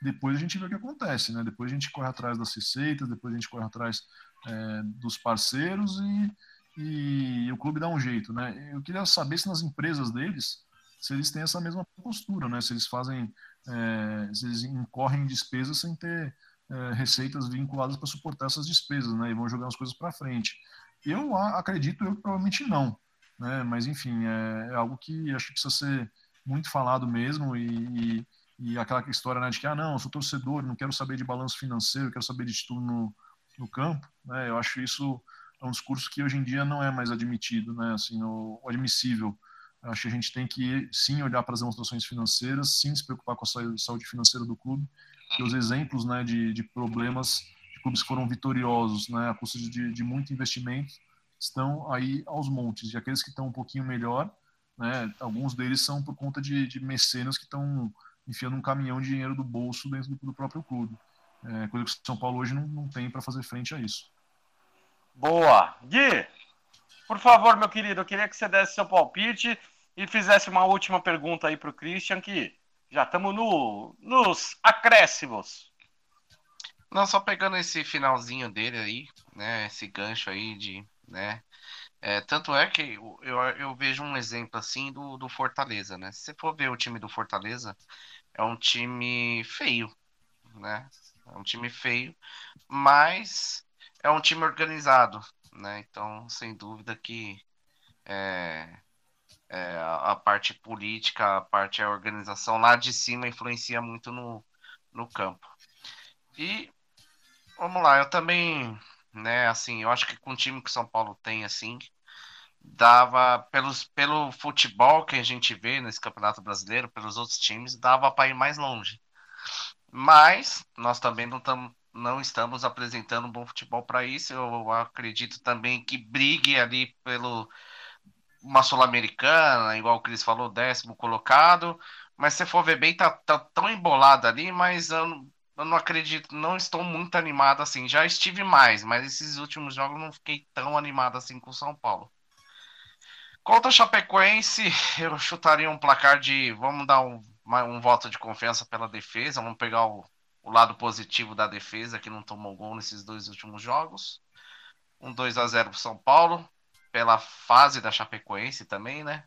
depois a gente vê o que acontece, né? Depois a gente corre atrás das receitas, depois a gente corre atrás é, dos parceiros e, e, o clube dá um jeito, né? Eu queria saber se nas empresas deles, se eles têm essa mesma postura, né? Se eles fazem, é, se eles incorrem despesas sem ter é, receitas vinculadas para suportar essas despesas, né? E vão jogar as coisas para frente. Eu acredito, eu provavelmente não, né? Mas enfim, é, é, algo que acho que precisa ser muito falado mesmo e, e, e, aquela história né, de que ah não, eu sou torcedor, não quero saber de balanço financeiro, quero saber de tudo no, no campo, né? Eu acho isso é um discurso que hoje em dia não é mais admitido, né? Assim, o admissível. Eu acho que a gente tem que sim olhar para as demonstrações financeiras, sim se preocupar com a saúde financeira do clube, e os exemplos, né, de, de problemas de clubes que foram vitoriosos, né, a custa de, de muito investimento, estão aí aos montes. E aqueles que estão um pouquinho melhor, né, alguns deles são por conta de, de mecenas que estão enfiando um caminhão de dinheiro do bolso dentro do, do próprio clube. É, coisa que o São Paulo hoje não, não tem para fazer frente a isso. Boa. Gui, por favor, meu querido, eu queria que você desse seu palpite e fizesse uma última pergunta aí para o Christian, que já estamos no, nos acréscimos. Não, só pegando esse finalzinho dele aí, né, esse gancho aí de né? É, tanto é que eu, eu, vejo um exemplo assim do, do Fortaleza, né? Se você for ver o time do Fortaleza, é um time feio, né? É um time feio, mas é um time organizado, né? Então, sem dúvida que é, é, a, parte política, a parte a organização lá de cima influencia muito no, no campo. E vamos lá, eu também né? Assim, eu acho que com o time que São Paulo tem, assim, dava pelos, pelo futebol que a gente vê nesse Campeonato Brasileiro, pelos outros times, dava para ir mais longe. Mas nós também não, tam, não estamos apresentando um bom futebol para isso. Eu acredito também que brigue ali pelo uma sul-americana, igual o Cris falou, décimo colocado. Mas se for ver bem, tá, tá tão embolado ali, mas eu, eu não acredito, não estou muito animado assim. Já estive mais, mas esses últimos jogos não fiquei tão animado assim com o São Paulo. Contra a Chapecoense, [LAUGHS] eu chutaria um placar de. Vamos dar um, um voto de confiança pela defesa. Vamos pegar o, o lado positivo da defesa, que não tomou gol nesses dois últimos jogos. Um 2 a 0 para São Paulo, pela fase da Chapecoense também, né?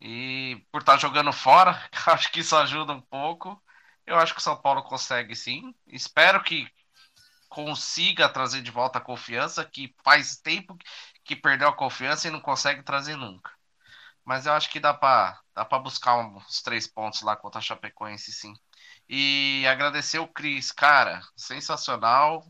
E por estar jogando fora, [LAUGHS] acho que isso ajuda um pouco. Eu acho que o São Paulo consegue sim. Espero que consiga trazer de volta a confiança, que faz tempo que perdeu a confiança e não consegue trazer nunca. Mas eu acho que dá para dá para buscar uns três pontos lá contra a Chapecoense, sim. E agradecer o Cris, cara, sensacional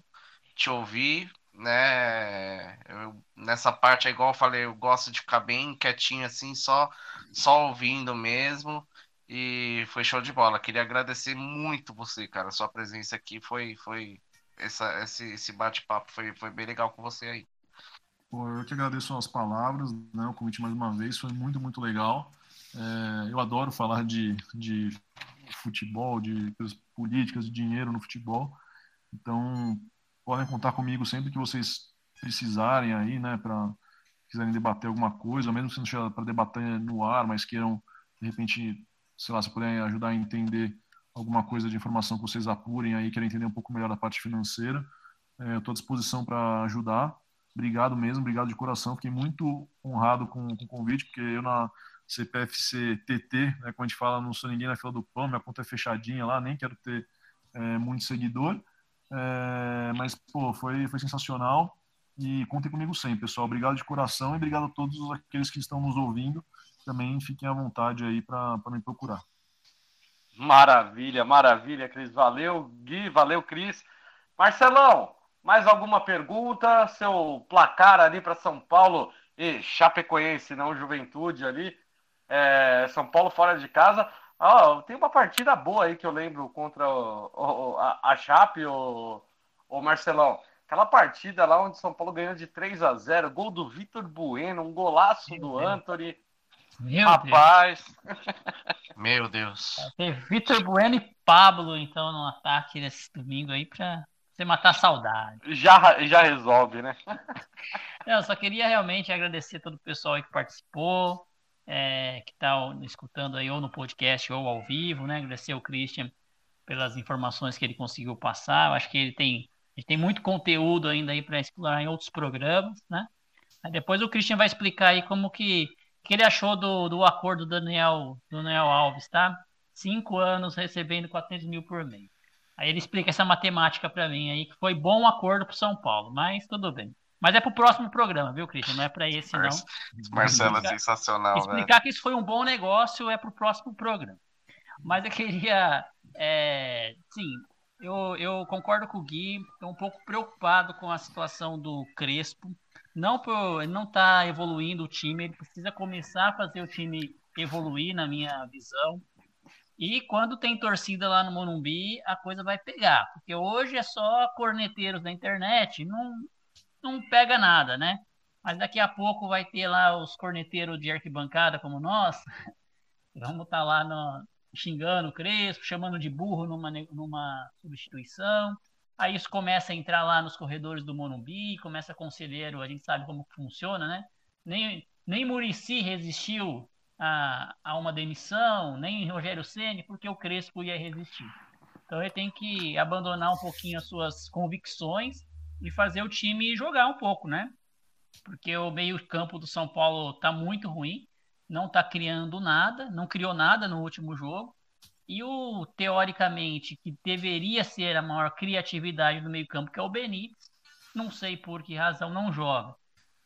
te ouvir, né? Eu, nessa parte, é igual eu falei, eu gosto de ficar bem quietinho assim, só só ouvindo mesmo. E foi show de bola. Queria agradecer muito você, cara. Sua presença aqui foi. foi essa, esse, esse bate-papo foi, foi bem legal com você aí. Pô, eu que agradeço as palavras, né, o convite mais uma vez, foi muito, muito legal. É, eu adoro falar de, de futebol, de políticas, de dinheiro no futebol. Então, podem contar comigo sempre que vocês precisarem aí, né, para quiserem debater alguma coisa, mesmo se não seja para debater no ar, mas queiram, de repente, sei lá, se puderem ajudar a entender alguma coisa de informação que vocês apurem aí, querem entender um pouco melhor da parte financeira, é, eu estou à disposição para ajudar. Obrigado mesmo, obrigado de coração. Fiquei muito honrado com, com o convite, porque eu na CPFC TT, né, como a gente fala, não sou ninguém na fila do pão, minha conta é fechadinha lá, nem quero ter é, muito seguidor. É, mas, pô, foi, foi sensacional. E contem comigo sempre, pessoal. Obrigado de coração e obrigado a todos aqueles que estão nos ouvindo também fiquem à vontade aí para me procurar. Maravilha, maravilha, Cris. Valeu, Gui, valeu, Cris. Marcelão, mais alguma pergunta? Seu placar ali para São Paulo e Chapecoense, não Juventude ali. É, São Paulo fora de casa. Oh, tem uma partida boa aí que eu lembro contra o, o, a, a Chape, o, o Marcelão. Aquela partida lá onde São Paulo ganhou de 3 a 0 gol do Vitor Bueno, um golaço Meu do Deus. Anthony. Meu Rapaz, [LAUGHS] Meu Deus. Deus. Tem Vitor Bueno e Pablo, então, no ataque desse domingo aí pra você matar a saudade. já, já resolve, né? [LAUGHS] Eu só queria realmente agradecer todo o pessoal aí que participou, é, que está escutando aí ou no podcast ou ao vivo, né? Agradecer ao Christian pelas informações que ele conseguiu passar. Eu acho que ele tem, ele tem muito conteúdo ainda aí para explorar em outros programas, né? Aí depois o Christian vai explicar aí como que, que ele achou do, do acordo do Daniel, do Daniel Alves, tá? Cinco anos recebendo 400 mil por mês. Aí ele explica essa matemática para mim aí, que foi bom acordo para São Paulo, mas tudo bem. Mas é pro próximo programa, viu, Christian? Não é para esse, não. Marce- Marcelo é sensacional, né? Explicar que isso foi um bom negócio é pro próximo programa. Mas eu queria. É, sim, eu, eu concordo com o Gui, estou um pouco preocupado com a situação do Crespo. Não por ele não tá evoluindo o time, ele precisa começar a fazer o time evoluir, na minha visão. E quando tem torcida lá no Morumbi, a coisa vai pegar. Porque hoje é só corneteiros da internet, não, não pega nada, né? Mas daqui a pouco vai ter lá os corneteiros de arquibancada como nós. [LAUGHS] Vamos estar lá no- xingando o Crespo, chamando de burro numa, numa substituição. Aí isso começa a entrar lá nos corredores do Morumbi, começa conselheiro, a gente sabe como funciona, né? Nem, nem Murici resistiu a, a uma demissão, nem Rogério Ceni, porque o Crespo ia resistir. Então ele tem que abandonar um pouquinho as suas convicções e fazer o time jogar um pouco, né? Porque o meio-campo do São Paulo tá muito ruim, não tá criando nada, não criou nada no último jogo. E o, teoricamente, que deveria ser a maior criatividade do meio-campo, que é o Benítez, não sei por que razão não joga.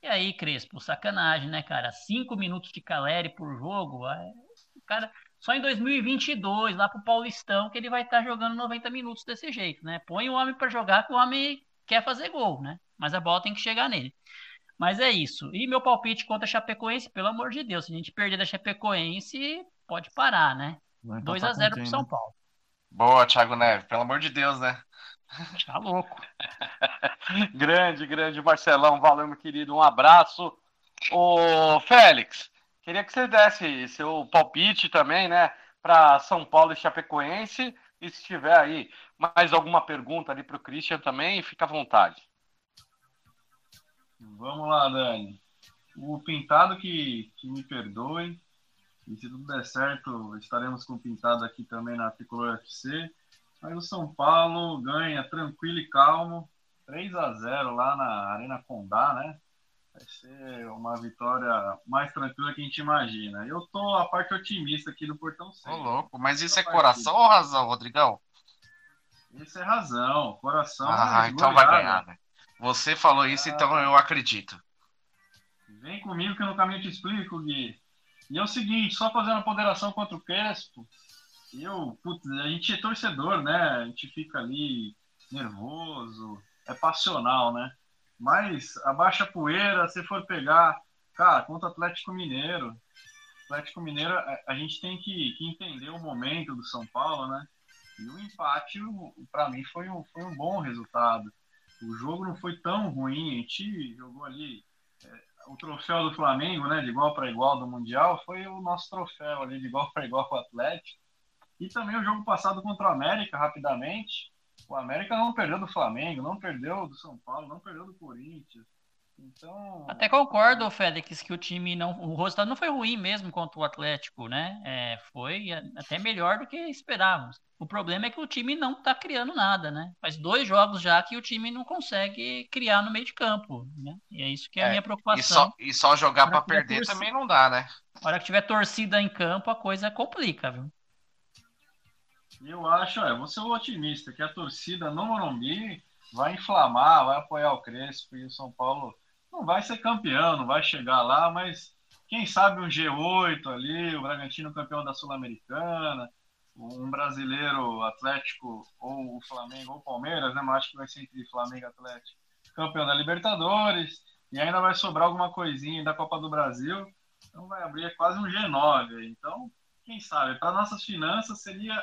E aí, Crespo, sacanagem, né, cara? Cinco minutos de Caleri por jogo, é, cara só em 2022, lá pro Paulistão, que ele vai estar jogando 90 minutos desse jeito, né? Põe o homem para jogar, que o homem quer fazer gol, né? Mas a bola tem que chegar nele. Mas é isso. E meu palpite contra a Chapecoense, pelo amor de Deus, se a gente perder da Chapecoense, pode parar, né? Vai 2 empatar a 0 com pro São né? Paulo. Boa, Thiago Neves, pelo amor de Deus, né? Tá louco. [LAUGHS] grande, grande Marcelão, valeu, meu querido. Um abraço. Ô, Félix, queria que você desse seu palpite também, né, para São Paulo e Chapecoense. E se tiver aí mais alguma pergunta ali para o Christian também, fica à vontade. Vamos lá, Dani. O Pintado que, que me perdoe. E se tudo der certo, estaremos com o Pintado aqui também na Tricolor FC. Mas o São Paulo ganha tranquilo e calmo. 3 a 0 lá na Arena Condá, né? Vai ser uma vitória mais tranquila que a gente imagina. Eu tô a parte otimista aqui do Portão Ô, 6. louco, mas isso é coração ou razão, Rodrigão? Isso é razão. Coração. Ah, é então vai ganhar, velho. Você falou isso, então eu acredito. Vem comigo que no caminho eu te explico, Gui. E é o seguinte, só fazendo a ponderação contra o Crespo, eu, putz, a gente é torcedor, né? A gente fica ali nervoso, é passional, né? Mas abaixa poeira, se for pegar, cara, contra o Atlético Mineiro. Atlético Mineiro, a, a gente tem que, que entender o momento do São Paulo, né? E o empate, para mim, foi um, foi um bom resultado. O jogo não foi tão ruim, a gente jogou ali o troféu do Flamengo, né, de igual para igual do Mundial, foi o nosso troféu ali de igual para igual com o Atlético. E também o jogo passado contra o América, rapidamente. O América não perdeu do Flamengo, não perdeu do São Paulo, não perdeu do Corinthians. Então. Até concordo, Félix, que o time não. O resultado não foi ruim mesmo contra o Atlético, né? É, foi até melhor do que esperávamos. O problema é que o time não está criando nada, né? Faz dois jogos já que o time não consegue criar no meio de campo, né? E é isso que é a É, minha E preocupação. só, e só jogar vai perder torcer. também não dá, né? Na hora que tiver torcida em campo, a coisa complica, viu? Eu acho, é, vou ser o otimista, que a torcida no Morumbi vai inflamar, vai apoiar o Crespo e o São Paulo não vai ser campeão, não vai chegar lá, mas quem sabe um G8 ali, o Bragantino campeão da Sul-Americana, um brasileiro Atlético ou o Flamengo ou Palmeiras, né? Mas acho que vai ser entre Flamengo e Atlético, campeão da Libertadores, e ainda vai sobrar alguma coisinha da Copa do Brasil. Então vai abrir quase um G9. Então, quem sabe, para nossas finanças seria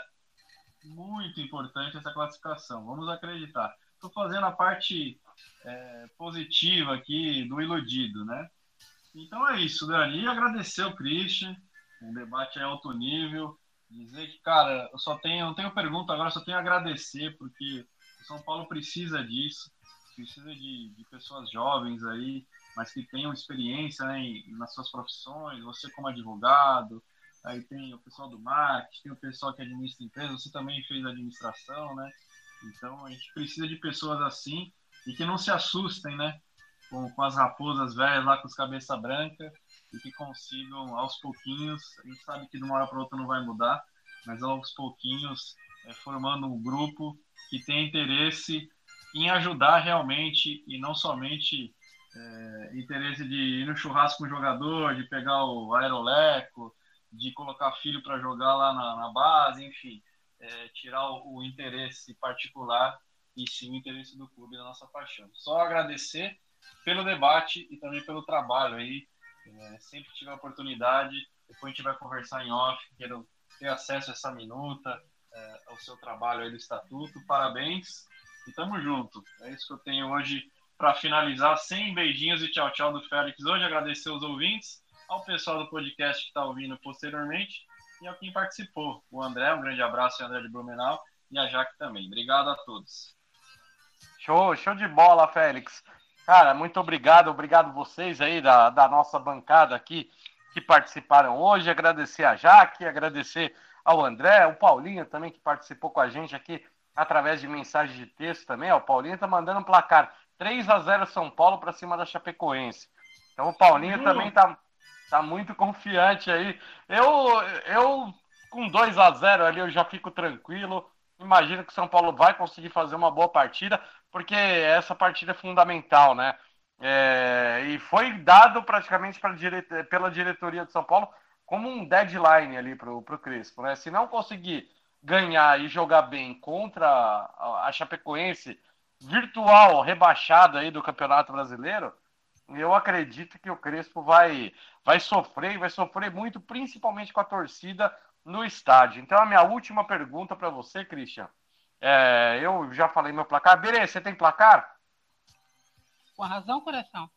muito importante essa classificação. Vamos acreditar. Estou fazendo a parte é, positiva aqui do iludido, né? Então é isso, Dani. E agradecer o Christian, um debate é alto nível. Dizer que, cara, eu só tenho, não tenho pergunta agora, só tenho a agradecer, porque o São Paulo precisa disso, precisa de, de pessoas jovens aí, mas que tenham experiência né, nas suas profissões, você como advogado, aí tem o pessoal do marketing, tem o pessoal que administra empresa, você também fez administração, né? Então a gente precisa de pessoas assim e que não se assustem, né? Com, com as raposas velhas lá com os cabeça branca e que consigam aos pouquinhos, a gente sabe que de uma hora para outra não vai mudar, mas aos pouquinhos é, formando um grupo que tem interesse em ajudar realmente e não somente é, interesse de ir no churrasco com o jogador, de pegar o aeroleco, de colocar filho para jogar lá na, na, base, enfim, é, tirar o, o, interesse particular e sim o interesse do clube da nossa paixão. Só agradecer pelo debate e também pelo trabalho aí. É, sempre tive a oportunidade, depois a gente vai conversar em off, quero ter acesso a essa minuta, é, ao seu trabalho aí do Estatuto. Parabéns e tamo junto. É isso que eu tenho hoje para finalizar. Sem beijinhos e tchau, tchau do Félix hoje. Agradecer os ouvintes ao pessoal do podcast que está ouvindo posteriormente e ao quem participou. O André, um grande abraço, André de Blumenau, e a Jaque também. Obrigado a todos. Show, show de bola, Félix. Cara, muito obrigado, obrigado vocês aí da, da nossa bancada aqui que participaram hoje. Agradecer a Jaque, agradecer ao André, o Paulinho também que participou com a gente aqui através de mensagem de texto também. Ó, o Paulinho tá mandando um placar 3 a 0 São Paulo para cima da Chapecoense. Então o Paulinho uhum. também tá tá muito confiante aí. Eu, eu com 2 a 0 ali, eu já fico tranquilo. Imagino que o São Paulo vai conseguir fazer uma boa partida, porque essa partida é fundamental, né? É, e foi dado praticamente dire... pela diretoria de São Paulo como um deadline ali para o Crespo, né? Se não conseguir ganhar e jogar bem contra a Chapecoense, virtual rebaixada aí do Campeonato Brasileiro, eu acredito que o Crespo vai, vai sofrer, vai sofrer muito, principalmente com a torcida no estádio. Então, a minha última pergunta para você, Christian. É, eu já falei meu placar. Beleza, você tem placar? Com a razão ou coração?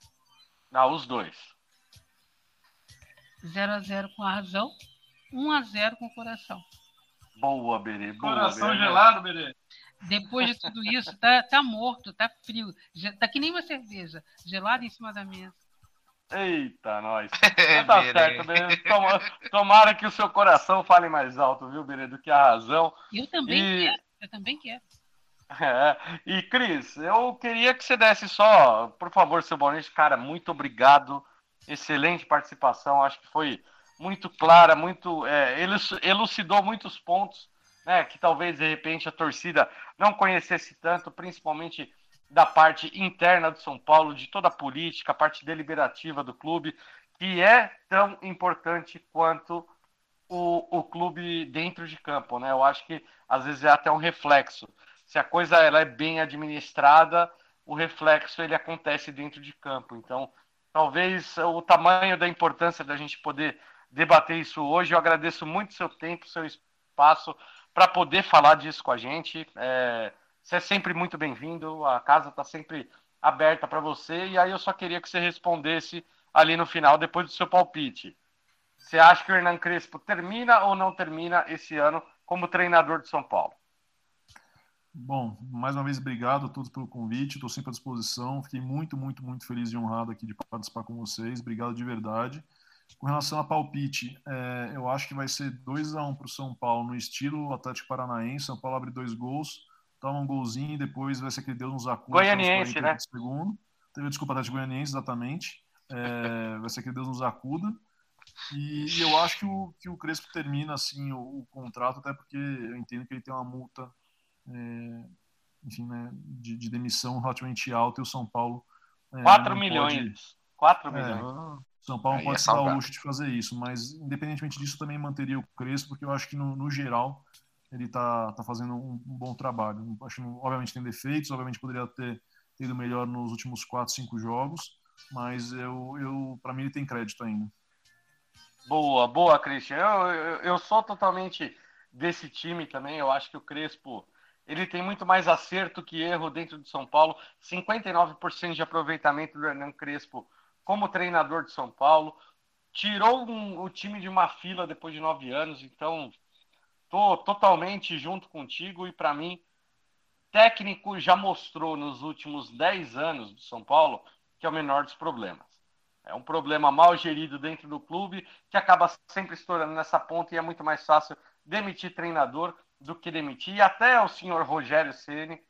Não, os dois. 0 a 0 com a razão, 1 a 0 com o coração. Boa, Berê. Boa, coração Berê. gelado, Berê. Depois de tudo isso, tá, tá morto, tá frio. Tá que nem uma cerveja, gelada em cima da mesa. Eita, nós. [LAUGHS] tá certo, Berê. Tomara que o seu coração fale mais alto, viu, Berê, do que a razão. Eu também e... quero, eu também quero. [LAUGHS] É. E, Cris, eu queria que você desse só, por favor, seu Bonete, cara, muito obrigado. Excelente participação, acho que foi muito clara, muito é, elucidou muitos pontos né, que talvez de repente a torcida não conhecesse tanto, principalmente da parte interna do São Paulo, de toda a política, a parte deliberativa do clube, que é tão importante quanto o, o clube dentro de campo, né? Eu acho que às vezes é até um reflexo. Se a coisa ela é bem administrada, o reflexo ele acontece dentro de campo. Então, talvez o tamanho da importância da gente poder debater isso hoje. Eu agradeço muito seu tempo, seu espaço para poder falar disso com a gente. É, você é sempre muito bem-vindo, a casa está sempre aberta para você. E aí eu só queria que você respondesse ali no final, depois do seu palpite. Você acha que o Hernan Crespo termina ou não termina esse ano como treinador de São Paulo? Bom, mais uma vez, obrigado a todos pelo convite. Estou sempre à disposição. Fiquei muito, muito, muito feliz e honrado aqui de participar com vocês. Obrigado de verdade. Com relação a palpite, é, eu acho que vai ser 2 a 1 um para o São Paulo, no estilo Atlético Paranaense. São Paulo abre dois gols, toma um golzinho e depois vai ser que Deus nos acuda. Goianiense, né? Segundo. Desculpa, Atlético Goianiense, exatamente. É, [LAUGHS] vai ser que Deus nos acuda. E, e, eu acho que o, que o Crespo termina assim o, o, contrato, até porque eu entendo que ele tem uma multa é, enfim, né, de, de, demissão relativamente alta e oÃo Paulo. É, 4 milhões. Pode, 4 é, milhões. São Paulo Aí pode é se dar o luxo de fazer isso, mas independentemente disso, também manteria o Crespo, porque eu acho que no, no geral ele está tá fazendo um, um, bom trabalho. Acho, obviamente tem defeitos, obviamente poderia ter ido melhor nos últimos 4, 5 jogos, mas eu, eu para mim ele tem crédito ainda. Boa, boa, Christian. Eu, eu, eu sou totalmente desse time também. Eu acho que o Crespo ele tem muito mais acerto que erro dentro de São Paulo. 59% de aproveitamento do Hernan Crespo como treinador de São Paulo. Tirou um, o time de uma fila depois de nove anos. Então, tô totalmente junto contigo. E para mim, técnico já mostrou nos últimos dez anos do São Paulo que é o menor dos problemas. É um problema mal gerido dentro do clube que acaba sempre estourando nessa ponta e é muito mais fácil demitir treinador do que demitir. E até o senhor Rogério Ceni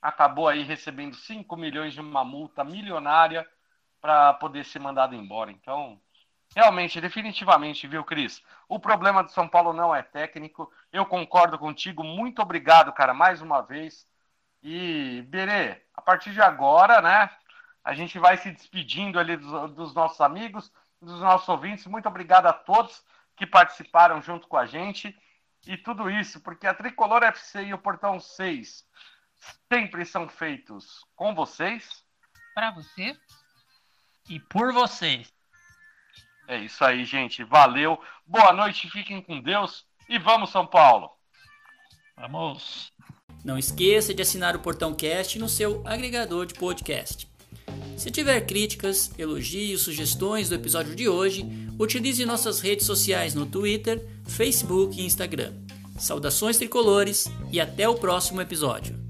acabou aí recebendo 5 milhões de uma multa milionária para poder ser mandado embora. Então, realmente, definitivamente, viu, Cris? O problema do São Paulo não é técnico. Eu concordo contigo. Muito obrigado, cara, mais uma vez. E, Berê, a partir de agora, né? A gente vai se despedindo ali dos, dos nossos amigos, dos nossos ouvintes. Muito obrigado a todos que participaram junto com a gente e tudo isso, porque a Tricolor FC e o Portão 6 sempre são feitos com vocês. Para você. E por vocês. É isso aí, gente. Valeu. Boa noite, fiquem com Deus e vamos, São Paulo. Vamos. Não esqueça de assinar o Portão Cast no seu agregador de podcast. Se tiver críticas, elogios, sugestões do episódio de hoje, utilize nossas redes sociais no Twitter, Facebook e Instagram. Saudações tricolores e até o próximo episódio.